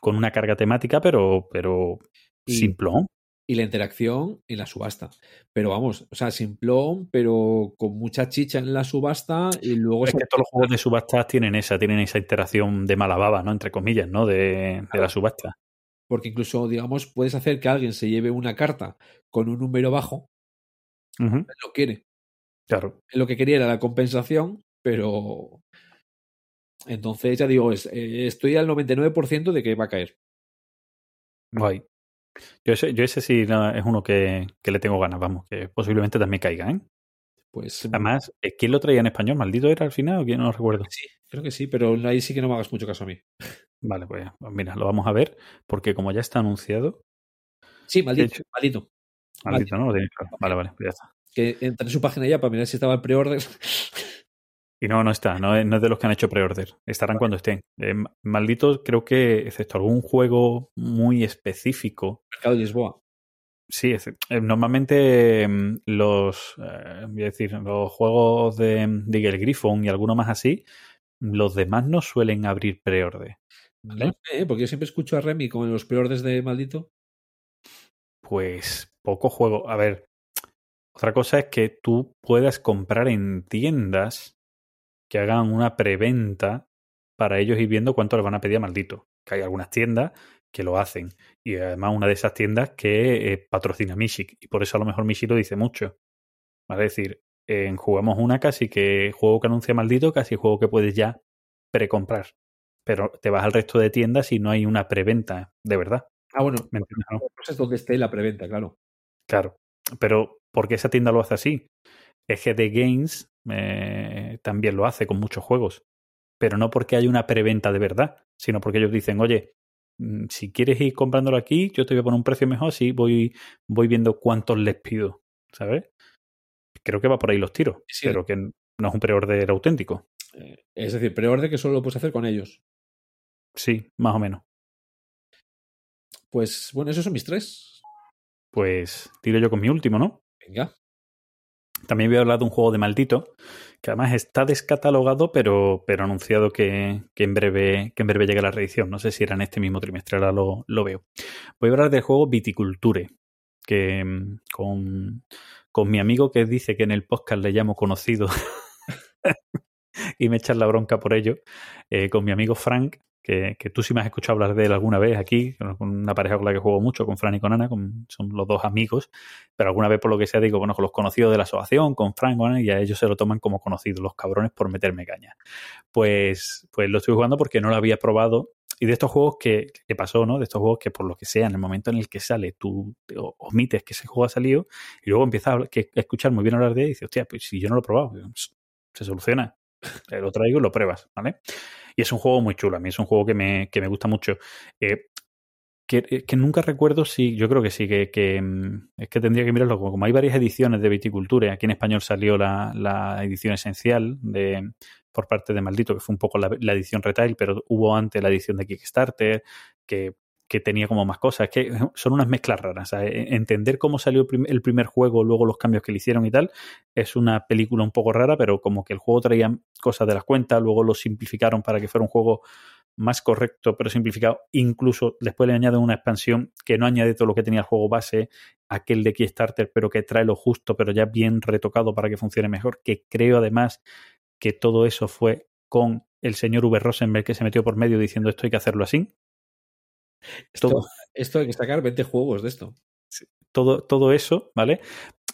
con una carga temática, pero, pero Y- simplón. y la interacción en la subasta. Pero vamos, o sea, simplón, pero con mucha chicha en la subasta y luego Es se- que todos los juegos de subastas tienen esa, tienen esa interacción de mala baba, ¿no? Entre comillas, ¿no? De, de la subasta. porque incluso, digamos, puedes hacer que alguien se lleve una carta con un número bajo, él lo quiere. Claro. Lo que quería era la compensación, pero entonces ya digo, es, eh, estoy al 99% de que va a caer. Guay. Yo ese, yo ese sí es uno que, que le tengo ganas, vamos, que posiblemente también caiga, ¿eh? Pues Además, ¿eh, ¿quién lo traía en español? ¿Maldito era al final o quién? No lo recuerdo. sí, creo que sí, pero ahí sí que no me hagas mucho caso a mí. Vale, pues, pues mira, lo vamos a ver, porque como ya está anunciado, Sí, maldito, hecho- maldito. maldito, ¿no? Lo tienes claro. Vale, vale, pues ya está. Que entré en su página ya para mirar si estaba el pre-order. Y no, no está, no es, no es de los que han hecho pre-order. Estarán cuando estén. Eh, malditos, creo que, excepto algún juego muy específico, Mercado de Lisboa. Sí, es- eh, normalmente mm, los, eh, voy a decir, los juegos de, de Eagle Griffon y alguno más así, los demás no suelen abrir preorden. ¿Vale? ¿eh? porque yo siempre escucho a Remy con los pre-orders de maldito. Pues poco juego. A ver, otra cosa es que tú puedas comprar en tiendas que hagan una preventa para ellos ir viendo cuánto les van a pedir a maldito. Que hay algunas tiendas que lo hacen. Y además una de esas tiendas que eh, patrocina Mishik. Y por eso a lo mejor Mishik lo dice mucho. ¿Vale? Es decir, en Jugamos una casi que juego que anuncia maldito, casi juego que puedes ya precomprar. Pero te vas al resto de tiendas y no hay una preventa de verdad. Ah, bueno, ¿Me entiendes? no? pues es donde esté la preventa, claro. Claro. Pero, ¿por qué esa tienda lo hace así? Es que The Games eh, también lo hace con muchos juegos. Pero no porque haya una preventa de verdad, sino porque ellos dicen, oye, mm, si quieres ir comprándolo aquí, yo te voy a poner un precio mejor, sí, voy, voy viendo cuántos les pido, ¿sabes? Creo que va por ahí los tiros, Sí, pero que no es un preorder auténtico. Eh, es decir, pre-order que solo lo puedes hacer con ellos. Sí, más o menos. Pues bueno, esos son mis tres. Pues tiro yo con mi último, ¿no? Venga. También voy a hablar de un juego de maldito, que además está descatalogado, pero, pero anunciado que, que en breve, que en breve llega la reedición. No sé si era en este mismo trimestre, ahora lo, lo veo. Voy a hablar del juego Viticulture, que mm, con, con mi amigo que dice que en el podcast le llamo conocido y me echan la bronca por ello, eh, con mi amigo Frank, que, que tú sí me has escuchado hablar de él alguna vez aquí, con una pareja con la que juego mucho, con Fran y con Ana, son los dos amigos, pero alguna vez por lo que sea digo, bueno, con los conocidos de la asociación, con Frank, con Ana, y a ellos se lo toman como conocidos, los cabrones, por meterme caña. Pues, pues lo estoy jugando porque no lo había probado. Y de estos juegos que, que pasó, ¿no? De estos juegos que por lo que sea, en el momento en el que sale, tú omites que ese juego ha salido y luego empiezas a, a escuchar muy bien hablar de él y dices, hostia, pues si yo no lo he probado, se soluciona. Te lo traigo y lo pruebas, ¿vale? Y es un juego muy chulo. A mí es un juego que me, que me gusta mucho. Eh, que, eh, que nunca recuerdo si, yo creo que sí, que, que, mm, es que tendría que mirarlo. Como, hay varias ediciones de Viticulture, aquí en español salió la, la edición esencial de, por parte de Maldito, que fue un poco la edición retail, pero hubo antes la edición de Kickstarter, que, que tenía como más cosas. Es que son unas mezclas raras. E, Entender cómo salió el prim- el primer juego, luego los cambios que le hicieron y tal, es una película un poco rara, pero como que el juego traía cosas de las cuentas, luego lo simplificaron para que fuera un juego más correcto, pero simplificado. Incluso después le añaden una expansión que no añade todo lo que tenía el juego base, aquel de Kickstarter, pero que trae lo justo, pero ya bien retocado para que funcione mejor. Que creo además que todo eso fue con el señor Uwe Rosenberg que se metió por medio diciendo esto hay que hacerlo así. Esto, Todo. esto hay que sacar 20 juegos de esto. todo, todo eso, ¿vale?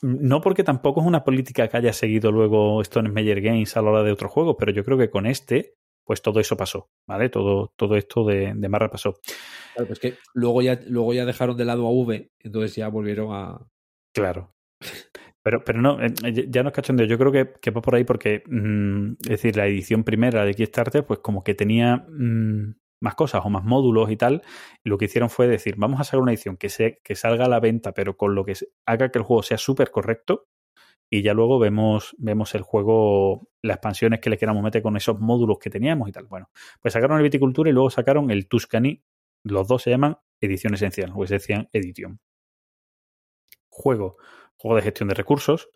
No porque tampoco es una política que haya seguido luego Stone Meyer Games a la hora de otros juegos, pero yo creo que con este, pues todo eso pasó, ¿vale? Todo, todo esto de, de Marra pasó. Claro, pues que luego ya, luego ya dejaron de lado a V, entonces ya volvieron a. Claro. Pero, pero no, eh, ya no es cachondeo. Yo creo que, que va por ahí porque, mm, es decir, la edición primera de Kickstarter, pues como que tenía mm, más cosas o más módulos y tal. Lo que hicieron fue decir, vamos a sacar una edición que, se, que salga a la venta, pero con lo que haga que el juego sea súper correcto. Y ya luego vemos, vemos el juego, las expansiones que le queramos meter con esos módulos que teníamos y tal. Bueno, pues sacaron el Viticultura y luego sacaron el Tuscany. Los dos se llaman Edición Esencial, o Esencial Edition. Juego, juego de gestión de recursos,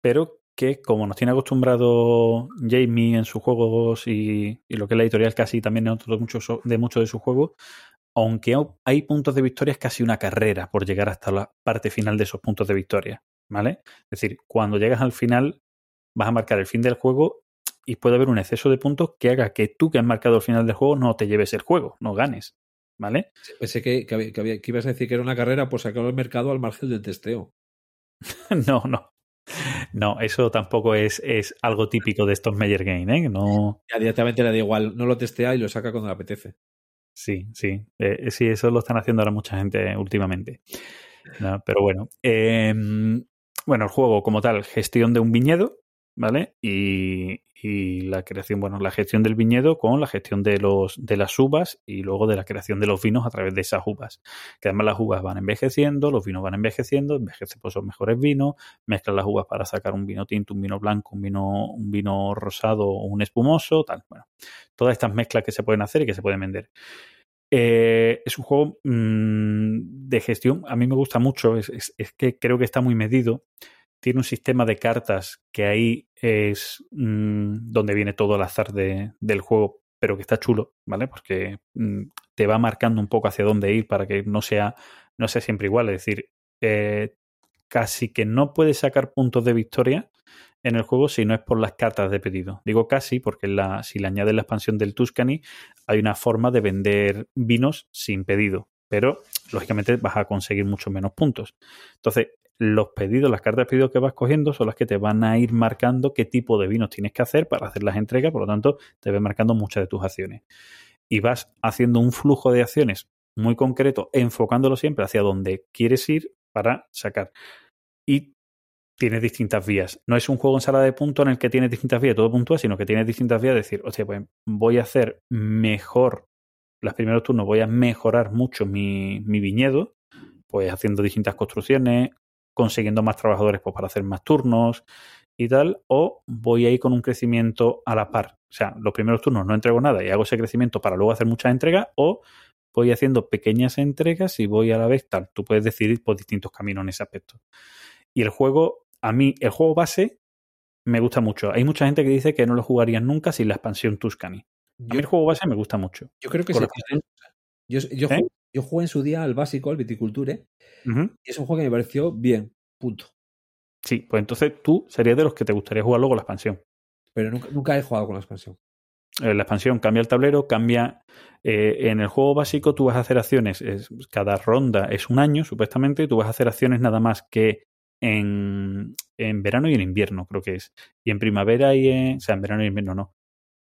pero que como nos tiene acostumbrado Jamie en sus juegos y, y lo que es la editorial casi también en otros muchos de muchos de sus juegos, aunque hay puntos de victoria, es casi una carrera por llegar hasta la parte final de esos puntos de victoria, ¿vale? Es decir, cuando llegas al final, vas a marcar el fin del juego y puede haber un exceso de puntos que haga que tú que has marcado el final del juego no te lleves el juego, no ganes, ¿vale? Pensé que, que, había- que había- que ibas a decir que era una carrera por sacar al mercado al margen del testeo. no, no. No, eso tampoco es, es algo típico de estos Meyer Game, ¿eh? No, Ya directamente le da igual, no lo testea y lo saca cuando le apetece. Sí, sí. Eh, sí, eso lo están haciendo ahora mucha gente últimamente. No, pero bueno. eh, bueno, el juego como tal, gestión de un viñedo, ¿vale? Y, y la creación, bueno, la gestión del viñedo con la gestión de los de las uvas y luego de la creación de los vinos a través de esas uvas. Que además las uvas van envejeciendo, los vinos van envejeciendo, envejecen pues son mejores vinos, mezclan las uvas para sacar un vino tinto, un vino blanco, un vino, un vino rosado un espumoso, tal. Bueno, todas estas mezclas que se pueden hacer y que se pueden vender. Eh, es un juego mmm, de gestión, a mí me gusta mucho, es, es, que creo que está muy medido. Tiene un sistema de cartas que ahí es mmm, donde viene todo el azar de, del juego, pero que está chulo, ¿vale? Porque mmm, te va marcando un poco hacia dónde ir para que no sea, no sea siempre igual. Es decir, eh, casi que no puedes sacar puntos de victoria en el juego si no es por las cartas de pedido. Digo casi porque si le añades la expansión del Tuscany hay una forma de vender vinos sin pedido, pero lógicamente vas a conseguir mucho menos puntos. Entonces, los pedidos, las cartas de pedido que vas cogiendo son las que te van a ir marcando qué tipo de vinos tienes que hacer para hacer las entregas, por lo tanto, te ven marcando muchas de tus acciones. Y vas haciendo un flujo de acciones muy concreto, enfocándolo siempre hacia donde quieres ir para sacar. Y tienes distintas vías. No es un juego en sala de puntos en el que tienes distintas vías, todo puntúa, sino que tienes distintas vías de decir, hostia, pues voy a hacer mejor los primeros turnos, voy a mejorar mucho mi, viñedo, pues haciendo distintas construcciones, consiguiendo más trabajadores pues, para hacer más turnos y tal, o voy a ir con un crecimiento a la par. O sea, los primeros turnos no entrego nada y hago ese crecimiento para luego hacer muchas entregas, o voy haciendo pequeñas entregas y voy a la vez tal. Tú puedes decidir por distintos caminos en ese aspecto. Y el juego, a mí, el juego base me gusta mucho. Hay mucha gente que dice que no lo jugarían nunca sin la expansión Tuscany. A Yo, mí el juego base me gusta mucho. yo creo que Con sí. Yo, yo, ¿Eh? jugué, yo jugué en su día al básico, al Viticulture, Ujú. y es un juego que me pareció bien, punto. Sí, pues entonces tú serías de los que te gustaría jugar luego la expansión. Pero nunca, nunca he jugado con la expansión. Eh, la expansión cambia el tablero, cambia. eh, en el juego básico tú vas a hacer acciones. es- cada ronda es un año, supuestamente, tú vas a hacer acciones nada más que en, en verano y en invierno, creo que es. Y en primavera y en. O sea, en verano y en invierno no.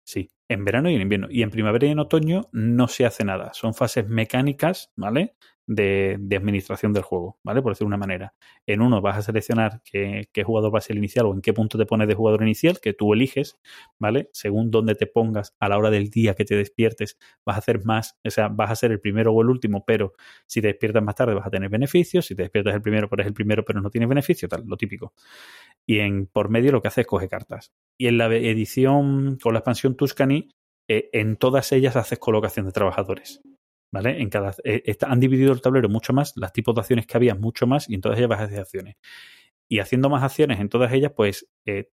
Sí, en verano y en invierno. Y en primavera y en otoño no se hace nada. Son fases mecánicas, ¿vale? De, administración del juego, ¿vale? Por decir una manera. En uno vas a seleccionar qué, qué jugador va a ser el inicial o en qué punto te pones de jugador inicial, que tú eliges, ¿vale? Según dónde te pongas a la hora del día que te despiertes, vas a hacer más, o sea, vas a ser el primero o el último, pero si te despiertas más tarde vas a tener beneficios, si te despiertas el primero, pero eres el primero, pero no tienes beneficio, tal, lo típico. Y en por medio lo que hace es coge cartas. Y en la edición con la expansión Tuscany, eh, en todas ellas haces colocación de trabajadores. ¿Vale? En cada, eh, han dividido el tablero mucho más, las tipos de acciones que había mucho más, y en todas ellas vas a hacer acciones. Y haciendo más acciones en todas ellas, pues eh,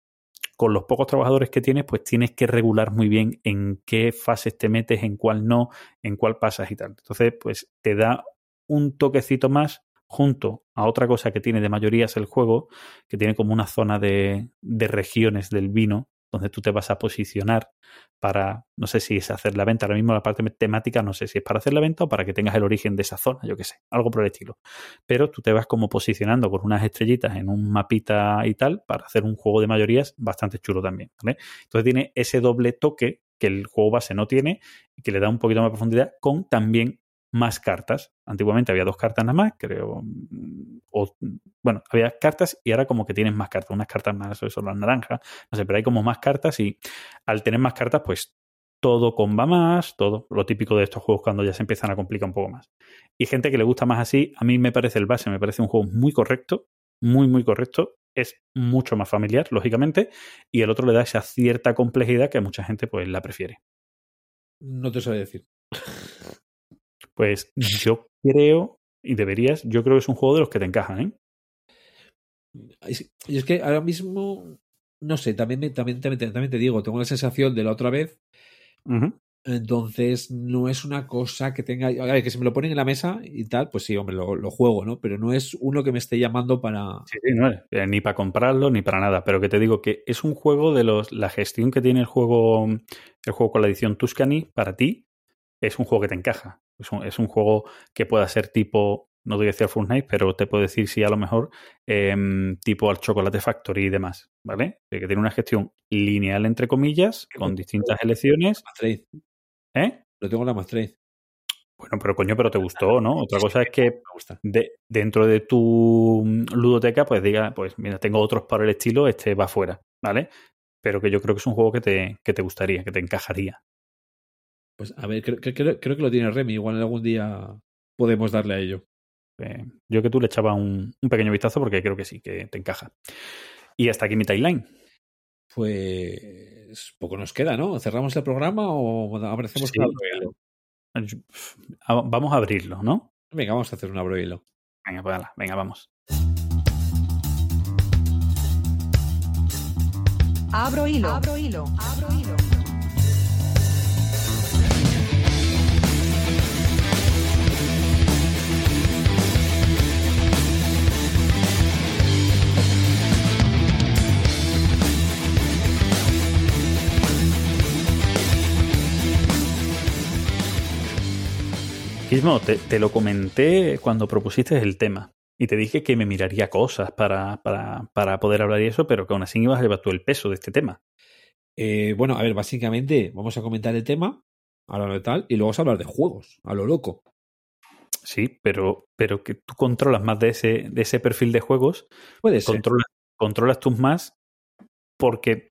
con los pocos trabajadores que tienes, pues tienes que regular muy bien en qué fases te metes, en cuál no, en cuál pasas y tal. Entonces, pues te da un toquecito más junto a otra cosa que tiene de mayorías el juego, que tiene como una zona de, de regiones del vino, donde tú te vas a posicionar para, no sé si es hacer la venta, ahora mismo la parte temática, no sé si es para hacer la venta o para que tengas el origen de esa zona, yo qué sé, algo por el estilo. Pero tú te vas como posicionando con unas estrellitas en un mapita y tal para hacer un juego de mayorías bastante chulo también. Entonces tiene ese doble toque que el juego base no tiene y que le da un poquito más profundidad con también más cartas. Antiguamente había dos cartas nada más, creo. mm, O, bueno, había cartas y ahora como que tienes más cartas. Unas cartas más, son las naranjas. No sé, pero hay como más cartas y al tener más cartas, pues todo comba más, todo lo típico de estos juegos cuando ya se empiezan a complicar un poco más. Y gente que le gusta más así, a mí me parece el base, me parece un juego muy correcto, muy, muy correcto. Es mucho más familiar, lógicamente, y el otro le da esa cierta complejidad que a mucha gente pues la prefiere. No te sabe decir. Pues yo creo, y deberías, yo creo que es un juego de los que te encajan, ¿eh? Es- Y es que ahora mismo, no sé, también, me- también, también, también te digo, tengo la sensación de la otra vez, entonces no es una cosa que tenga, a ver, que si me lo ponen en la mesa y tal, pues sí, hombre, lo, lo juego, ¿no? Pero no es uno que me esté llamando para... Sí, sí, no es eh, ni para comprarlo ni para nada, pero que te digo que es un juego de los la gestión que tiene el juego el juego con la edición Tuscany para ti es un juego que te encaja. Es un, es un juego que pueda ser tipo, no te voy a decir Night, pero te puedo decir sí a lo mejor em, tipo al Chocolate Factory y demás, ¿vale? Que tiene una gestión lineal entre comillas con distintas elecciones. ¿eh? Lo tengo en la más trade. Bueno, pero coño, pero te gustó, ¿no? Otra cosa es que de, dentro de tu mm, ludoteca, pues diga, pues mira, tengo otros para el estilo, este va fuera, ¿vale? Pero que yo creo que es un juego que te, que te gustaría, que te encajaría. Pues a ver, creo, creo- creo- que lo tiene Remy, igual algún día podemos darle a ello. Eh, yo que tú le echaba un, un pequeño vistazo porque creo que sí, que te encaja. Y hasta aquí mi timeline. Pues poco nos queda, ¿no? ¿Cerramos el programa o aparecemos Sí. Vamos a abrirlo, ¿no? Venga, vamos a hacer un Abrohilo. Venga, pues, ala, venga, vamos. Abro hilo. Abro hilo. Abro hilo. Gizmo, te, te lo comenté cuando propusiste el tema y te dije que me miraría cosas para, para, para poder hablar de eso, pero que aún así ibas a llevar tú el peso de este tema. Eh, bueno, a ver, básicamente vamos a comentar el tema, a lo tal, y luego vamos a hablar de juegos, a lo loco. Sí, pero, pero que tú controlas más de ese, de ese perfil de juegos, Puede ser. controlas, controlas tus más, porque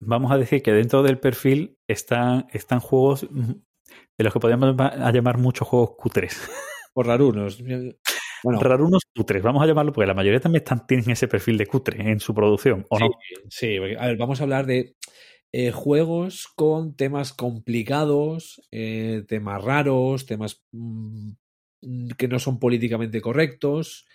vamos a decir que dentro del perfil están, están juegos de los que podríamos llamar- muchos juegos cutres. Por rarunos. Bueno, Rarunos cutres, vamos a llamarlo, porque la mayoría también están, tienen ese perfil de cutre en su producción, ¿o no? sí, a ver, vamos a hablar de eh, juegos con temas complicados, eh, temas raros, temas mm, que no son políticamente correctos.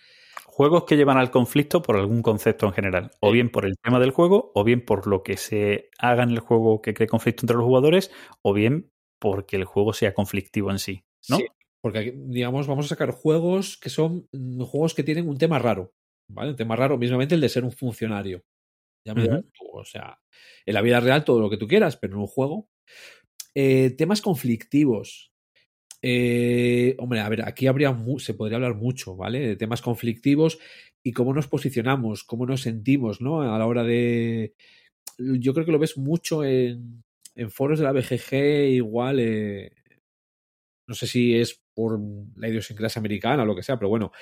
Juegos que llevan al conflicto por algún concepto en general, o bien por el tema del juego, o bien por lo que se haga en el juego que cree conflicto entre los jugadores, o bien porque el juego sea conflictivo en sí, ¿no? Sí, porque digamos, vamos a sacar juegos que son mm, juegos que tienen un tema raro. ¿Vale? Un tema raro, mismamente el de ser un funcionario. Ya me dirás tú, o sea, en la vida real todo lo que tú quieras, pero en un juego. Eh, temas conflictivos. Eh, hombre, a ver, aquí habría se podría hablar mucho, ¿vale? De temas conflictivos y cómo nos posicionamos, cómo nos sentimos, ¿no? A la hora de. Yo creo que lo ves mucho en, en foros de la BGG, igual. eh, no sé si es por la idiosincrasia americana o lo que sea, pero bueno,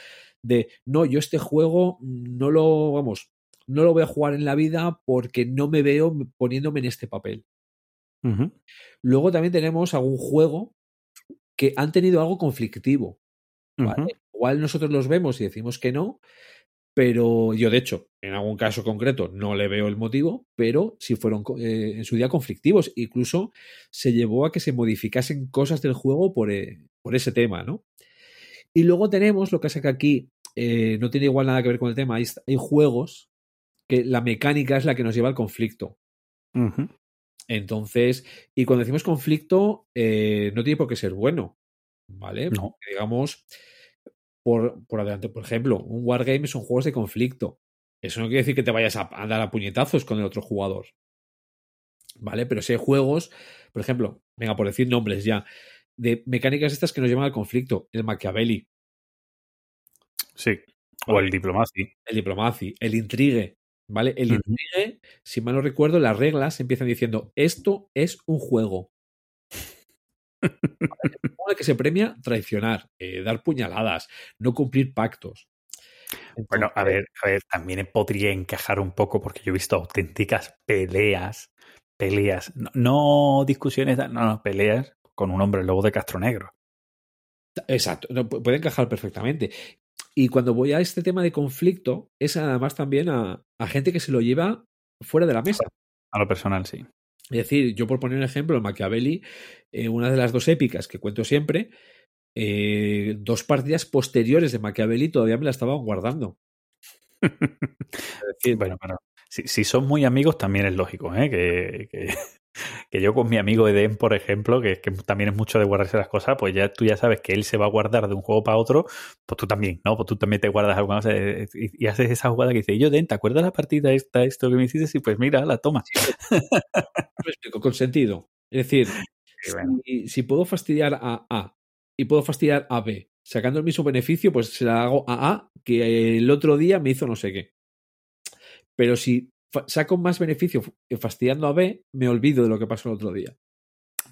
de no, yo este juego no lo, vamos, no lo voy a jugar en la vida porque no me veo poniéndome en este papel. Luego también tenemos algún juego que han tenido algo conflictivo. Igual nosotros los vemos y decimos que no, pero yo de hecho, en algún caso concreto, no le veo el motivo, pero si fueron eh, en su día conflictivos. Incluso se llevó a que se modificasen cosas del juego por, eh, por ese tema, ¿no? Y luego tenemos lo que hace que aquí eh, no tiene igual nada que ver con el tema. Hay, hay juegos que la mecánica es la que nos lleva al conflicto. Entonces, y cuando decimos conflicto, no tiene por qué ser bueno, ¿vale? No. Digamos, por, por adelante, por ejemplo, un wargame son juegos de conflicto. Eso no quiere decir que te vayas a, a dar a puñetazos con el otro jugador, ¿vale? Pero si hay juegos, por ejemplo, venga, por decir nombres ya, de mecánicas estas que nos llevan al conflicto, el Machiavelli, Sí. O el diplomacy. el Diplomacy, el Intrigue, ¿vale? El. Intrigue, si mal no recuerdo, las reglas empiezan diciendo, esto es un juego. ¿Vale? Que se premia traicionar, eh, dar puñaladas, no cumplir pactos. Bueno, a ver, a ver, también podría encajar un poco porque yo he visto auténticas peleas, peleas, no, no discusiones, no, no, peleas con un hombre lobo de Castro Negro. Exacto, no, pu- puede encajar perfectamente. Y cuando voy a este tema de conflicto, es además también a, a gente que se lo lleva fuera de la mesa. A lo personal, sí. Es decir, yo por poner un ejemplo, el Machiavelli, eh, una de las dos épicas que cuento siempre, eh, dos partidas posteriores de Machiavelli todavía me la estaban guardando. Es decir, Bueno, pero si, si son muy amigos también es lógico, ¿eh? Que, que, que yo con mi amigo Eden, por ejemplo, que, que también es mucho de guardarse las cosas, pues ya tú ya sabes que él se va a guardar de un juego para otro, pues tú también, ¿no? Pues tú también te guardas algo más eh, y, y haces esa jugada que dice, yo Eden, ¿te acuerdas la partida esta, esto que me hiciste? Y pues mira, la toma. me explico con sentido. Es decir, bueno, si, si puedo fastidiar a A y puedo fastidiar a B, sacando el mismo beneficio, pues se la hago a A que el otro día me hizo no sé qué. Pero si saco más beneficio f- fastidiando a B, me olvido de lo que pasó el otro día.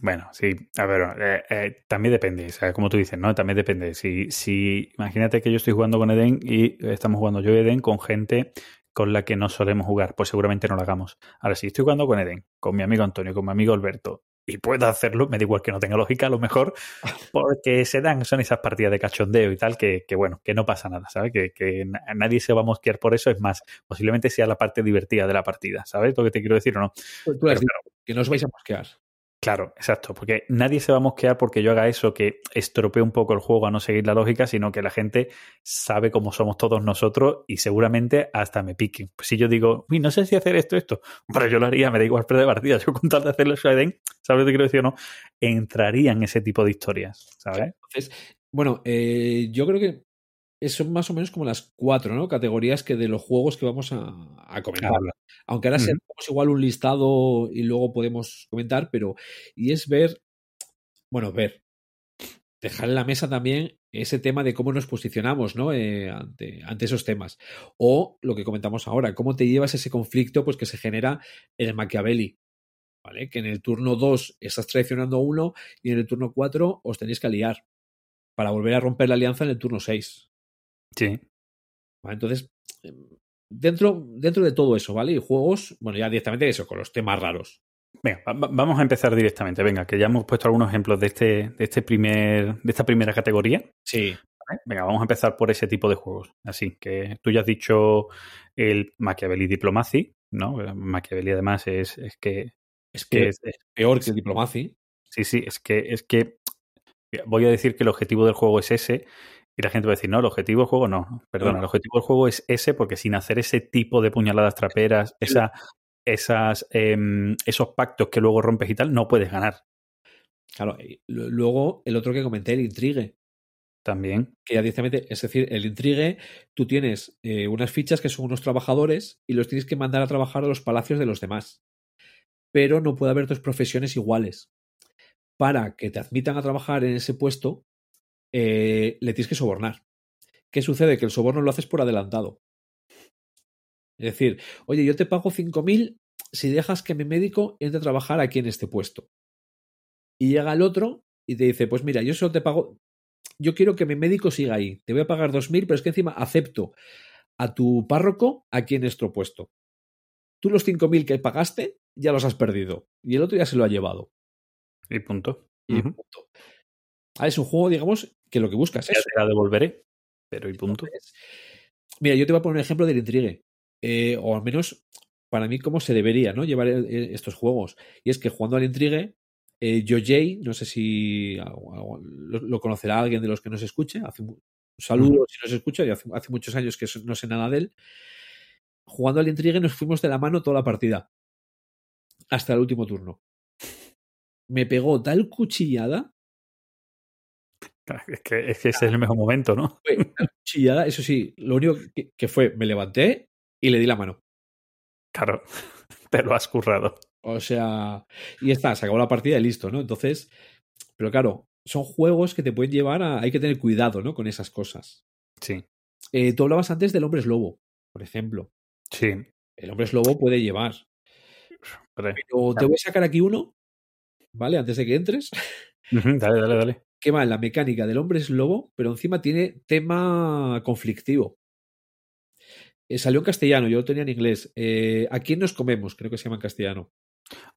Bueno, sí, a ver, eh, eh, también depende, o sea, como tú dices, ¿no? También depende. Si, si, imagínate que yo estoy jugando con Eden y estamos jugando yo y Eden con gente con la que no solemos jugar, pues seguramente no lo hagamos. Ahora, si estoy jugando con Eden, con mi amigo Antonio, con mi amigo Alberto, y puedo hacerlo, me da igual que no tenga lógica, a lo mejor, porque se dan, son esas partidas de cachondeo y tal, que, que bueno, que no pasa nada, ¿sabes? Que, que na- nadie se va a mosquear por eso, es más, posiblemente sea la parte divertida de la partida, ¿sabes? Lo que te quiero decir o no. Tú lo has Pero dicho, que no os vais a mosquear. Claro, exacto, porque nadie se va a mosquear porque yo haga eso que estropee un poco el juego a no seguir la lógica, sino que la gente sabe cómo somos todos nosotros y seguramente hasta me piquen. Pues si yo digo, uy, no sé si hacer esto, esto, pero yo lo haría, me da igual perder partida, yo con tal de hacerlo Eden, ¿sabes lo que quiero decir o no? Entraría en ese tipo de historias, ¿sabes? Entonces, bueno, eh, yo creo que son más o menos como las cuatro ¿no? categorías que de los juegos que vamos a, a comentar. Aunque ahora Ujú. tenemos igual un listado y luego podemos comentar, pero y es ver, bueno, ver, dejar en la mesa también ese tema de cómo nos posicionamos ¿no? Eh, ante, ante esos temas. O lo que comentamos ahora, cómo te llevas ese conflicto pues, que se genera en el Machiavelli. ¿Vale? Que en el turno 2 estás traicionando a uno y en el turno 4 os tenéis que aliar para volver a romper la alianza en el turno 6. Sí. ¿vale? Entonces, em, dentro, dentro de todo eso, ¿vale? Y juegos, bueno, ya directamente eso, con los temas raros. Venga, va- va- vamos a empezar directamente. Venga, que ya hemos puesto algunos ejemplos de este, de este primer, de esta primera categoría. Sí. ¿vale? Venga, vamos a empezar por ese tipo de juegos. Así que tú ya has dicho el Machiavelli Diplomacy, ¿no? Machiavelli además es, es que, Es que que es- es- peor que el Diplomacy. sí, sí, es que es que voy a decir que el objetivo del juego es ese y la gente va a decir, no, el objetivo del juego no. Perdona, No. el objetivo del juego es ese porque sin hacer ese tipo de puñaladas traperas, esa, esas, em, esos pactos que luego rompes y tal, no puedes ganar Claro, luego el otro que comenté, el Intrigue. también. Que ya directamente, es decir, el Intrigue, tú tienes eh, unas fichas que son unos trabajadores y los tienes que mandar a trabajar a los palacios de los demás. Pero no puede haber dos profesiones iguales. Para que te admitan a trabajar en ese puesto, eh, le tienes que sobornar. ¿Qué sucede? Que el soborno lo haces por adelantado. Es decir, oye, yo te pago 5.000 si dejas que mi médico entre a trabajar aquí en este puesto. Y llega el otro y te dice, pues mira, yo solo te pago, yo quiero que mi médico siga ahí. Te voy a pagar 2.000, pero es que encima acepto a tu párroco aquí en nuestro puesto. Tú los 5.000 que pagaste ya los has perdido. Y el otro ya se lo ha llevado. Y punto. Y punto. Ah, es un juego, digamos, que lo que buscas es Ya te la devolveré, pero y punto. Mira, yo te voy a poner un ejemplo del intrigue. Eh, o al menos para mí cómo se debería ¿no? llevar eh, estos juegos. Y es que jugando al intrigue, Eh, Jay, no sé si lo, lo conocerá alguien de los que nos escuche. Hace, un saludo si nos escucha, y hace, hace muchos años que no sé nada de él. Jugando al intrigue nos fuimos de la mano toda la partida. Hasta el último turno. Me pegó tal cuchillada Es que, es que ese es el mejor momento, ¿no? fue cuchillada, eso sí, lo único que, que fue, me levanté y le di la mano. Claro, te lo has currado. O sea, y está, se acabó la partida y listo, ¿no? Entonces, pero claro, son juegos que te pueden llevar a. Hay que tener cuidado, ¿no? Con esas cosas. Sí, Eh, tú hablabas antes del hombre es lobo, por ejemplo. sí. El hombre es lobo puede llevar. Vale. Pero te voy a sacar aquí uno, ¿vale? Antes de que entres, Dale, dale, dale. Que va en la mecánica del hombre es lobo, pero encima tiene tema conflictivo. Eh, salió en castellano, yo lo tenía en inglés. Eh, ¿A quién nos comemos? Creo que se llama en castellano.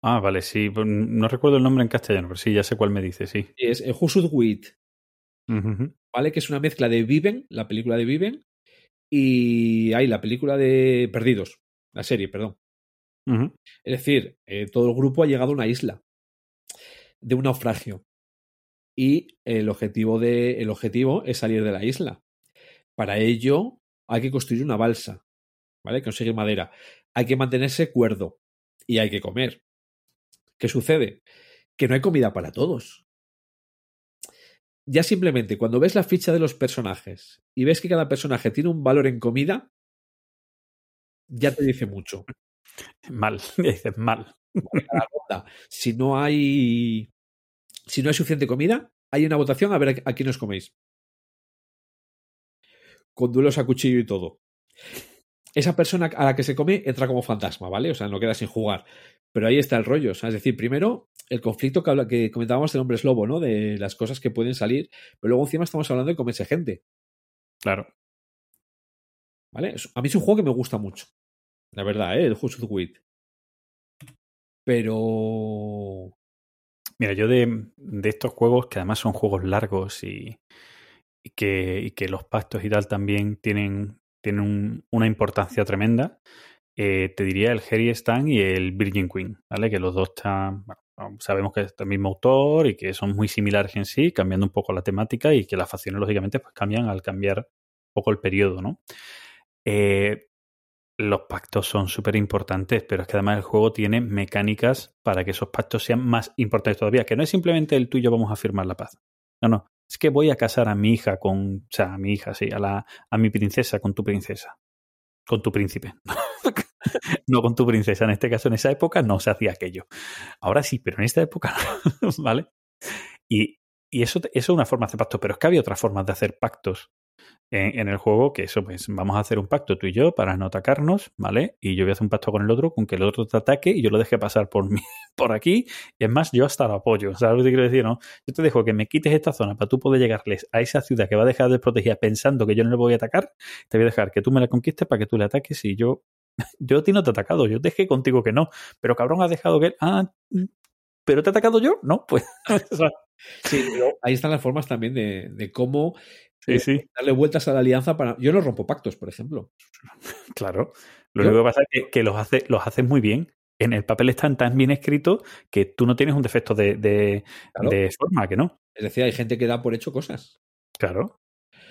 Ah, vale, sí. pues No recuerdo el nombre en castellano, pero sí, ya sé cuál me dice, sí. Es eh, Ujú, ujú. ¿vale? Que es una mezcla de Viven, la película de Viven, y hay la película de Perdidos, la serie, perdón. Es decir, eh, todo el grupo ha llegado a una isla de un naufragio. Y el objetivo, de, el objetivo es salir de la isla. Para ello hay que construir una balsa, ¿vale? Conseguir madera. Hay que mantenerse cuerdo y hay que comer. ¿Qué sucede? Que no hay comida para todos. Ya simplemente cuando ves la ficha de los personajes y ves que cada personaje tiene un valor en comida, ya te dice mucho. Mal, dices mal. Si no hay. Si no hay suficiente comida, hay una votación a ver a, quién os coméis. Con duelos a cuchillo y todo. Esa persona a la que se come entra como fantasma, ¿vale? O sea, no queda sin jugar. Pero ahí está el rollo. O sea, es decir, primero, el conflicto que, comentábamos del hombre es lobo, ¿no? De las cosas que pueden salir. Pero luego encima estamos hablando de comerse gente. Claro. ¿Vale? A mí es un juego que me gusta mucho. La verdad, ¿eh? El Who Should We Eat. Pero. Mira, yo de, de estos juegos, que además son juegos largos y, que, que los pactos y tal también tienen, tienen un- una importancia tremenda, eh, te diría el Harry Stan y el Virgin Queen, ¿vale? Que los dos están, sabemos que es del mismo autor y que son muy similares en sí, cambiando un poco la temática y que las facciones, lógicamente, pues cambian al cambiar un poco el periodo, ¿no? Eh, los pactos son súper importantes, pero es que además el juego tiene mecánicas para que esos pactos sean más importantes todavía, que no es simplemente el tuyo vamos a firmar la paz. No, no, es que voy a casar a mi hija con, o sea, a mi hija, sí, a la a mi princesa con tu princesa. Con tu príncipe. no con tu princesa. En este caso, en esa época no se hacía aquello. Ahora sí, pero en esta época no. ¿Vale? Y, y eso, eso es una forma de hacer pactos, pero es que había otras formas de hacer pactos en, el juego, que eso, pues vamos a hacer un pacto tú y yo para no atacarnos, ¿vale? Y yo voy a hacer un pacto con el otro, con que el otro te ataque y yo lo deje pasar por mí, por aquí. Y es más, yo hasta lo apoyo. ¿Sabes lo que quiero decir? No? Yo te dejo que me quites esta zona para tú poder llegarles a esa ciudad que va a dejar desprotegida pensando que yo no le voy a atacar. Te voy a dejar que tú me la conquistes para que tú le ataques y yo. Yo a ti no te he atacado, yo dejé contigo que no. Pero cabrón, has dejado que. Ah, ¿pero te he atacado yo? No, pues. Sí, pero ahí están las formas también de, de cómo sí, sí. darle vueltas a la alianza para. Yo no rompo pactos, por ejemplo. Claro. Lo único que pasa es que, que los, hace, los haces muy bien. En el papel están tan bien escritos que tú no tienes un defecto de, de, Claro. de forma, que no. Es decir, hay gente que da por hecho cosas. Claro.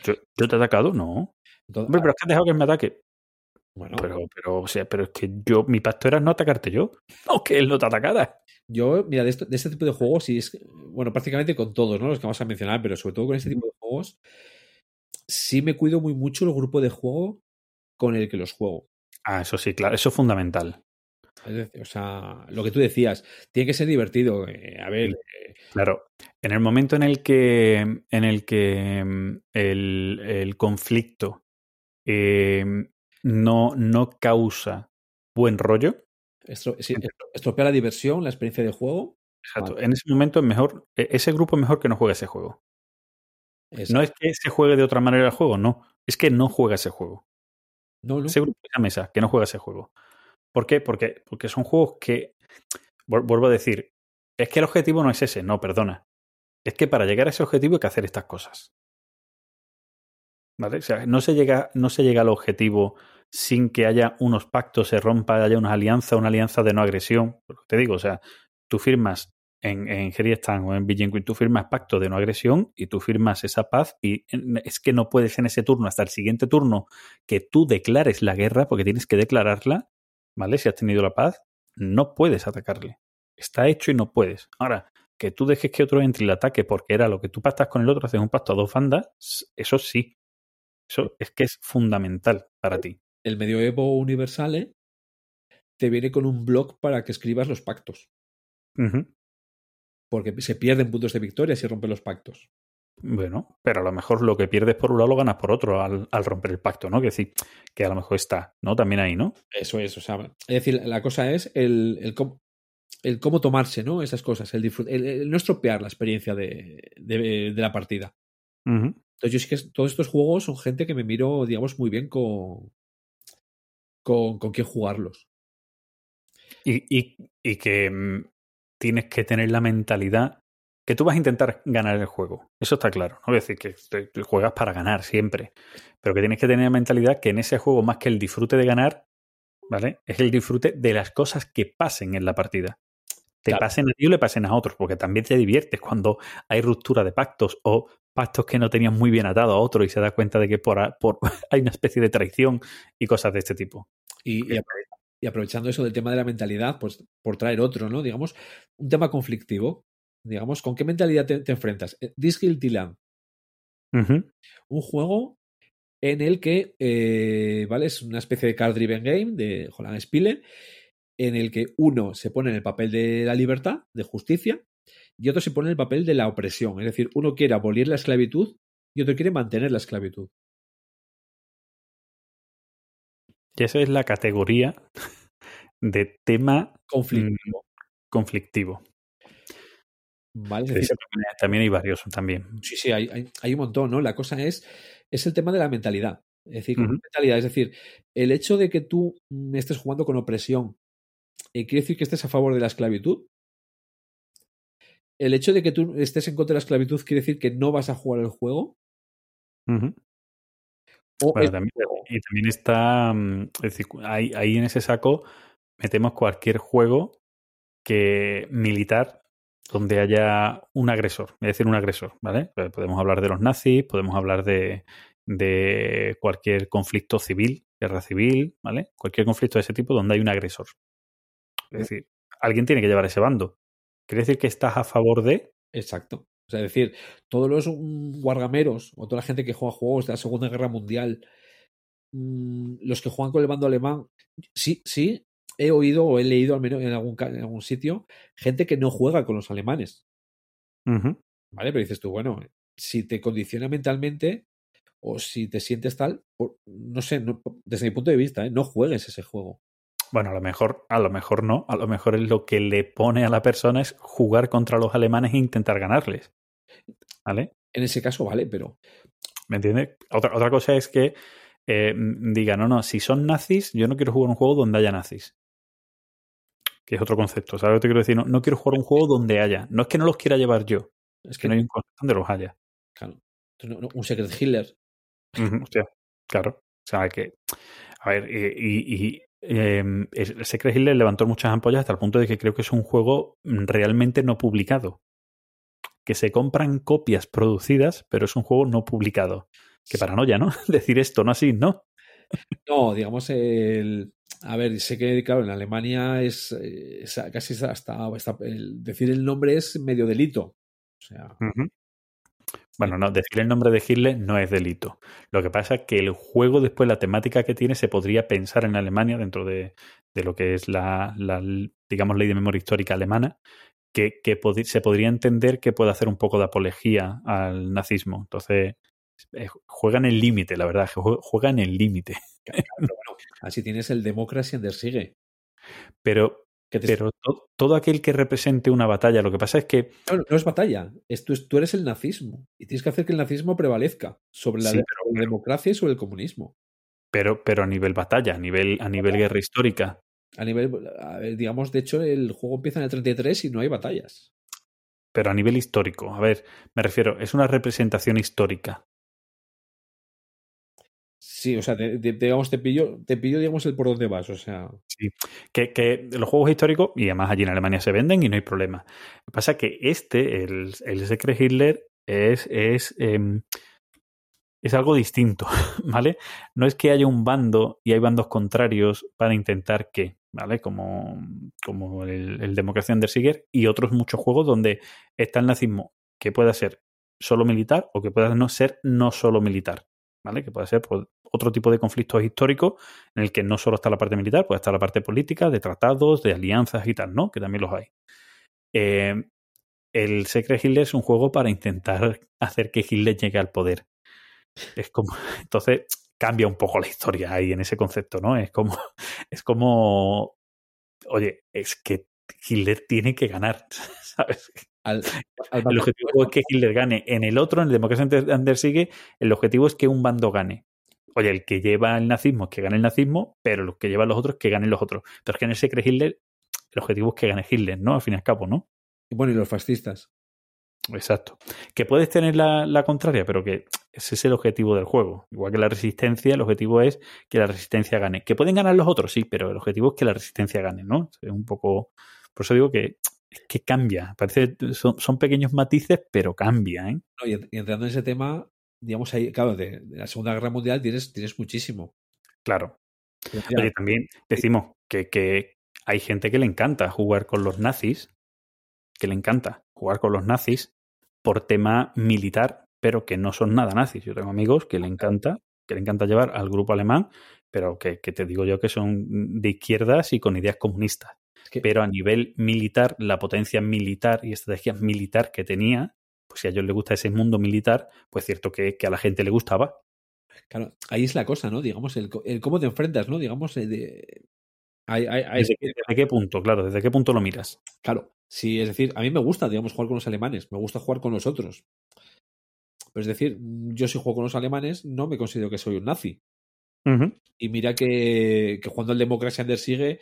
Yo, ¿yo te he atacado? No. Entonces, Hombre, pero es que has dejado que me ataque. bueno, Pero, pero, o sea, pero es que yo, mi pacto era no atacarte yo. No que él no te atacara. yo, mira, de, esto- de este tipo de juegos, y es. Bueno, prácticamente con todos, ¿no? Los que vamos a mencionar, pero sobre todo con este tipo de juegos, sí me cuido muy mucho el grupo de juego con el que los juego. Ah, eso sí, claro. Eso es fundamental. O sea, lo que tú decías, tiene que ser divertido. eh, a ver, eh, Claro. En el momento en el que, en el, que mm, el, el conflicto eh, no, no causa buen rollo, estro- sí, estro- estropea la diversión, la experiencia de juego. Exacto. Vale. En ese momento es mejor, e- ese grupo es mejor que no juegue ese juego. No es que se juegue de otra manera el juego, no. Es que no juega ese juego. no, no. Ese grupo de la mesa que no juega ese juego. ¿Por qué? Porque, porque son juegos que, vuel- vuelvo a decir, es que el objetivo no es ese, no, perdona. Es que para llegar a ese objetivo hay que hacer estas cosas. ¿Vale? O sea, no se llega, no se llega al objetivo sin que haya unos pactos, se rompa, haya una alianza, una alianza de no agresión. Te digo, o sea, tú firmas en, en o en Beijing tú firmas pacto de no agresión y tú firmas esa paz y es que no puedes en ese turno hasta el siguiente turno que tú declares la guerra porque tienes que declararla, ¿vale? Si has tenido la paz, no puedes atacarle. Está hecho y no puedes. Ahora, que tú dejes que otro entre y le ataque porque era lo que tú pactas con el otro, haces un pacto a dos bandas, eso sí. Eso es que es fundamental para ti. El medioevo universal te viene con un blog para que escribas los pactos. Porque se pierden puntos de victoria si rompes los pactos. Bueno, pero a lo mejor lo que pierdes por un lado lo ganas por otro al, romper el pacto, ¿no? Que decir, que a lo mejor está, ¿no? También ahí, ¿no? Eso es, o sea, es decir, la cosa es el, el, el cómo tomarse, ¿no? Esas cosas, el, el, no estropear la experiencia de, de, la partida. Entonces, yo sí que todos estos juegos son gente que me miro, digamos, muy bien con, con, con quién jugarlos. Y, y, y que mm, tienes que tener la mentalidad que tú vas a intentar ganar el juego. Eso está claro. No voy a decir que te, juegas para ganar siempre, pero que tienes que tener la mentalidad que en ese juego, más que el disfrute de ganar, ¿vale? Es el disfrute de las cosas que pasen en la partida. Te pasen a ti o le pasen a otros, porque también te diviertes cuando hay ruptura de pactos o pactos que no tenías muy bien atado a otro y se da cuenta de que por, por hay una especie de traición y cosas de este tipo. Y, y, aprovechando eso del tema de la mentalidad, pues por traer otro, ¿no? Digamos, un tema conflictivo. Digamos, ¿con qué mentalidad te, enfrentas? Eh, This Guilty Land. Un juego en el que, eh, ¿vale? Es una especie de card driven game de Holland Spiller, en el que uno se pone en el papel de la libertad, de justicia, y otro se pone en el papel de la opresión. Es decir, uno quiere abolir la esclavitud y otro quiere mantener la esclavitud. Y esa es la categoría de tema conflictivo. Mm, conflictivo. Vale, también hay varios también. Sí, sí, hay, hay, un montón, ¿no? La cosa es, es el tema de la mentalidad. Es decir, mentalidad. Es decir, el hecho de que tú mm, estés jugando con opresión, eh, ¿quiere decir que estés a favor de la esclavitud? El hecho de que tú estés en contra de la esclavitud quiere decir que no vas a jugar el juego. Y también está, mm, es decir, ahí, ahí en ese saco metemos cualquier juego que militar donde haya un agresor, es decir, un agresor, ¿vale? Pues podemos hablar de los nazis, podemos hablar de, de cualquier conflicto civil, guerra civil, ¿vale? Cualquier conflicto de ese tipo donde hay un agresor. Es decir, alguien tiene que llevar ese bando. ¿Quiere decir que estás a favor de? Exacto. O sea, es decir, todos los guargameros o toda la gente que juega juegos de la Segunda Guerra Mundial, mm, los que juegan con el bando alemán, sí, sí, he oído o he leído al menos en algún, en algún sitio gente que no juega con los alemanes. ¿Vale? Pero dices tú, bueno, si te condiciona mentalmente o si te sientes tal, no sé, desde mi punto de vista, ¿eh? no juegues ese juego. Bueno, a lo mejor, a lo mejor no. A lo mejor es lo que le pone a la persona es jugar contra los alemanes e intentar ganarles. ¿Vale? En ese caso, vale, pero. ¿Me entiendes? Otra, otra cosa es que eh, diga, no, no, si son nazis, yo no quiero jugar un juego donde haya nazis que es otro concepto. ¿Sabes lo que te quiero decir? No, quiero jugar un juego donde haya. No es que no los quiera llevar yo, es que no hay un concepto donde los haya. Claro. un Secret Hitler. hostia, claro. O sea, que. A ver, y, y eh, Secret Hitler levantó muchas ampollas hasta el punto de que creo que es un juego realmente no publicado. Que se compran copias producidas, pero es un juego no publicado. Qué paranoia, ¿no? Decir esto, no así, ¿no? No, digamos, el, a ver, sé que, claro, en Alemania es, eh, casi hasta, decir el nombre es medio delito. O sea. Bueno, no, decir el nombre de Hitler no es delito. Lo que pasa es que el juego, después, la temática que tiene, se podría pensar en Alemania, dentro de, de lo que es la, la, digamos, ley de memoria histórica alemana, que, que se podría entender que puede hacer un poco de apología al nazismo. Entonces, eh, juega en el límite, la verdad, juega en el límite. así tienes el Democracy and Sigue. Pero, pero todo aquel que represente una batalla, lo que pasa es que. No, no es batalla, es, tú, eres el nazismo y tienes que hacer que el nazismo prevalezca sobre la, democracia y sobre el comunismo. Pero, pero a nivel batalla, a nivel, a nivel guerra histórica. A nivel, digamos, de hecho, el juego empieza en el 33 y no hay batallas. Pero a nivel histórico, a ver, me refiero, es una representación histórica. Sí, o sea, te, digamos, te pillo, te pillo, digamos, el por dónde vas. O sea, Sí, que, los juegos históricos, y además allí en Alemania se venden y no hay problema. Lo que pasa es que este, el, el Secret Hitler, es, es, em, es algo distinto, ¿vale? No es que haya un bando y hay bandos contrarios para intentar que, ¿vale? Como, como el, el Democracia Undersiger y otros muchos juegos donde está el nazismo que pueda ser solo militar o que pueda no ser no solo militar, ¿vale? Que puede ser pues, otro tipo de conflictos históricos en el que no solo está la parte militar, puede estar la parte política, de tratados, de alianzas y tal, ¿no? Que también los hay. Eh, el Secret Hitler es un juego para intentar hacer que Hitler llegue al poder. Es como. Entonces cambia un poco la historia ahí en ese concepto, ¿no? Es como. Es como. Oye, es que Hitler tiene que ganar, ¿sabes? Al, al El objetivo es que Hitler gane. En el otro, en el Democracia Under sigue, el objetivo es que un bando gane. Oye, el que lleva el nazismo es que gane el nazismo, pero los que llevan los otros es que ganen los otros. Pero es que en el Secret Hitler, el objetivo es que gane Hitler, ¿no? Al fin y al cabo, ¿no? Bueno, y los fascistas. Exacto. Que puedes tener la, la contraria, pero que ese es el objetivo del juego. Igual que la resistencia, el objetivo es que la resistencia gane. Que pueden ganar los otros, sí, pero el objetivo es que la resistencia gane, ¿no? Es un poco. Por eso digo que, es que cambia. Parece son, son pequeños matices, pero cambia, ¿eh? No, y, y entrando en ese tema, digamos, ahí, claro, de, de la Segunda Guerra Mundial tienes, tienes muchísimo. Claro. Oye, también decimos que, que hay gente que le encanta jugar con los nazis, que le encanta jugar con los nazis por tema militar, pero que no son nada nazis. Yo tengo amigos que le encanta, que le encanta llevar al grupo alemán, pero que, que te digo yo que son de izquierdas y con ideas comunistas. Pero a nivel militar, la potencia militar y estrategia militar que tenía, pues si a ellos les gusta ese mundo militar, pues cierto que, que a la gente le gustaba. claro, ahí es la cosa, ¿no? Digamos, el, el cómo te enfrentas, ¿no? Digamos, de, hay, hay- hay- ¿Desde, qué- desde qué punto? Claro, ¿desde qué punto lo miras? claro, sí, es decir, a mí me gusta, digamos, jugar con los alemanes, me gusta jugar con los otros. Pero es decir, yo si juego con los alemanes no me considero que soy un nazi. Y mira que, que cuando el Democracia Under sigue,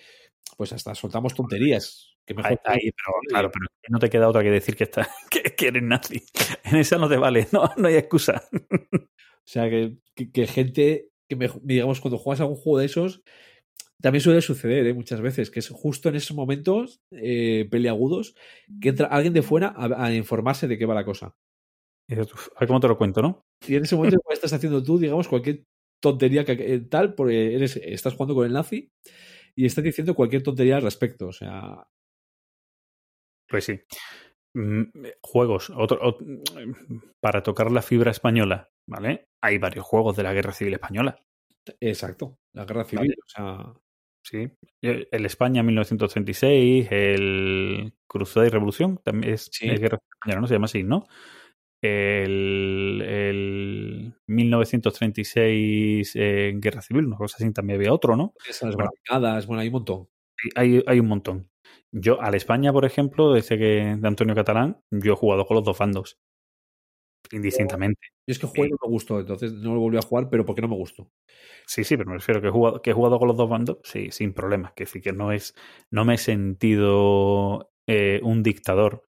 pues hasta soltamos tonterías. Que mejor Ahí, ahí, pero claro, pero no te queda otra que decir que, está, que, que eres nazi. En esa no te vale, no, no hay excusa. O sea, que, que, que gente que, me, digamos, cuando juegas a un juego de esos, también suele suceder ¿eh? muchas veces, que es justo en esos momentos eh, peleagudos que entra alguien de fuera a, a informarse de qué va la cosa. Y dices, "Uf, A ver cómo te lo cuento, ¿no? Y en ese momento estás haciendo tú, digamos, cualquier tontería que eh, tal, porque eres, estás jugando con el nazi y estás diciendo cualquier tontería al respecto. O sea, Pues sí. Mm, Juegos, otro, ot- para tocar la fibra española, ¿vale? Hay varios juegos de la Guerra Civil Española. exacto, la guerra civil. Vale. O sea, Sí. El España 1936, el Cruzada y Revolución, también es, Sí. Guerra Española, ¿no? Se llama así, ¿no? El, el 1936 eh, Guerra Civil, una cosa así, también había otro, ¿no? esas Bueno. barricadas, bueno, hay un montón. Hay, hay un montón. Yo, al España, por ejemplo, desde que de Antonio Catalán, yo he jugado con los dos bandos. Indistintamente. Yo es que juego y no me gustó, entonces no lo volví a jugar, pero porque no me gustó. Sí, sí, pero me refiero que he jugado, que he jugado con los dos bandos, sí, sin problemas. Que sí que no es, no me he sentido eh, un dictador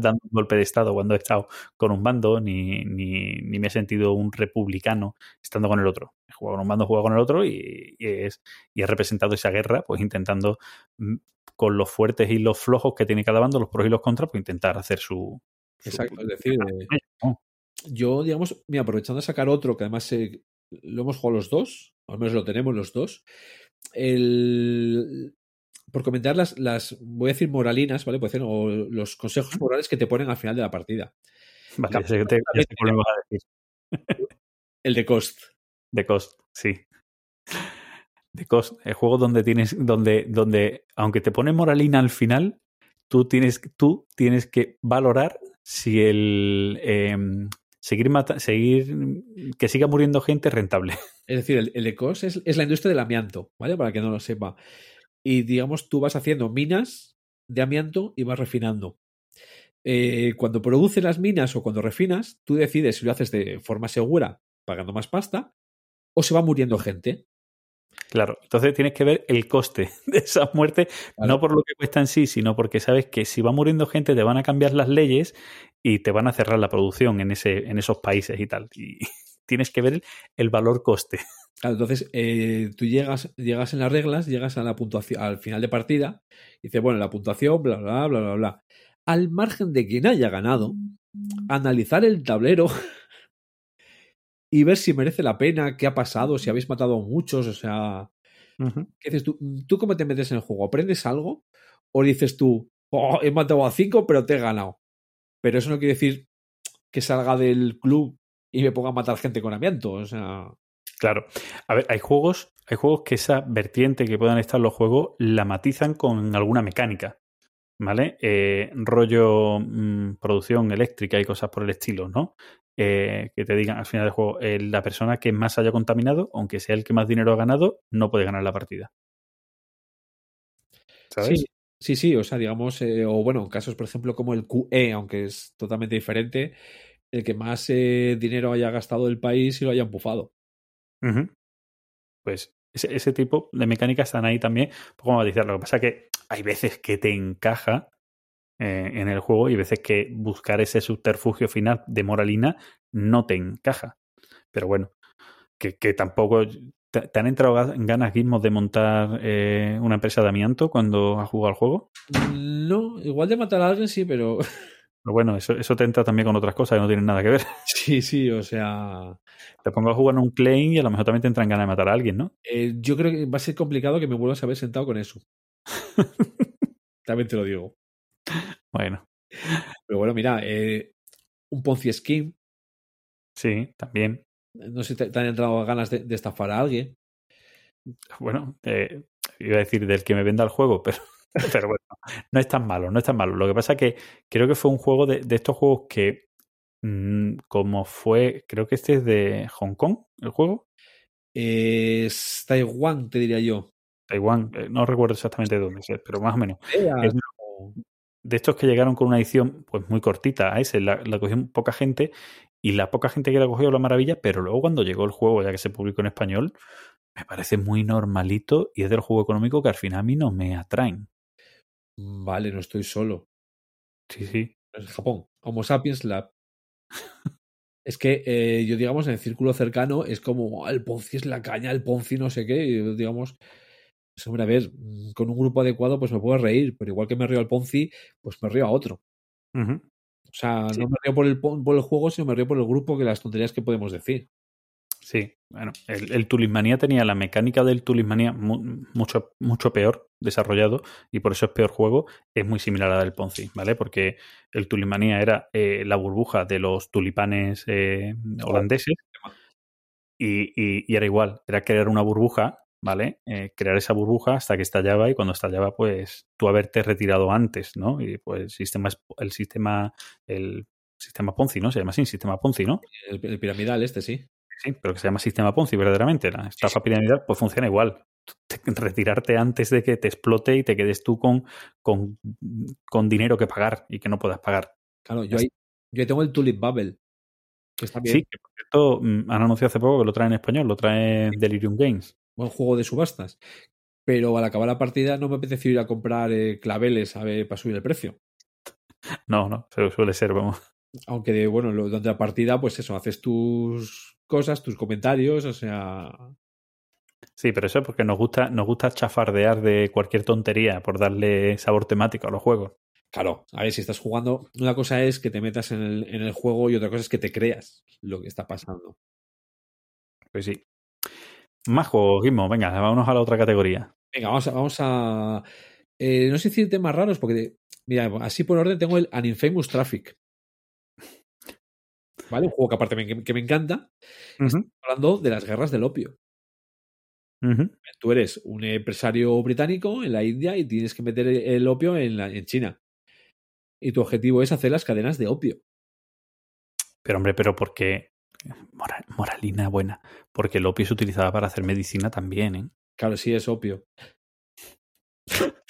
dando un golpe de estado cuando he estado con un bando, ni, ni, ni me he sentido un republicano estando con el otro. He jugado con un bando, he jugado con el otro y, y es, y he representado esa guerra, pues intentando mm, con los fuertes y los flojos que tiene cada bando, los pros y los contras, pues intentar hacer su. su- Exacto, es decir, eh, yo, digamos, mira, aprovechando de sacar otro, que además eh, lo hemos jugado los dos, o al menos lo tenemos los dos, el, por comentar las, las, voy a decir moralinas, ¿vale? Puede ser, o los consejos morales que te ponen al final de la partida. Vale, La- te- vas a decir. El de cost. The Cost, sí. The Cost, el juego donde tienes, donde, donde, aunque te pone moralina al final, tú tienes, tú tienes que valorar si el em, seguir mata- seguir que siga muriendo gente es rentable. Es decir, el, el de cost es, es la industria del amianto, ¿vale? Para que no lo sepa. Y digamos, tú vas haciendo minas de amianto y vas refinando. Eh, cuando produces las minas o cuando refinas, tú decides si lo haces de forma segura, pagando más pasta, o se va muriendo gente. Claro, entonces tienes que ver el coste de esa muerte, Claro. no por lo que cuesta en sí, sino porque sabes que si va muriendo gente te van a cambiar las leyes y te van a cerrar la producción en ese, en esos países y tal. Y tienes que ver el valor coste. Claro, entonces eh, tú llegas, llegas en las reglas, llegas a la puntuación, al final de partida, y dices, bueno, la puntuación, bla, bla, bla, bla, bla. Al margen de quien haya ganado, analizar el tablero y ver si merece la pena, qué ha pasado, si habéis matado a muchos, o sea. ¿Qué dices tú? ¿Tú cómo te metes en el juego? ¿Aprendes algo? ¿O dices tú, oh, he matado a cinco, pero te he ganado? Pero eso no quiere decir que salga del club y me ponga a matar gente con amianto. O sea. Claro. A ver, hay juegos, hay juegos que esa vertiente que puedan estar los juegos la matizan con alguna mecánica. ¿Vale? Eh, rollo mm, producción eléctrica y cosas por el estilo, ¿no? Eh, que te digan al final del juego, eh, la persona que más haya contaminado, aunque sea el que más dinero ha ganado, no puede ganar la partida. ¿Sabes? Sí, sí, sí, o sea, digamos, o bueno, en casos, por ejemplo, como el QE, aunque es totalmente diferente, el que más dinero haya gastado del país y lo haya empufado. Pues ese, ese tipo de mecánicas están ahí también, un poco matizar. Lo que pasa es que hay veces que te encaja eh, en el juego y veces que buscar ese subterfugio final de moralina no te encaja. Pero bueno, que, que tampoco. ¿Te, te han entrado ga- ganas, Gizmos, de montar eh, una empresa de amianto cuando has jugado al juego? No, igual de matar a alguien sí, pero Pero bueno, eso, eso te entra también con otras cosas que no tienen nada que ver. sí, sí, o sea, Te pongo a jugar en un claim y a lo mejor también te entran ganas de matar a alguien, ¿no? eh, yo creo que va a ser complicado que me vuelvas a haber sentado con eso. También te lo digo. Bueno, Pero bueno, mira, eh, un Ponzi Scheme, sí, también. no sé si te, te han entrado ganas de, de estafar a alguien. Bueno, eh, iba a decir del que me venda el juego, pero, pero bueno, no es tan malo, no es tan malo. Lo que pasa es que creo que fue un juego de, de estos juegos que, mm, como fue, creo que este es de Hong Kong, el juego, es Taiwán, te diría yo. Taiwán, eh, no recuerdo exactamente de dónde es, pero más o menos. Es- De estos que llegaron con una edición pues muy cortita a ese, la, la cogió poca gente y la poca gente que la cogió la maravilla, pero luego cuando llegó el juego, ya que se publicó en español, me parece muy normalito y es del juego económico que al final a mí no me atraen. Vale, no estoy solo. Sí, sí. Es Japón. Homo sapiens Lab. Es que eh, yo, digamos, en el círculo cercano es como "Ah, el Ponzi es la caña, el Ponzi no sé qué. y yo, digamos, pues, hombre, a ver, mm, con un grupo adecuado, pues me puedo reír, pero igual que me río al Ponzi, pues me río a otro. O sea, Sí. no me río por el, por el juego, sino me río por el grupo que las tonterías que podemos decir. Sí, bueno, el, el Tulismanía tenía la mecánica del Tulismanía mu- mucho, mucho peor desarrollado y por eso es peor juego. Es muy similar a la del Ponzi, ¿vale? Porque el Tulismanía era eh, la burbuja de los tulipanes eh, holandeses y, y- y era igual, era crear una burbuja, ¿vale? Eh, crear esa burbuja hasta que estallaba y cuando estallaba, pues tú haberte retirado antes, ¿no? Y pues el sistema, es- el sistema, el sistema Ponzi, ¿no? Se llama así, sistema Ponzi, ¿no? El, el piramidal este, sí. Sí, pero que se llama sistema Ponzi, verdaderamente. La estafa piramidal, pues funciona igual. Te- Retirarte antes de que te explote y te quedes tú con, con, con dinero que pagar y que no puedas pagar. Claro, yo ahí, yo ahí tengo el Tulip Bubble, que está bien. Sí, que por cierto, mm, han anunciado hace poco que lo traen en español, lo trae Delirium Games. buen juego de subastas. Pero al acabar la partida no me apeteció ir a comprar eh, claveles a ver, para subir el precio. No, no, su- suele ser, vamos. Aunque, de, bueno, lo- durante la partida, pues eso, haces tus cosas, tus comentarios, o sea. Sí, pero eso es porque nos gusta, nos gusta chafardear de cualquier tontería por darle sabor temático a los juegos. Claro, a ver, si estás jugando, una cosa es que te metas en el, en el juego y otra cosa es que te creas lo que está pasando. Pues sí. Más juegos, Gizmo, venga, vámonos a la otra categoría. Venga, vamos a. Vamos a eh, no sé decir temas raros, porque, mira, así por orden tengo el An Infamous Traffic. ¿Vale? Un juego que aparte me, que me encanta. Ujú, Hablando de las guerras del opio. Tú eres un empresario británico en la India y tienes que meter el opio en, la, en China. Y tu objetivo es hacer las cadenas de opio. Pero hombre, pero porque Mora- moralina buena, porque el opio se utilizaba para hacer medicina también, ¿eh? Claro, sí, es opio.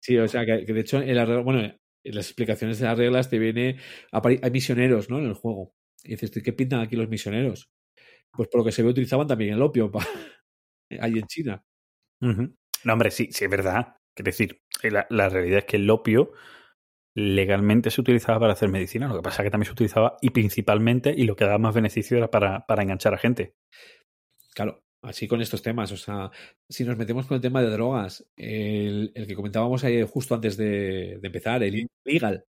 sí, o sea, que, que de hecho, en la regla- bueno, en las explicaciones de las reglas te viene. apare- Hay misioneros, ¿no? En el juego. Y dices, ¿qué pintan aquí los misioneros? Pues por lo que se ve, utilizaban también el opio pa- ahí en China. No, hombre, sí, sí, es verdad. Quiero decir, la, la realidad es que el opio legalmente se utilizaba para hacer medicina. Lo que pasa es que también se utilizaba y principalmente, y lo que daba más beneficio era para, para enganchar a gente. Claro, así con estos temas. O sea, si nos metemos con el tema de drogas, el, el que comentábamos ahí justo antes de, de empezar, el illegal.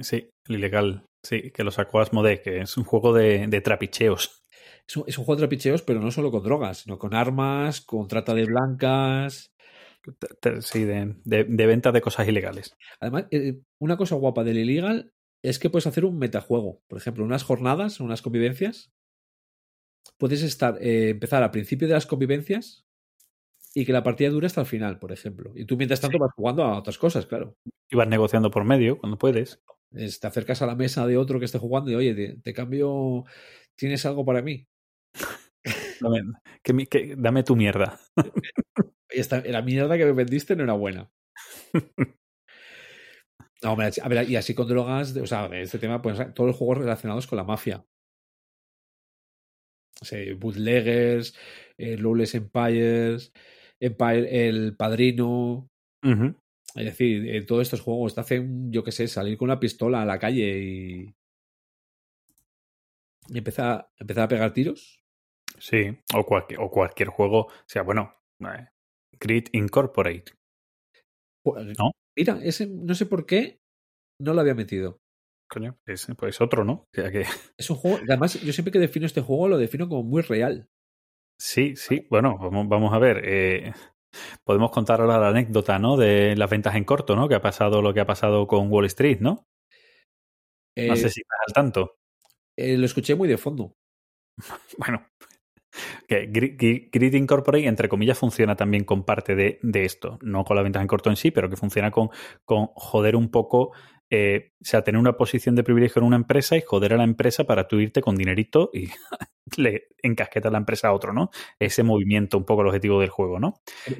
Sí, el ilegal. Sí, que lo sacó Asmodee, que es un juego de, de trapicheos. Es un, es un juego de trapicheos, pero no solo con drogas, sino con armas, con trata de blancas. Sí, de, de, de venta de cosas ilegales. Además, eh, una cosa guapa del illegal es que puedes hacer un metajuego. Por ejemplo, unas jornadas, unas convivencias. Puedes estar, eh, empezar al principio de las convivencias y que la partida dure hasta el final, por ejemplo. Y tú mientras tanto vas jugando a otras cosas, claro. Y vas negociando por medio cuando puedes. Es- te acercas a la mesa de otro que esté jugando y oye, te, te cambio, ¿tienes algo para mí? Dame, que mi- que- dame tu mierda. Esta, la mierda que me vendiste no era buena. No, hombre, a ver, y así con drogas, o sea, este tema, pues todos los juegos relacionados con la mafia. O sea, bootleggers, eh, Lawless Empires, Empire, El Padrino. Es decir, en todos estos juegos te hacen, yo qué sé, salir con una pistola a la calle y. y empezar, empezar a pegar tiros. Sí, o, cualquier, o cualquier juego. O sea, bueno, eh, Grid Incorporate. Pues, ¿No? Mira, ese no sé por qué no lo había metido. Coño, es pues otro, ¿no? Que Es un juego, además, yo siempre que defino este juego lo defino como muy real. sí, sí. Bueno, vamos, vamos a ver. eh, podemos contar ahora la anécdota, ¿no? De las ventas en corto, ¿no? Que ha pasado lo que ha pasado con Wall Street, ¿no? Eh, No sé si estás al tanto. eh, lo escuché muy de fondo. Bueno, que Grid Incorporate, entre comillas, funciona también con parte de, de esto. No con la ventaja en corto en sí, pero que funciona con, con joder un poco, eh, o sea, tener una posición de privilegio en una empresa y joder a la empresa para tú irte con dinerito y le encasquetas la empresa a otro, ¿no? Ese movimiento, un poco el objetivo del juego, ¿no?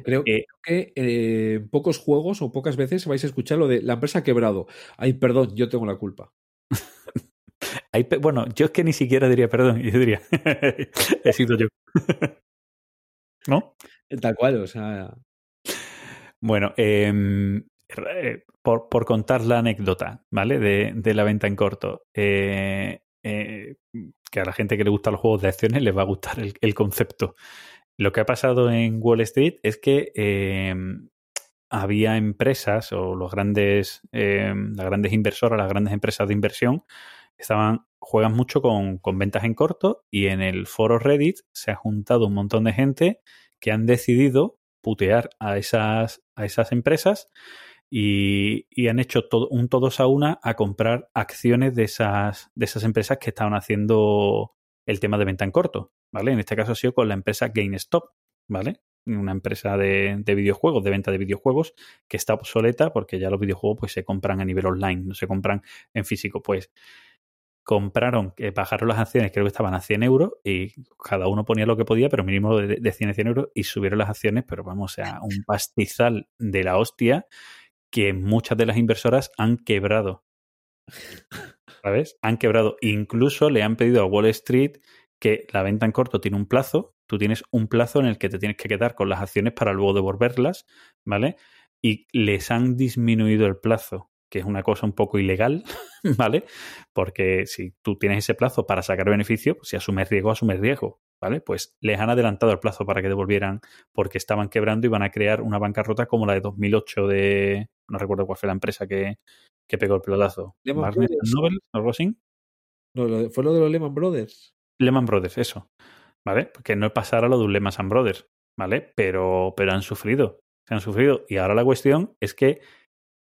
Creo Eh, que eh, pocos juegos o pocas veces vais a escuchar lo de la empresa ha quebrado. Ay, perdón, yo tengo la culpa. Hay bueno, yo es que ni siquiera diría perdón, yo diría, he sido yo. ¿No? Tal cual, o sea. Bueno, eh, por, por contar la anécdota, ¿vale? De, la venta en corto. eh, eh, que a la gente que le gustan los juegos de acciones les va a gustar el, concepto. Lo que ha pasado en Wall Street es que eh, había empresas o los grandes, eh, las grandes inversoras, las grandes empresas de inversión, estaban, juegan mucho con, con ventas en corto y en el foro Reddit se ha juntado un montón de gente que han decidido putear a esas, a esas empresas y, han hecho todo, un todos a una a comprar acciones de esas, de esas empresas que estaban haciendo el tema de venta en corto, ¿vale? En este caso ha sido con la empresa GameStop, ¿vale? Una empresa de, de videojuegos, de venta de videojuegos, que está obsoleta porque ya los videojuegos pues se compran a nivel online, no se compran en físico. Pues compraron, eh, bajaron las acciones, creo que estaban a 100 euros y cada uno ponía lo que podía, pero mínimo de, de 100 a 100 euros y subieron las acciones, pero vamos, o sea, un pastizal de la hostia que muchas de las inversoras han quebrado. ¿Sabes? Han quebrado. Incluso le han pedido a Wall Street que la venta en corto tiene un plazo. Tú tienes un plazo en el que te tienes que quedar con las acciones para luego devolverlas, ¿vale? Y les han disminuido el plazo, que es una cosa un poco ilegal, ¿vale? Porque si tú tienes ese plazo para sacar beneficio, pues si asumes riesgo, asumes riesgo, ¿vale? Pues les han adelantado el plazo para que devolvieran porque estaban quebrando y van a crear una bancarrota como la de 2008 de... No recuerdo cuál fue la empresa que, que pegó el pelotazo. Barnes. Noble, algo así. No, fue lo de los Lehman Brothers. Lehman Brothers, eso. ¿Vale? Porque no pasara lo de un Lehman Brothers, ¿vale? Pero, pero han sufrido. Se han sufrido. Y ahora la cuestión es que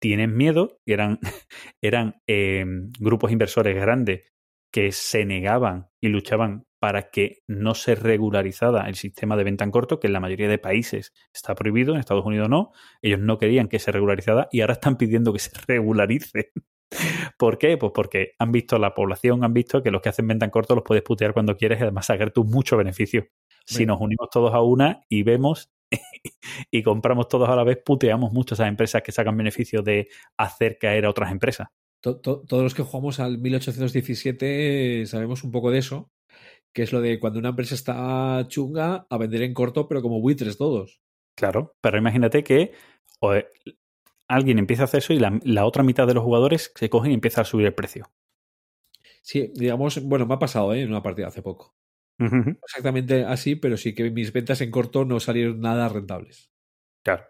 tienen miedo, y eran, eran eh, grupos inversores grandes que se negaban y luchaban para que no se regularizara el sistema de venta en corto, que en la mayoría de países está prohibido, en Estados Unidos no. Ellos no querían que se regularizara y ahora están pidiendo que se regularice. ¿Por qué? Pues porque han visto la población, han visto que los que hacen venta en corto los puedes putear cuando quieres y además sacar tú mucho beneficio. Si nos unimos todos a una y vemos y compramos todos a la vez, puteamos mucho a esas empresas que sacan beneficio de hacer caer a otras empresas. To- to- todos los que jugamos al 1817 sabemos un poco de eso, que es lo de cuando una empresa está chunga a vender en corto, pero como buitres todos. Claro, pero imagínate que alguien empieza a hacer eso y la, la otra mitad de los jugadores se cogen y empiezan a subir el precio. Sí, digamos, bueno, me ha pasado ¿eh? en una partida hace poco. Exactamente así, pero sí que mis ventas en corto no salieron nada rentables. Claro.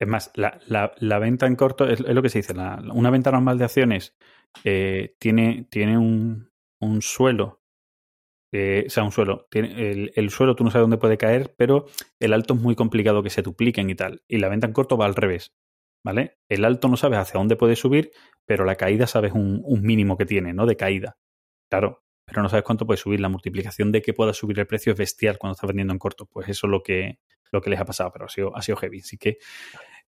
Es más, la, la- la venta en corto es, es lo que se dice. una venta normal de acciones eh, tiene, tiene un, un suelo. Eh, sea, un suelo. Tiene, el, el suelo tú no sabes dónde puede caer, pero el alto es muy complicado que se dupliquen y tal. Y la venta en corto va al revés. ¿Vale? El alto no sabes hacia dónde puede subir, pero la caída sabes un, un mínimo que tiene, ¿no? De caída. Claro. Pero no sabes cuánto puede subir. La multiplicación de que pueda subir el precio es bestial cuando estás vendiendo en corto. Pues eso es lo que, lo que les ha pasado, pero ha sido, ha sido heavy. Así que,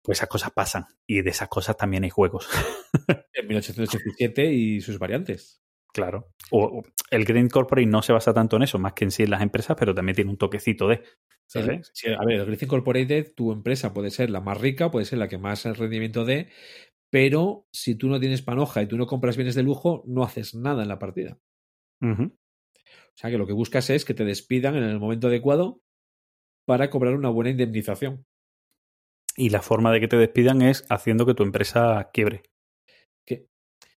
pues esas cosas pasan. Y de esas cosas también hay juegos. En 1887 y sus variantes. Claro. O, o el Green Corporate no se basa tanto en eso, más que en sí en las empresas, pero también tiene un toquecito de. ¿sabes? sí, a ver, el Growth Incorporated, tu empresa puede ser la más rica, puede ser la que más rendimiento dé, pero si tú no tienes panoja y tú no compras bienes de lujo, no haces nada en la partida. O sea que lo que buscas es que te despidan en el momento adecuado para cobrar una buena indemnización. Y la forma de que te despidan es haciendo que tu empresa quiebre.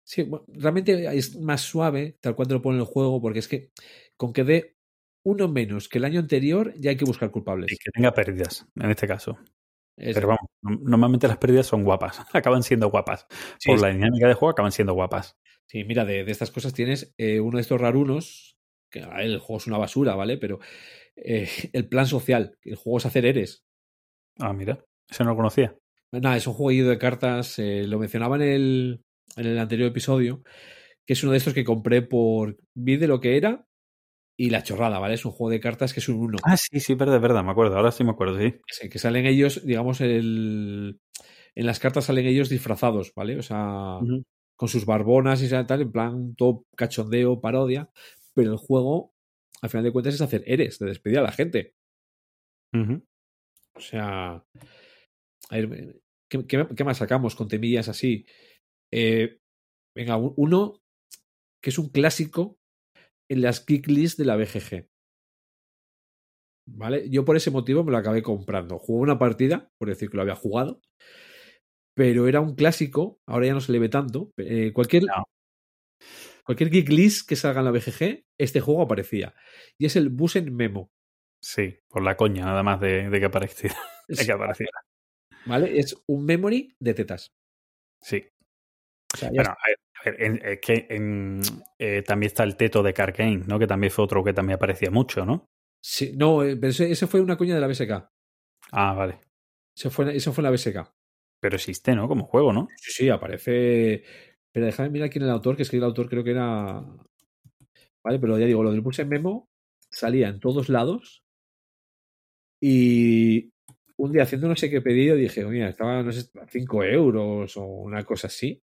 Sí, bueno, realmente es más suave, tal cual te lo pone el juego, porque es que con que dé uno menos que el año anterior, ya hay que buscar culpables. Y que tenga pérdidas, en este caso. Es- Pero vamos, no- normalmente las pérdidas son guapas. Acaban siendo guapas. sí, Por la dinámica de juego acaban siendo guapas. Sí, mira, de, de estas cosas tienes eh, uno de estos rarunos, que el juego es una basura, ¿vale? Pero eh, el plan social, el juego es hacer eres. Ah, mira. Eso no lo conocía. Nada, es un jueguillo de cartas, eh, lo mencionaba en el, en el anterior episodio, que es uno de estos que compré por... Vi de lo que era y la chorrada, ¿vale? Es un juego de cartas que es un uno. Ah, sí, sí, verdad, verdad, me acuerdo. Ahora sí me acuerdo, sí. que, que salen ellos, digamos, el, en las cartas salen ellos disfrazados, ¿vale? O sea, con sus barbonas y tal, en plan todo cachondeo, parodia, pero el juego, al final de cuentas, es hacer eres, de despedir a la gente. O sea, a ver, ¿qué, qué, qué más sacamos con temillas así? Eh, venga, un- uno que es un clásico en las kick list de la BGG. ¿Vale? Yo por ese motivo me lo acabé comprando. Jugué una partida, por decir que lo había jugado, pero era un clásico, ahora ya no se le ve tanto. eh, cualquier, No. cualquier geek list que salga en la BGG, este juego aparecía. Y es el Busen Memo. Sí, por la coña, nada más de, de que apareciera. De que apareciera. ¿Vale? Es un memory de tetas. Sí. O sea, Bueno, a ver, a ver, en- es que en- eh, también está el teto de Carcane, ¿no? Que también fue otro que también aparecía mucho, ¿no? Sí, no, eh, pero ese, ese fue una coña de la BSK. Ah, vale. Eso fue, eso fue la BSK. Pero existe, ¿no? Como juego, ¿no? Sí, sí, aparece. Pero déjame mirar quién es el autor, que es que el autor creo que era. Vale, pero ya digo, lo del Pulse Memo salía en todos lados. Y un día haciendo no sé qué pedido dije, mira, estaba, no sé, a 5 euros o una cosa así.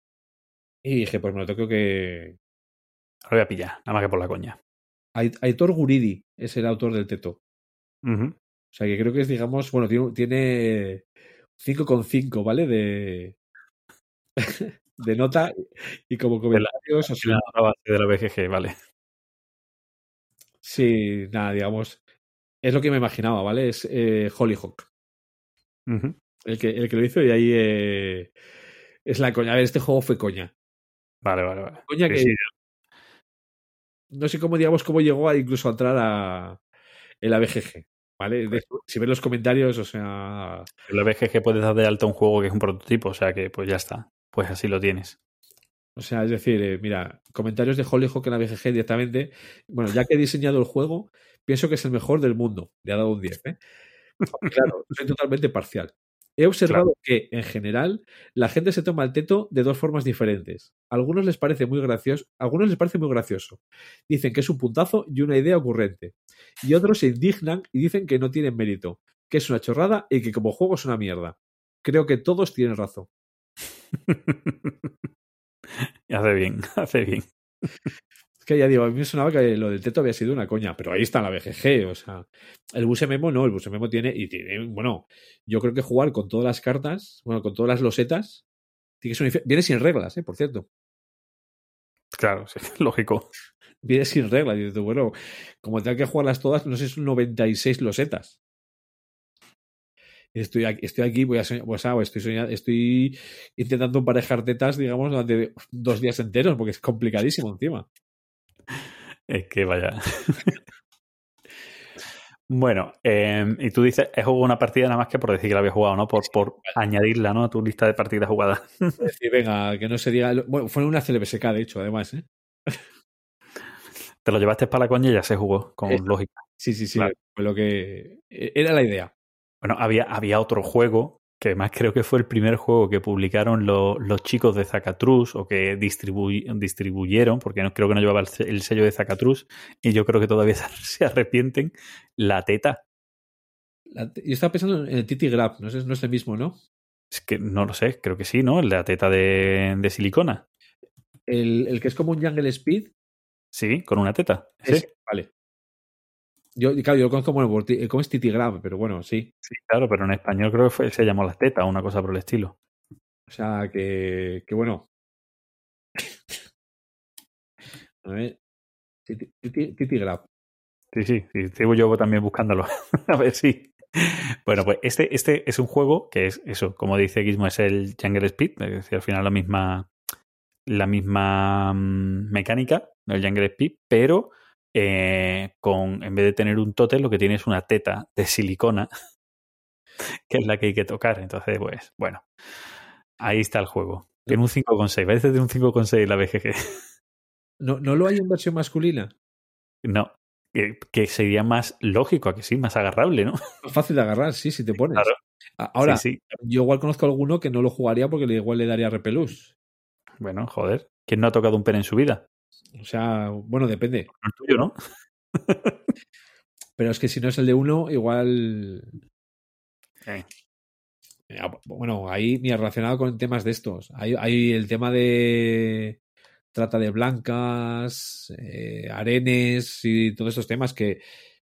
Y dije, pues me lo tengo que. Lo voy a pillar, nada más que por la coña. Ait- Aitor Guridi es el autor del Teto. O sea, que creo que es, digamos, bueno, tiene, tiene 5,5, ¿vale? De, de nota y como comentarios. o sea, La otra base de la BGG, vale. sí, nada, digamos, es lo que me imaginaba, ¿vale? Es eh, Hollyhock, el que, el que lo hizo y ahí eh, es la coña. A ver, este juego fue coña. Vale, vale, vale. Coña Sí, que sí, no sé cómo, digamos, cómo llegó a incluso a entrar a en la BGG, ¿vale? De- si ves los comentarios, o sea, En la BGG puedes dar de alta un juego que es un prototipo, o sea que pues ya está. Pues así lo tienes. O sea, es decir, eh, mira, comentarios de Hollyhock en la BGG directamente. Bueno, ya que he diseñado el juego, pienso que es el mejor del mundo. Le ha dado un 10, ¿eh? Claro, soy totalmente parcial. He observado que, en general, la gente se toma el teto de dos formas diferentes. A algunos les parece muy gracioso, a algunos les parece muy gracioso. Dicen que es un puntazo y una idea ocurrente. Y otros se indignan y dicen que no tienen mérito, que es una chorrada y que como juego es una mierda. Creo que todos tienen razón. hace bien, hace bien. Que ya digo, a mí me sonaba que lo del teto había sido una coña, pero ahí está la BGG, o sea, el bus memo no, el bus memo tiene, y tiene, bueno, yo creo que jugar con todas las cartas, bueno, con todas las losetas, tiene que ser viene sin reglas, eh, por cierto, Claro, sí, lógico. viene sin reglas, y dices, bueno, como tengo que jugarlas todas, no sé, son 96 losetas. Estoy aquí, estoy aquí, voy a soñar, pues, ah, estoy, soñando- estoy intentando emparejar tetas, digamos, durante dos días enteros, porque es complicadísimo encima. Es que vaya. bueno, eh, y tú dices, he jugado una partida nada más que por decir que la había jugado, ¿no? Por, por añadirla, ¿no? A tu lista de partidas jugadas. Es decir, venga, que no se diga. Bueno, fue una CLBSK, de hecho, además, ¿eh? Te lo llevaste para la coña y ya se jugó, con Eh. lógica. Sí, sí, sí. Claro. Fue lo que. e, Era la idea. Bueno, había, había otro juego, que además creo que fue el primer juego que publicaron lo- los chicos de Zacatrus o que distribu- distribuyeron, porque no, creo que no llevaba el, se- el sello de Zacatrus, y yo creo que todavía se, arrepienten, la teta. La- yo estaba pensando en el Titi Grab, no, es, no es el mismo, ¿no? Es que no lo sé, creo que sí, ¿no? La teta de, de silicona. El, el que es como un Jungle Speed. Sí, con una teta. Sí, Vale. Yo, claro, yo lo conozco como, por ti- como es Titi Grab, pero bueno, sí. sí, claro, pero en español creo que fue- se llamó las tetas o una cosa por el estilo. O sea, que, que bueno. A ver. Titi, Titi- Titi Grab. Sí, sí, sí, sigo yo también buscándolo. A ver si. Bueno, pues este, este es un juego que es eso, como dice Gizmo, es el Jungle Speed, es decir, al final la misma, la misma mm, mecánica del Jungle Speed, pero eh, con, en vez de tener un tótem, lo que tiene es una teta de silicona, que es la que hay que tocar. Entonces, pues, bueno, ahí está el juego. Tiene un 5,6, parece de un 5,6 la BGG. ¿No, ¿No lo hay en versión masculina? No, que, que sería más lógico, a que sí, más agarrable, ¿no? Es fácil de agarrar, sí, si te pones. Claro. Ahora, Sí, sí. yo igual conozco a alguno que no lo jugaría porque le- igual le daría repelús. Bueno, joder. ¿Quién no ha tocado un pene en su vida? O sea, bueno, depende. El tuyo, ¿no? Pero es que si no es el de uno, igual. Eh. Eh, Bueno, ahí, mira, relacionado con temas de estos. Hay, hay el tema de trata de blancas, eh, arenes y todos esos temas que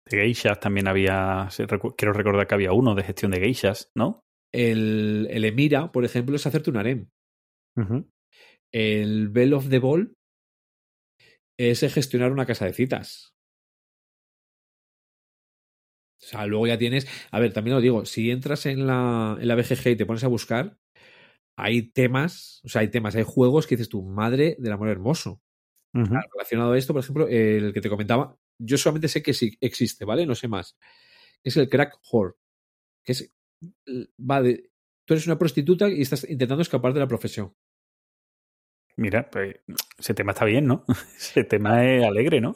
De geishas también había. Quiero recordar que había uno de gestión de geishas, ¿no? el, el Emira, por ejemplo, es hacerte un harem. El Bell of the Ball es gestionar una casa de citas. O sea, luego ya tienes. A ver, también lo digo, si entras en la, en la BGG y te pones a buscar, hay temas, o sea, hay temas, hay juegos que dices tu madre del amor hermoso. Relacionado a esto, por ejemplo, el que te comentaba, yo solamente sé que sí existe, ¿vale? No sé más. Es el crack whore. Que es. Va de. Tú eres una prostituta y estás intentando escapar de la profesión. Mira, pues ese tema está bien, ¿no? Ese tema es alegre, ¿no?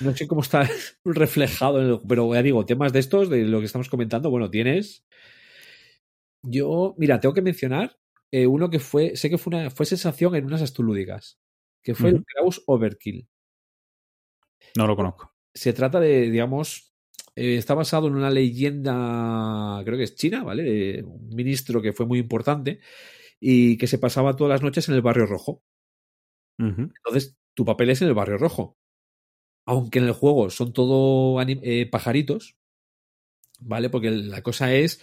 No sé cómo está reflejado, en el- pero ya digo, temas de estos, de lo que estamos comentando, bueno, tienes. Yo, mira, tengo que mencionar eh, uno que fue, sé que fue una fue sensación en unas astulúdicas, que fue el. Kraus Overkill. No lo conozco. Se trata de, digamos, eh, está basado en una leyenda, creo que es china, ¿vale? De un ministro que fue muy importante y que se pasaba todas las noches en el barrio rojo. Entonces, tu papel es en el barrio rojo. Aunque en el juego son todo eh, pajaritos, ¿vale? Porque la cosa es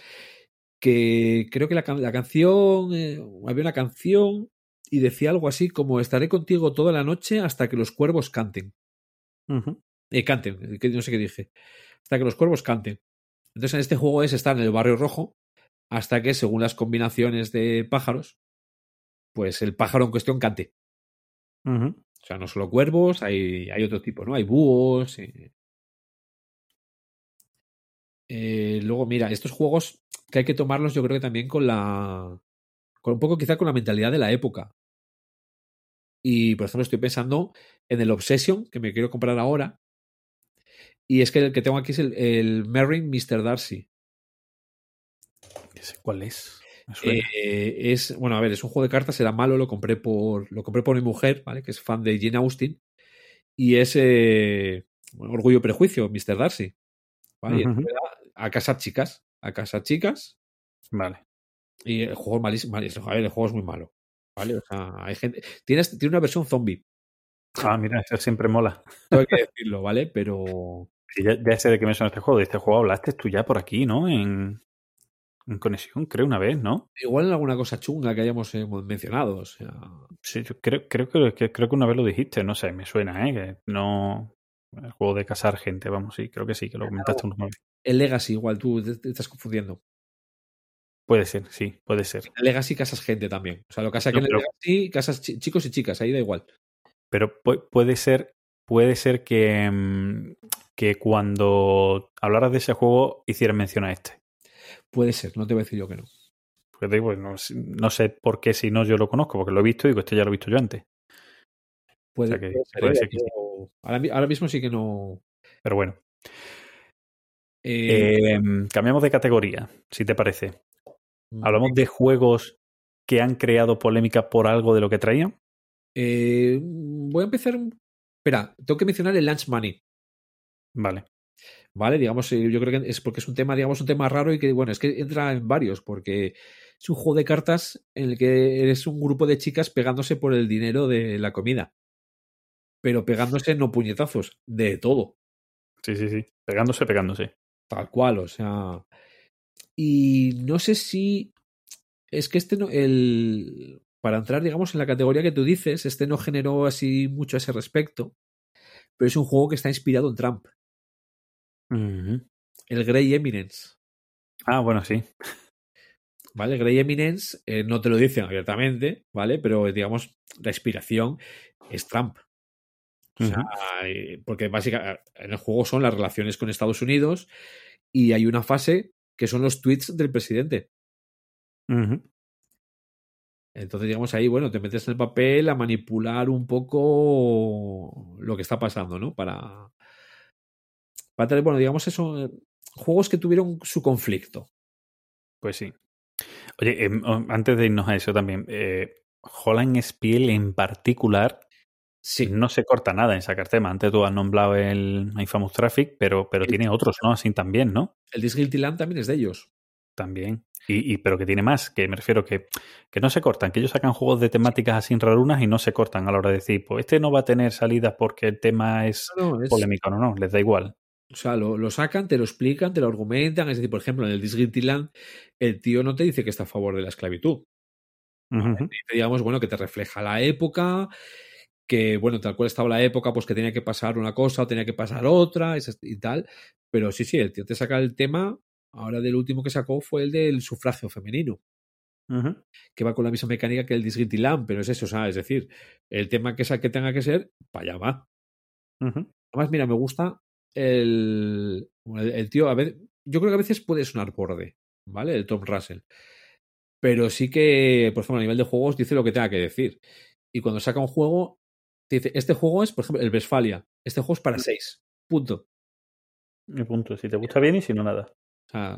que creo que la, can- la canción, eh, había una canción y decía algo así como estaré contigo toda la noche hasta que los cuervos canten. Eh, canten, que no sé qué dije. Hasta que los cuervos canten. Entonces en este juego es estar en el barrio rojo hasta que según las combinaciones de pájaros, pues el pájaro en cuestión cante. O sea, no solo cuervos, hay, hay otro tipo, ¿no? Hay búhos. eh. Eh, luego, mira, estos juegos que hay que tomarlos, yo creo que también con la. con un poco quizá con la mentalidad de la época. Y, por ejemplo, estoy pensando en el Obsession, que me quiero comprar ahora. Y es que el que tengo aquí es el, el Merrin Mr. Darcy. ¿Cuál es? Eh, es, bueno, a ver, es un juego de cartas, era malo, lo compré por. Lo compré por mi mujer, ¿vale? Que es fan de Jane Austen. Y es eh, Orgullo y Prejuicio, Mr. Darcy. a casar chicas. A casar chicas. Vale. Y el juego es malísimo. malísimo. A ver, el juego es muy malo. ¿Vale? O sea, hay gente. Tiene, tiene una versión zombie. Ah, mira, eso siempre mola. Tengo que decirlo, ¿vale? Pero. Sí, ya, ya sé de qué me suena este juego. De este juego hablaste tú ya por aquí, ¿no? En, en conexión, creo, una vez, ¿no? Igual en alguna cosa chunga que hayamos eh, mencionado. O sea. Sí, yo creo, creo, que, que- creo que una vez lo dijiste, no sé, me suena, ¿eh? Que no. El juego de cazar gente, vamos, sí, creo que sí, que lo comentaste una vez. El Legacy, igual, tú te, te estás confundiendo. Puede ser, sí, puede ser. En Legacy casas gente también. O sea, lo que pasa que No, en el Legacy casas chi- chicos y chicas, ahí da igual. Pero pu- puede ser, puede ser que, mm, que cuando hablaras de ese juego hicieras mención a este. Puede ser, no te voy a decir yo que no. Digo, no, sé- no sé por qué si no yo lo conozco, porque lo he visto y digo, este ya lo he visto yo antes. Puede, O sea que puede ser, puede ¿eh? ser que sí. Ahora, mi- ahora mismo sí que no. Pero bueno. Eh, Eh, cambiamos de categoría, si te parece. mm, Hablamos de juegos que han creado polémica por algo de lo que traían. eh, voy a empezar. Espera, tengo que mencionar el Launch Money. Vale. ¿Vale? Digamos, eh, yo creo que es porque es un tema, digamos, un tema raro y que, bueno, es que entra en varios, porque es un juego de cartas en el que eres un grupo de chicas pegándose por el dinero de la comida. Pero pegándose no puñetazos, de todo. Sí, sí, sí. Pegándose, pegándose. Tal cual, o sea. Y no sé si. Es que este no. El. Para entrar, digamos, en la categoría que tú dices, este no generó así mucho a ese respecto. Pero es un juego que está inspirado en Trump. El Grey Eminence. Ah, bueno, sí. ¿Vale? Grey Eminence eh, no te lo dicen abiertamente, ¿vale? Pero digamos, la inspiración es Trump. O sea, eh, porque básicamente en el juego son las relaciones con Estados Unidos y hay una fase que son los tweets del presidente. Entonces, digamos, ahí, bueno, te metes en el papel a manipular un poco lo que está pasando, ¿no? Para. Tener, bueno, digamos, eso. eh, Juegos que tuvieron su conflicto. Pues sí. Oye, em, o- antes de irnos a eso también, eh, Holland Spiel en particular Sí. no se corta nada en sacar temas. Antes tú has nombrado el Infamous Traffic, pero, pero tiene otros, ¿no? Así también, ¿no? El This Guilty Land también es de ellos. También. Y, y- pero que tiene más, que me refiero que, que no se cortan, que ellos sacan juegos de temáticas así rarunas y no se cortan a la hora de decir, pues este no va a tener salidas porque el tema es No, no, es- polémico, no, no, les da igual. O sea, lo, lo sacan, te lo explican, te lo argumentan. Es decir, por ejemplo, en el This Guilty Land, el tío no te dice que está a favor de la esclavitud. Te digamos, bueno, que te refleja la época, que, bueno, tal cual estaba la época, pues que tenía que pasar una cosa o tenía que pasar otra y tal. Pero sí, sí, el tío te saca el tema. Ahora del último que sacó fue el del sufragio femenino, que va con la misma mecánica que el This Guilty Land, pero es eso, o sea, es decir, el tema que, sa- que tenga que ser, para allá va. Además, mira, me gusta el, el, tío, a ver, yo creo que a veces puede sonar borde, ¿vale? El Tom Russell. Pero sí que, por ejemplo, a nivel de juegos dice lo que tenga que decir. Y cuando saca un juego, te dice, este juego es, por ejemplo, el Westfalia. Este juego es para 6. Punto. Mi punto, si te gusta bien y si no, nada.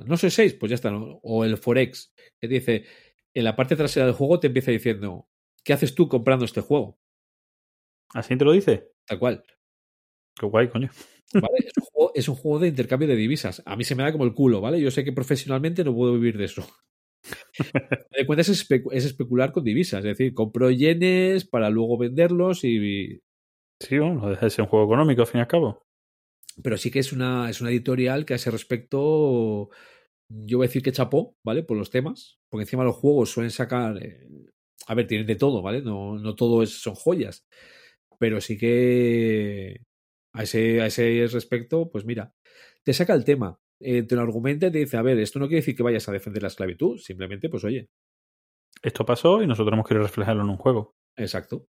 No soy 6, pues ya está. ¿no? O el Forex, que te dice, en la parte trasera del juego te empieza diciendo, ¿qué haces tú comprando este juego? ¿Así te lo dice? Tal cual. Qué guay, coño. ¿Vale? Es, un juego, es un juego de intercambio de divisas. A mí se me da como el culo, ¿vale? Yo sé que profesionalmente no puedo vivir de eso. de cuenta es, es especular con divisas, es decir, compro yenes para luego venderlos y... Sí, bueno, no deja de ser un juego económico, al fin y al cabo. Pero sí que es una, es una editorial que a ese respecto yo voy a decir que chapó, ¿vale? Por los temas, porque encima los juegos suelen sacar... eh, a ver, tienen de todo, ¿vale? No, no todo es, son joyas, pero sí que a ese, a ese respecto, pues mira, te saca el tema, eh, te lo argumenta y te dice, a ver, esto no quiere decir que vayas a defender la esclavitud, simplemente, pues oye, Esto pasó y nosotros hemos querido reflejarlo en un juego. exacto.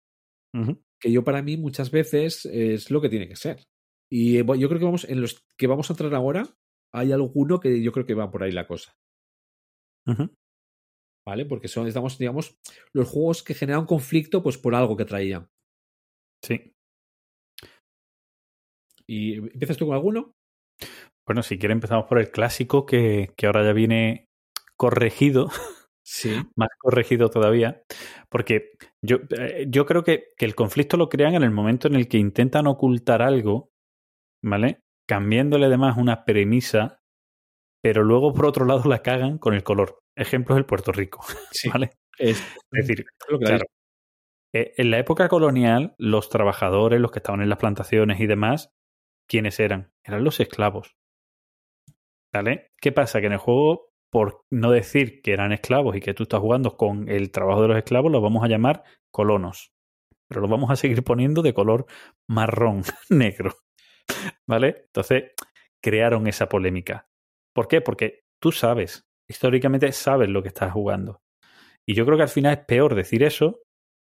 Que yo para mí muchas veces es lo que tiene que ser. Y eh, yo creo que vamos, en los que vamos a entrar ahora, hay alguno que yo creo que va por ahí la cosa. ¿vale? Porque son, estamos, digamos, los juegos que generan conflicto, pues por algo que traían. Sí. ¿Y empiezas tú con alguno? Bueno, si quiere empezamos por el clásico que, que ahora ya viene corregido, Sí. más corregido todavía, porque yo, eh, yo creo que, que el conflicto lo crean en el momento en el que intentan ocultar algo, ¿vale? Cambiándole además una premisa, pero luego por otro lado la cagan con el color. Ejemplo es el Puerto Rico, Sí. ¿vale? Es, Es decir, claro, eh, en la época colonial, los trabajadores, los que estaban en las plantaciones y demás, ¿quiénes eran? Eran los esclavos. ¿Vale? ¿Qué pasa? Que en el juego, por no decir que eran esclavos y que tú estás jugando con el trabajo de los esclavos, los vamos a llamar colonos. Pero los vamos a seguir poniendo de color marrón, negro. ¿Vale? Entonces, crearon esa polémica. ¿Por qué? Porque tú sabes históricamente sabes lo que estás jugando. Y yo creo que al final es peor decir eso,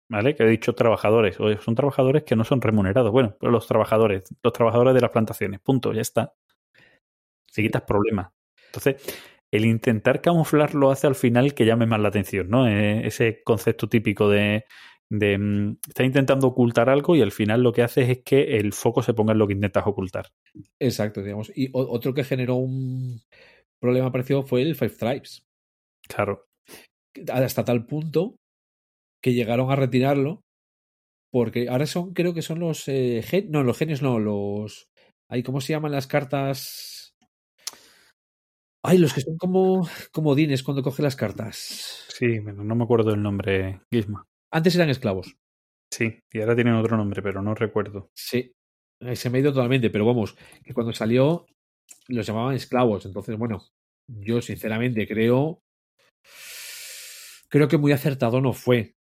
¿vale? Que he dicho trabajadores. Oye, son trabajadores que no son remunerados. Bueno, pero los trabajadores, los trabajadores de las plantaciones, punto, ya está. Se quitas problemas. Entonces, el intentar camuflarlo hace al final que llame más la atención, ¿no? Eh, ese concepto típico de, de mm, está intentando ocultar algo y al final lo que hace es que el foco se ponga en lo que intentas ocultar. Exacto, digamos. Y o- otro que generó un problema parecido fue el Five Tribes. Claro. Hasta tal punto que llegaron a retirarlo porque ahora son, creo que son los eh, gen- no, los genios no, los ay, ¿cómo se llaman las cartas? Ay, los que son como comodines cuando coge las cartas. Sí, no me acuerdo el nombre, Gizma. Antes eran esclavos. Sí, y ahora tienen otro nombre, pero no recuerdo. Sí. Eh, Se me ha ido totalmente, pero vamos, que cuando salió los llamaban esclavos. Entonces, bueno, yo sinceramente creo. Creo que muy acertado no fue,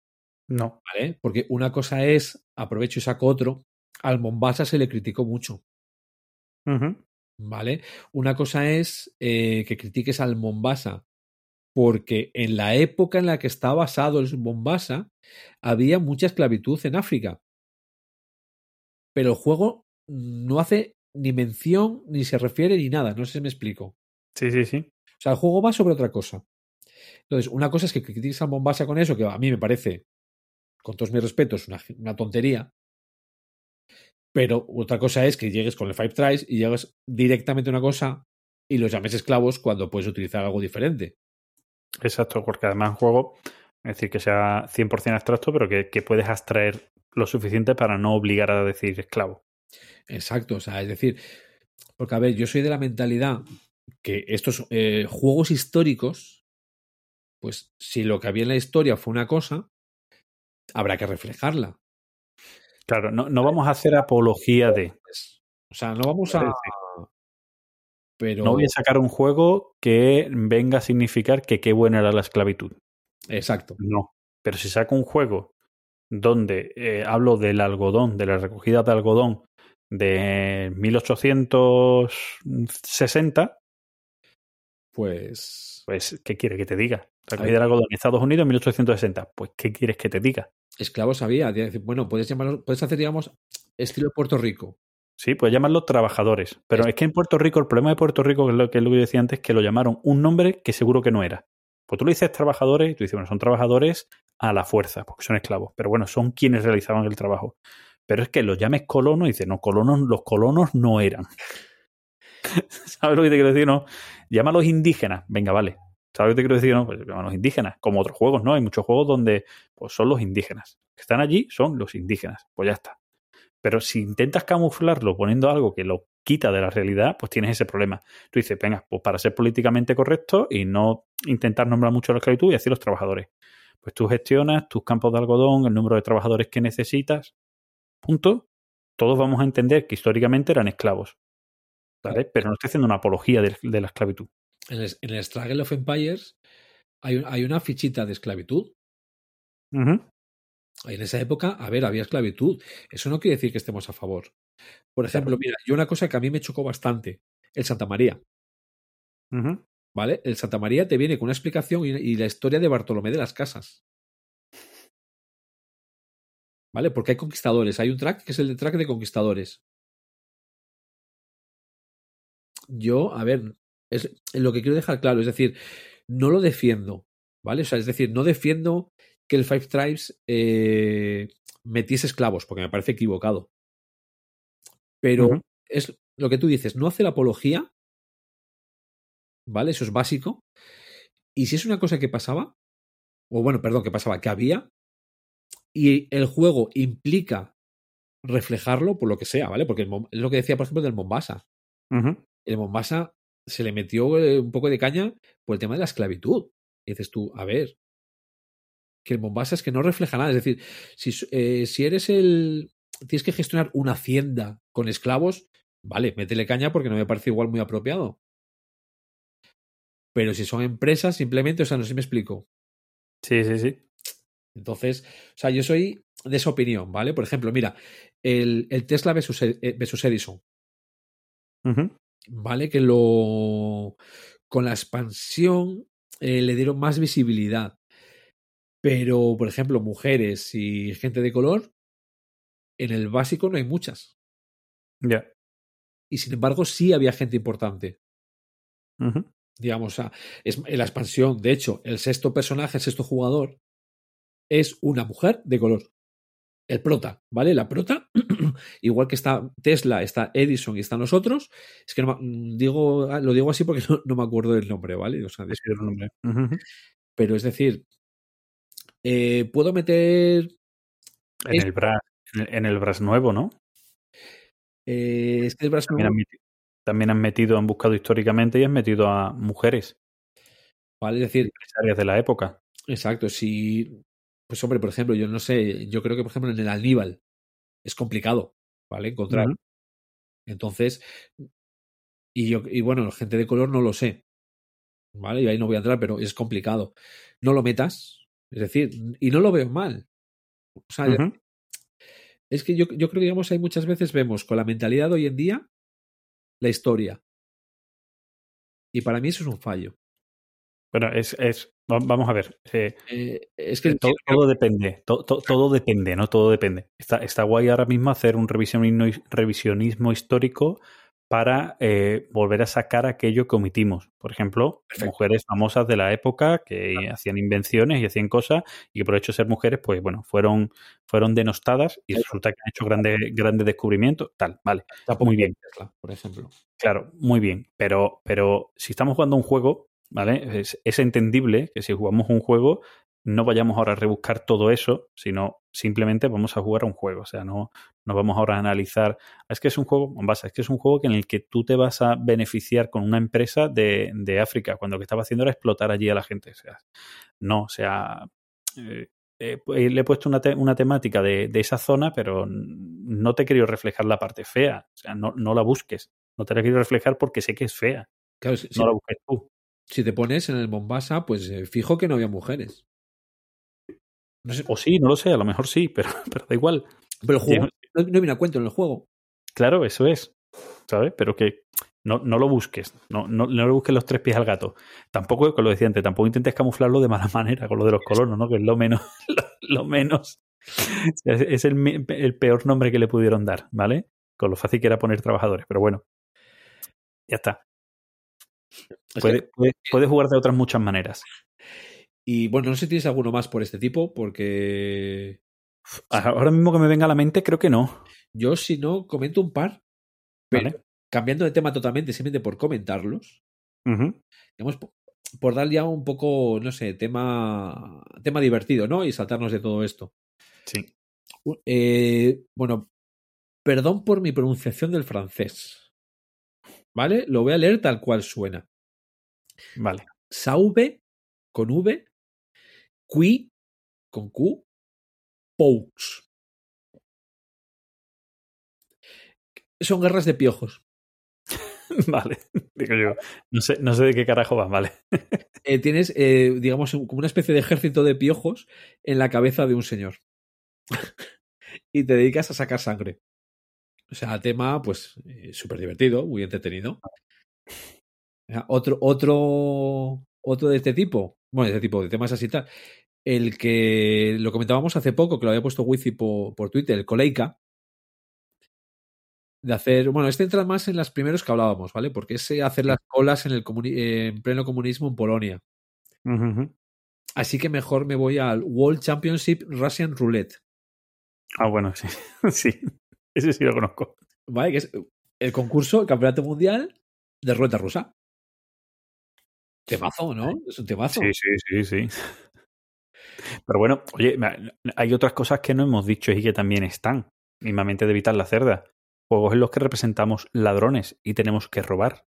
No. ¿vale? Porque una cosa es aprovecho y saco otro. Al Mombasa se le criticó mucho. ¿vale? Una cosa es eh, que critiques al Mombasa porque en la época en la que está basado el Mombasa había mucha esclavitud en África. Pero el juego no hace ni mención, ni se refiere, ni nada. No sé si me explico. Sí, sí, sí. O sea, el juego va sobre otra cosa. Entonces, una cosa es que critiques al Mombasa con eso, que a mí me parece, con todos mis respetos, una, una tontería. Pero otra cosa es que llegues con el Five Tries y llegues directamente a una cosa y los llames esclavos cuando puedes utilizar algo diferente. Exacto, porque además un juego, es decir, que sea 100% abstracto, pero que, que puedes abstraer lo suficiente para no obligar a decir esclavo. Exacto, o sea, es decir, porque a ver, yo soy de la mentalidad que estos eh, juegos históricos, pues si lo que había en la historia fue una cosa, habrá que reflejarla. Claro, no, no vamos a hacer apología de. Pues, o sea, no vamos a. Pero. No voy a sacar un juego que venga a significar que qué buena era la esclavitud. Exacto. No. Pero si saco un juego donde eh, hablo del algodón, de la recogida de algodón de 1860, Pues. pues, ¿qué quiere que te diga? Recogida de algodón en Estados Unidos en 1860. Pues, ¿qué quieres que te diga? Esclavos había. Bueno, puedes llamarlos. Puedes hacer, digamos, estilo Puerto Rico. Sí, pues llamarlos trabajadores. Pero Es- es que en Puerto Rico, el problema de Puerto Rico, que es lo que, es lo que yo decía antes, que lo llamaron un nombre que seguro que no era. Pues tú le dices trabajadores y tú dices, bueno, son trabajadores a la fuerza, porque son esclavos. Pero bueno, son quienes realizaban el trabajo. Pero es que los llames colonos y dices, no, colonos, los colonos no eran. ¿Sabes lo que te quiero decir? No, llámalos indígenas. Venga, vale. ¿Sabes lo que te quiero decir? No, pues llámalos indígenas. Como otros juegos, ¿no? Hay muchos juegos donde pues, son los indígenas. Que están allí son los indígenas. Pues ya está. Pero si intentas camuflarlo poniendo algo que lo quita de la realidad, pues tienes ese problema. Tú dices, venga, pues para ser políticamente correcto y no intentar nombrar mucho la esclavitud y así los trabajadores. Pues tú gestionas tus campos de algodón, el número de trabajadores que necesitas, punto. Todos vamos a entender que históricamente eran esclavos. ¿Vale? Pero no estoy haciendo una apología de, de la esclavitud. En el, en el Struggle of Empires hay, un- hay una fichita de esclavitud. En esa época, a ver, había esclavitud. Eso no quiere decir que estemos a favor. Por ejemplo, mira, yo una cosa que a mí me chocó bastante, el Santa María. ¿vale? El Santa María te viene con una explicación y, y la historia de Bartolomé de las Casas. ¿Vale? Porque hay conquistadores. Hay un track que es el de track de conquistadores. Yo, a ver, es lo que quiero dejar claro, es decir, no lo defiendo, ¿vale? O sea, es decir, no defiendo que el Five Tribes eh, metiese esclavos, porque me parece equivocado. Pero es lo que tú dices, no hace la apología, ¿vale? Eso es básico. Y si es una cosa que pasaba, o bueno, perdón, que pasaba, que había, y el juego implica reflejarlo por lo que sea, ¿vale? Porque el es lo que decía, por ejemplo, del Mombasa. El Mombasa se le metió eh, un poco de caña por el tema de la esclavitud. Y dices tú, a ver, que el Mombasa es que no refleja nada. Es decir, si, eh, si eres el. Tienes que gestionar una hacienda con esclavos, vale, métele caña porque no me parece igual muy apropiado. Pero si son empresas, simplemente, o sea, no sé si me explico. Sí, sí, sí. Entonces, o sea, yo soy de esa opinión, ¿vale? Por ejemplo, mira, el, el Tesla versus, eh, versus Edison, Ujú. ¿Vale? Que lo. Con la expansión eh, le dieron más visibilidad. Pero, por ejemplo, mujeres y gente de color, en el básico no hay muchas. Ya. Y sin embargo, sí había gente importante. Digamos, o sea, es en la expansión. De hecho, el sexto personaje, el sexto jugador, es una mujer de color. El prota, ¿vale? La prota, igual que está Tesla, está Edison y están los otros. Es que no mm, digo, ah, lo digo así porque no, no me acuerdo del nombre, ¿vale? O sea, de- el nombre. Pero es decir, eh, puedo meter. En Es- el Brass, en el- Brass nuevo, ¿no? eh, es que el han, meti- también han metido, han buscado históricamente y han metido a mujeres ¿vale? Es decir, empresarias de la época. exacto, si. Pues hombre, por ejemplo, yo no sé, yo creo que por ejemplo en el Aníbal es complicado, ¿vale? Encontrar. Entonces, y yo, y bueno, gente de color no lo sé, ¿vale? Y ahí no voy a entrar, pero es complicado. No lo metas, es decir, y no lo veo mal. O sea, Ujú. es que yo, yo creo que digamos, hay muchas veces vemos con la mentalidad de hoy en día la historia. Y para mí eso es un fallo. Bueno, es, es, va- vamos a ver. eh, Eh, es que todo, todo depende, to- to- todo depende, ¿no? Todo depende. Está, está guay ahora mismo hacer un revisionismo, revisionismo histórico para eh, volver a sacar aquello que omitimos. Por ejemplo, Perfecto. mujeres famosas de la época que hacían invenciones y hacían cosas y que por el hecho de ser mujeres, pues bueno, fueron, fueron denostadas y resulta que han hecho grandes, grandes descubrimientos. Tal, vale. tampoco muy bien. Tesla, por ejemplo. Claro, muy bien. Pero, pero si estamos jugando un juego, ¿vale? Es, es entendible que si jugamos un juego no vayamos ahora a rebuscar todo eso, sino simplemente vamos a jugar a un juego. O sea, no, no vamos ahora a analizar. Es que es un juego, Mombasa, es que es un juego en el que tú te vas a beneficiar con una empresa de, de África, cuando lo que estaba haciendo era explotar allí a la gente. O sea, no, o sea. eh, eh, pues, le he puesto una, te- una temática de, de esa zona, pero no te he querido reflejar la parte fea. O sea, no, no la busques. No te la quiero reflejar porque sé que es fea. Claro, si, No la busques tú. Si te pones en el Mombasa, pues eh, fijo que no había mujeres. No sé, O sí, no lo sé, a lo mejor sí, pero, pero da igual. pero el juego no, no viene a cuento en el juego. Claro, eso es. ¿Sabes? Pero que no, no lo busques. No, no, no le busques los tres pies al gato. Tampoco, como lo decía antes, tampoco intentes camuflarlo de mala manera con lo de los colonos, ¿no? Que es lo menos. Lo, lo menos. Es, es el, el peor nombre que le pudieron dar, ¿vale? Con lo fácil que era poner trabajadores. Pero bueno. Ya está. Puede, puede, puede jugar de otras muchas maneras. y bueno, no sé si tienes alguno más por este tipo, porque Ahora mismo que me venga a la mente, creo que no. yo si no comento un par, pero ¿Vale? cambiando de tema totalmente, simplemente por comentarlos, Ujú. digamos, por, por dar ya un poco, no sé, tema, tema divertido, ¿no? Y saltarnos de todo esto. Sí. Eh, bueno, perdón por mi pronunciación del francés. ¿Vale? Lo voy a leer tal cual suena. Vale. Sauve con V, Qui con Q, Poux. Son guerras de piojos. Vale. Digo yo. No sé, no sé de qué carajo van, vale. Eh, tienes, eh, digamos, como una especie de ejército de piojos en la cabeza de un señor. y te dedicas a sacar sangre. O sea, tema, pues, eh, súper divertido, muy entretenido. Sea, Otro, otro, otro de este tipo, bueno, de este tipo de temas así y tal, el que lo comentábamos hace poco, que lo había puesto Wifi por, por Twitter, el Coleica, de hacer, bueno, este entra más en los primeros que hablábamos, ¿vale? Porque es hacer las colas en, el comuni- en pleno comunismo en Polonia. Así que mejor me voy al World Championship Russian Roulette, Ah, bueno, sí. sí. Ese sí lo conozco. ¿vale? Que es el concurso, el campeonato mundial de ruleta rusa. Temazo, ¿no? Es un temazo. Sí, sí, sí, sí. Pero bueno, oye, hay otras cosas que no hemos dicho y que también están. Mismamente de evitar la cerda. Juegos en los que representamos ladrones y tenemos que robar.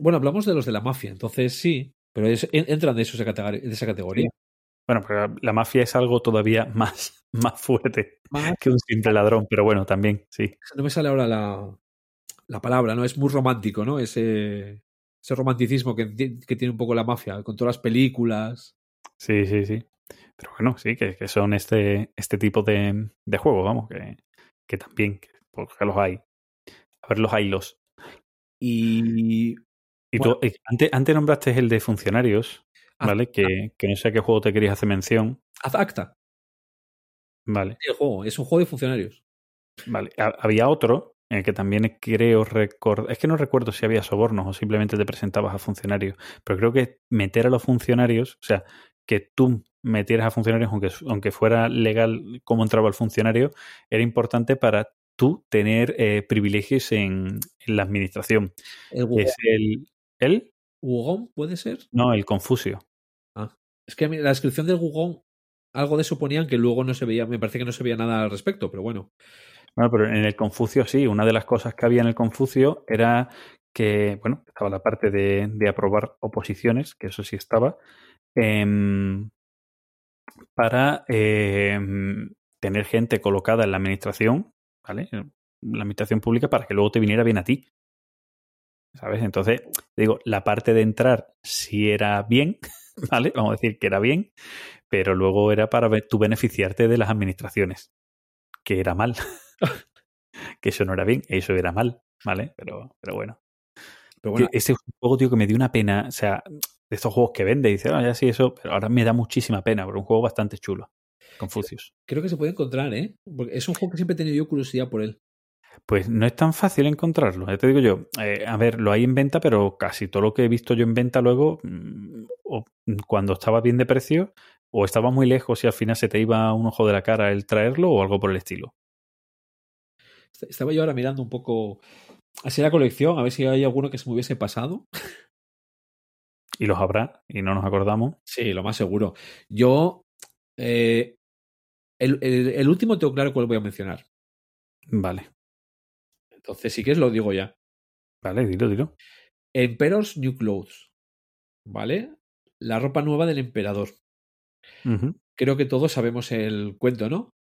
Bueno, hablamos de los de la mafia, entonces sí, pero es- entran de, de esa categoría. Bueno, pero la mafia es algo todavía más, más fuerte Más- que un simple ladrón, pero bueno, también, sí. no me sale ahora la, la palabra, ¿no? Es muy romántico, ¿no? Ese, ese romanticismo que, que tiene un poco la mafia, con todas las películas. Sí, sí, sí. Pero bueno, sí, que, que son este, este tipo de, de juegos, vamos, que, que también, que, porque los hay. A ver, los hay los. Y Y Bueno. tú, eh, antes, antes nombraste el de funcionarios. ¿Vale? Que, que no sé a qué juego te querías hacer mención. Haz acta. Vale, El juego. Es un juego de funcionarios. vale. Ha- Había otro en el que también creo recordar. Es que no recuerdo si había sobornos o simplemente te presentabas a funcionarios. Pero creo que meter a los funcionarios, o sea, que tú metieras a funcionarios, aunque, aunque fuera legal cómo entraba el funcionario, era importante para tú tener eh, privilegios en, en la administración. El Wugong, es el. ¿El? Wugong, puede ser. No, el Confucio. Es que la descripción del Wugong, algo de eso ponían que luego no se veía, me parece que no se veía nada al respecto, pero bueno. Bueno, pero en el Confucio sí, una de las cosas que había en el Confucio era que, bueno, estaba la parte de, aprobar oposiciones, que eso sí estaba, em, para em, tener gente colocada en la administración, ¿vale? La administración pública para que luego te viniera bien a ti. ¿Sabes? Entonces, digo, la parte de entrar sí era bien, ¿vale? Vamos a decir que era bien, pero luego era para tú beneficiarte de las administraciones, que era mal. que eso no era bien, eso era mal, ¿vale? Pero, pero bueno. Pero bueno, ese juego, tío, que me dio una pena, o sea, de estos juegos que vende, dice, ah, ya sí, eso, pero ahora me da muchísima pena, pero un juego bastante chulo. Confucius. creo que se puede encontrar, ¿eh? Porque es un juego que siempre he tenido yo curiosidad por él. Pues no es tan fácil encontrarlo, ya te digo yo. Eh, a ver, lo hay en venta, pero casi todo lo que he visto yo en venta luego, mm, o cuando estaba bien de precio, o estaba muy lejos y al final se te iba un ojo de la cara el traerlo, o algo por el estilo. Est- Estaba yo ahora mirando un poco así la colección, a ver si hay alguno que se me hubiese pasado. Y los habrá, y no nos acordamos. Sí, lo más seguro. Yo, eh, el, el- el último tengo claro cuál voy a mencionar. Vale, Entonces, si quieres, lo digo ya. vale, dilo, dilo. Emperor's New Clothes. ¿Vale? La ropa nueva del emperador. Creo que todos sabemos el cuento, ¿no?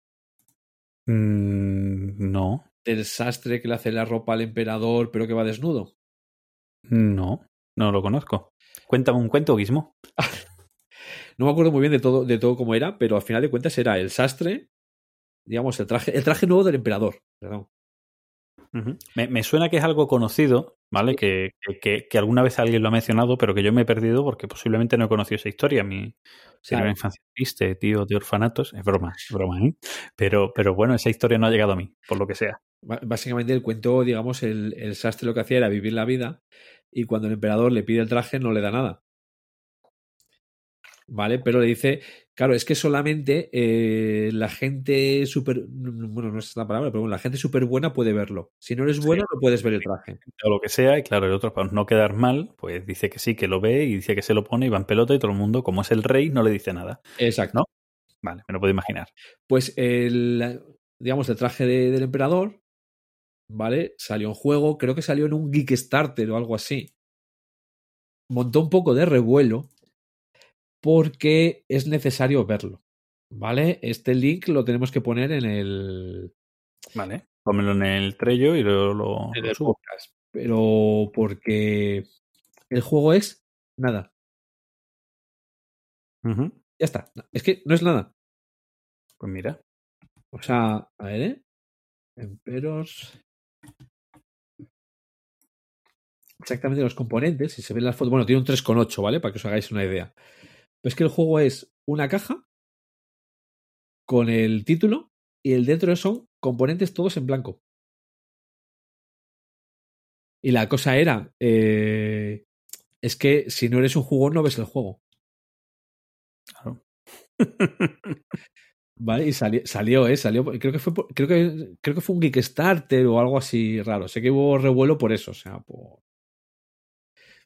Mm, no, Del sastre que le hace la ropa al emperador, pero que va desnudo. no, no lo conozco. Cuéntame un cuento, Guismo. No me acuerdo muy bien de todo, de todo cómo era, pero al final de cuentas era el sastre, digamos, el traje, el traje nuevo del emperador. Perdón. Me, me suena que es algo conocido, ¿vale? Que, que- que- que alguna vez alguien lo ha mencionado, pero que yo me he perdido porque posiblemente no he conocido esa historia. Mi Claro. infancia triste, tío, de orfanatos. Es broma, es broma, ¿eh? Pero, pero bueno, esa historia no ha llegado a mí, por lo que sea. Básicamente el cuento, digamos, el, el sastre lo que hacía era vivir la vida y cuando el emperador le pide el traje no le da nada. ¿Vale? Pero le dice, claro, es que solamente eh, la gente súper, bueno, no es la palabra, pero bueno, la gente súper buena puede verlo. Si no eres Sí. bueno, no puedes ver el traje. O lo que sea, y claro, el otro, para no quedar mal, pues dice que sí, que lo ve y dice que se lo pone y va en pelota y todo el mundo, como es el rey, no le dice nada. Exacto. ¿No? Vale, me lo puedo imaginar. Pues el, digamos, el traje de- del emperador, ¿vale? Salió en juego, creo que salió en un Kickstarter o algo así. Montó un poco de revuelo porque es necesario verlo, ¿vale? Este link lo tenemos que poner en el, Vale. Pónmelo en el trello y lo, lo- en lo subo. podcast, pero porque el juego es nada, ya está. Es que no es nada. Pues mira. O sea, a ver, ¿eh? Emperos. Exactamente los componentes, si se ven las fotos. Bueno, tiene un 3,8, ¿vale? Para que os hagáis una idea. Pero es que el juego es una caja con el título y el dentro son componentes todos en blanco. Y la cosa era, eh, es que si no eres un jugón no ves el juego. Claro. Vale, y salió, salió, ¿eh? Salió, creo que fue creo que creo que fue un Kickstarter o algo así raro. Sé que hubo revuelo por eso, o sea, por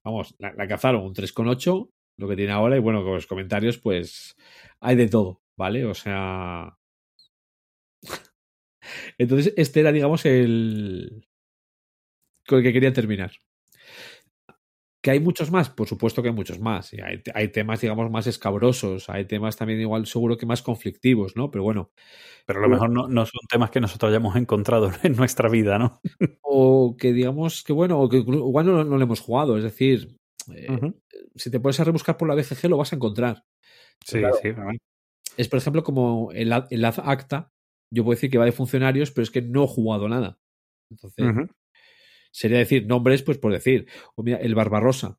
vamos, la, la cazaron un 3,8, lo que tiene ahora, y bueno, con los comentarios, pues hay de todo, ¿vale? O sea. Entonces, este era, digamos, el. con el que quería terminar. ¿Que hay muchos más? Por supuesto que hay muchos más. Y hay, hay temas, digamos, más escabrosos. Hay temas también, igual, seguro que más conflictivos, ¿no? Pero bueno. Pero a lo mejor no, no son temas que nosotros hayamos encontrado en nuestra vida, ¿no? O que digamos que, bueno, o que igual no, no lo hemos jugado. Es decir, eh. Si te pones a rebuscar por la BGG, lo vas a encontrar. Sí, Claro. sí. Es, por ejemplo, como el, el acta. Yo puedo decir que va de funcionarios, pero es que no he jugado nada. Entonces, sería decir nombres, pues por decir. O mira, el Barbarosa.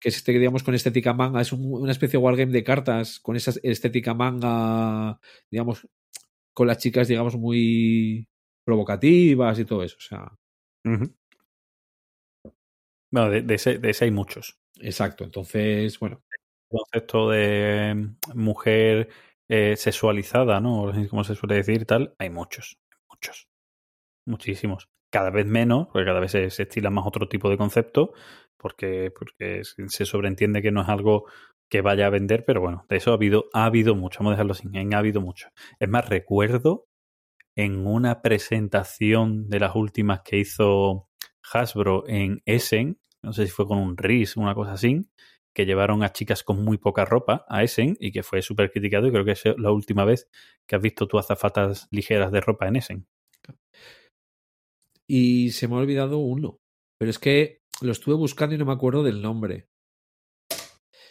Que es este, digamos, con estética manga, es un- una especie de wargame de cartas con esa estética manga, digamos, con las chicas, digamos, muy provocativas y todo eso. O sea. Bueno, de, de ese, de ese hay muchos. exacto. Entonces, bueno, concepto de mm, mujer eh, sexualizada, ¿no? Como se suele decir, tal, hay muchos, muchos, muchísimos. Cada vez menos, porque cada vez se, se estila más otro tipo de concepto, porque, porque se se sobreentiende que no es algo que vaya a vender, pero bueno, de eso ha habido, ha habido mucho, vamos a dejarlo sin, en ha habido mucho. Es más, recuerdo en una presentación de las últimas que hizo Hasbro en Essen, no sé si fue con un RIS, una cosa así, que llevaron a chicas con muy poca ropa a Essen y que fue súper criticado y creo que es la última vez que has visto tú azafatas ligeras de ropa en Essen. y se me ha olvidado uno, pero es que lo estuve buscando y no me acuerdo del nombre.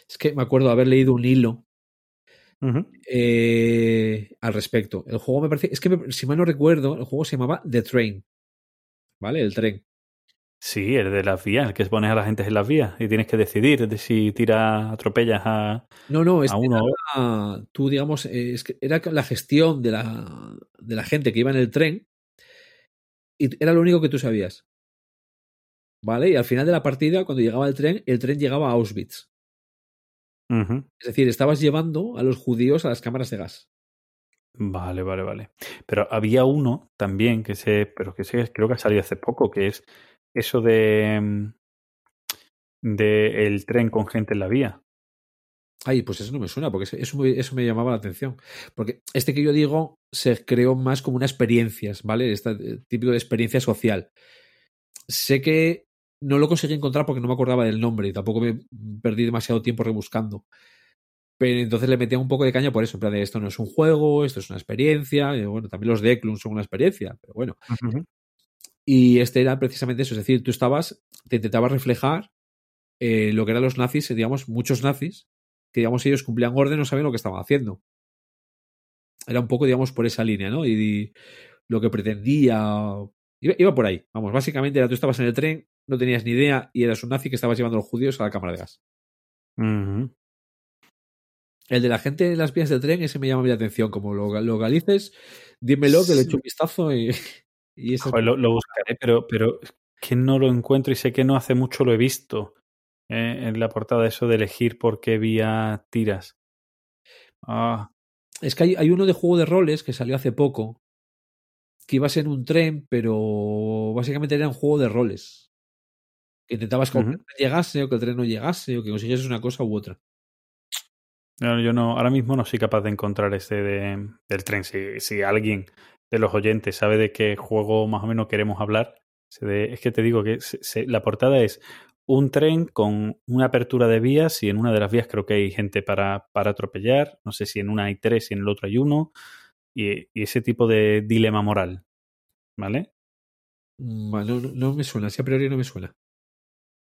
Es que me acuerdo haber leído un hilo eh, al respecto. El juego me parece, es que me- si mal no recuerdo, el juego se llamaba The Train, ¿vale? El tren. Sí, el de las vías, el que pones a la gente en las vías y tienes que decidir de si tiras, atropellas a, No, no, este a uno. era, tú digamos, eh, es que era la gestión de la, de la gente que iba en el tren y era lo único que tú sabías. ¿Vale? Y al final de la partida, cuando llegaba el tren, el tren llegaba a Auschwitz. Es decir, estabas llevando a los judíos a las cámaras de gas. Vale, vale, vale. Pero había uno también que se, pero que se, creo que ha salido hace poco, que es eso de, mm, de el tren con gente en la vía. Ay, pues eso no me suena, porque eso- eso me, eso me llamaba la atención. Porque este que yo digo se creó más como una experiencia, ¿vale? Este típico de experiencia social. Sé que no lo conseguí encontrar porque no me acordaba del nombre y tampoco me perdí demasiado tiempo rebuscando. Pero entonces le metía un poco de caña por eso, en plan de esto no es un juego, esto es una experiencia. Y bueno, también los de Eklund son una experiencia, pero bueno. Y este era precisamente eso, es decir, tú estabas, te intentabas reflejar eh, lo que eran los nazis, digamos, muchos nazis, que digamos ellos cumplían orden, no sabían lo que estaban haciendo. Era un poco, digamos, por esa línea, ¿no? Y, y lo que pretendía. Iba, iba por ahí, vamos, básicamente era tú estabas en el tren, no tenías ni idea y eras un nazi que estabas llevando a los judíos a la cámara de gas. El de la gente en las vías del tren, ese me llama mi atención. Como lo lo localices, dímelo, que le echo un vistazo y. y eso- Joder, lo, lo buscaré, pero, pero es que no lo encuentro y sé que no hace mucho lo he visto eh, en la portada eso de elegir por qué vía tiras. Ah, Es que hay, hay uno de juego de roles que salió hace poco, que iba a ser un tren, pero básicamente era un juego de roles. Que intentabas que el tren llegase o que el tren no llegase o que consiguieses una cosa u otra. no, yo no, ahora mismo no soy capaz de encontrar ese de, del tren. Si, si alguien de los oyentes sabe de qué juego más o menos queremos hablar, se de- es que te digo que se- se- la portada es un tren con una apertura de vías y en una de las vías creo que hay gente para, para atropellar. No sé si en una hay tres y en el otro hay uno. Y, y ese tipo de dilema moral. ¿Vale? Mm, No, no, no me suena, así a priori no me suena.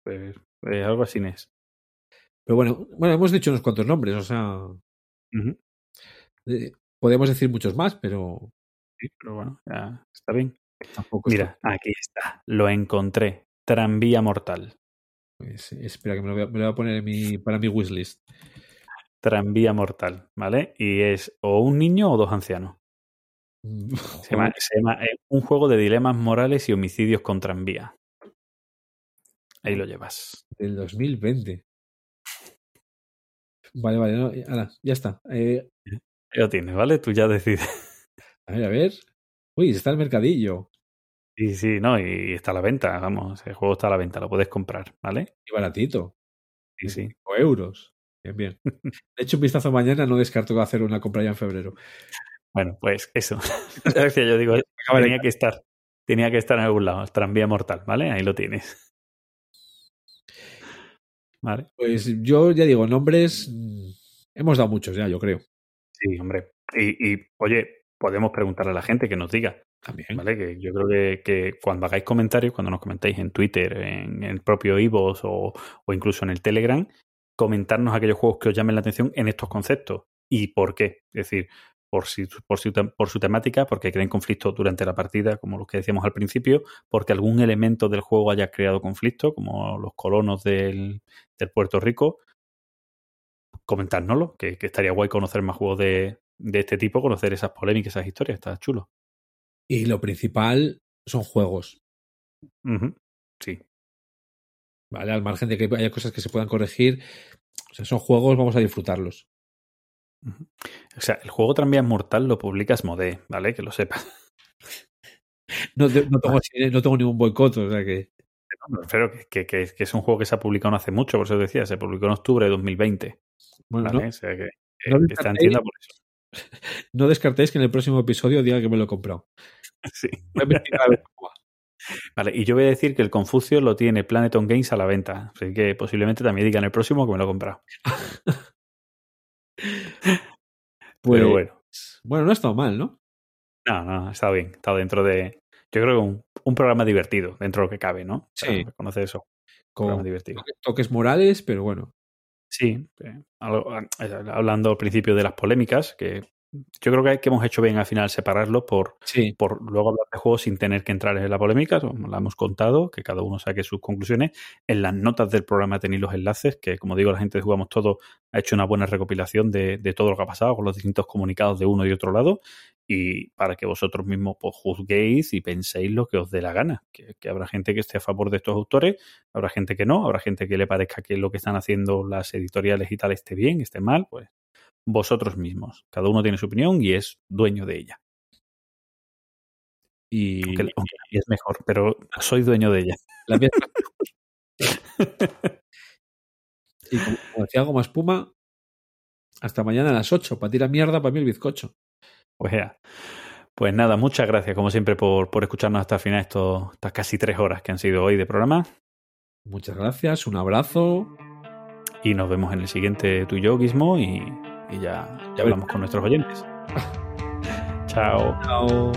Pues, pues algo así es. Pero bueno, bueno, hemos dicho unos cuantos nombres, o sea, eh, podemos decir muchos más, pero Sí, pero bueno, ya está bien. tampoco. está- Mira, aquí está. Lo encontré. Tranvía mortal. pues, espera, que me lo voy a, me lo voy a poner en mi, para mi wishlist. Tranvía mortal, ¿vale? Y es o un niño o dos ancianos. Mm, Se llama, se llama, eh, un juego de dilemas morales y homicidios con tranvía. Ahí lo llevas. Del 2020. Vale, vale, no, eh, ala, ya está. Eh, lo tienes, ¿vale? Tú ya decides. A ver, a ver. Uy, está el mercadillo. Sí, sí, no, y está a la venta, vamos, el juego está a la venta, lo puedes comprar, ¿vale? Y baratito. Sí, sí. 5 euros. Bien, bien. De hecho, un vistazo mañana, no descarto hacer una compra ya en febrero. Bueno, pues eso. Yo digo, tenía que estar, tenía que estar en algún lado, tranvía mortal, ¿vale? Ahí lo tienes. ¿Vale? Pues yo ya digo, nombres. mm, Hemos dado muchos ya, yo creo. Sí, hombre. Y, y, oye, podemos preguntarle a la gente que nos diga, También. ¿vale? Que yo creo que, que cuando hagáis comentarios, cuando nos comentéis en Twitter, en el propio Ivos o, o incluso en el Telegram, comentarnos aquellos juegos que os llamen la atención en estos conceptos y por qué. Es decir, por, si, por, su, por su temática, porque creen conflicto durante la partida, como los que decíamos al principio, porque algún elemento del juego haya creado conflicto, como los colonos del, del Puerto Rico, comentárnoslo, que, que, estaría guay conocer más juegos de, de este tipo, conocer esas polémicas, esas historias, está chulo. Y lo principal son juegos. Uh -huh. Sí. Vale, al margen de que haya cosas que se puedan corregir, o sea, son juegos, vamos a disfrutarlos. Uh -huh. O sea, el juego Tranvías Mortal lo publica Asmodee, ¿vale? Que lo sepas. No, no, tengo, no tengo ningún boicot, o sea que. Pero que, que, que, es un juego que se ha publicado no hace mucho, por eso decía, se publicó en octubre de 2020. Bueno, ¿vale? no, o sea que, no que está en tienda por eso. No descartéis que en el próximo episodio diga que me lo he comprado. Sí. Voy a. Vale, y yo voy a decir que el Confucio lo tiene Planeton Games a la venta. Así que posiblemente también diga en el próximo que me lo he comprado. Pues, Pero bueno. Bueno, no ha estado mal, ¿no? No, no, está bien. Está dentro de. Yo creo que un, un programa divertido, dentro de lo que cabe, ¿no? Sí. Para conocer eso. Con programa divertido. toques morales, pero bueno. Sí, eh, hablando al principio de las polémicas, que yo creo que, que hemos hecho bien al final separarlo por, sí. por luego hablar de juegos sin tener que entrar en la polémica. La hemos contado, que cada uno saque sus conclusiones. En las notas del programa tenéis los enlaces, que como digo, la gente de Jugamos Todo ha hecho una buena recopilación de, de, todo lo que ha pasado con los distintos comunicados de uno y otro lado. Y para que vosotros mismos pues, juzguéis y penséis lo que os dé la gana. Que, que habrá gente que esté a favor de estos autores, habrá gente que no, habrá gente que le parezca que lo que están haciendo las editoriales y tal esté bien, esté mal, pues vosotros mismos. Cada uno tiene su opinión y es dueño de ella. Y, aunque, aunque es mejor, pero soy dueño de ella. La mía y como, como decía Goma Espuma, hasta mañana a las 8, para tirar mierda para mí el bizcocho. Pues ya. Pues nada, muchas gracias como siempre por, por escucharnos hasta el final estos, estas casi tres horas que han sido hoy de programa. Muchas gracias, un abrazo. Y nos vemos en el siguiente tu y yo, Gizmo, y, y ya, ya hablamos con nuestros oyentes. Chao. Chao.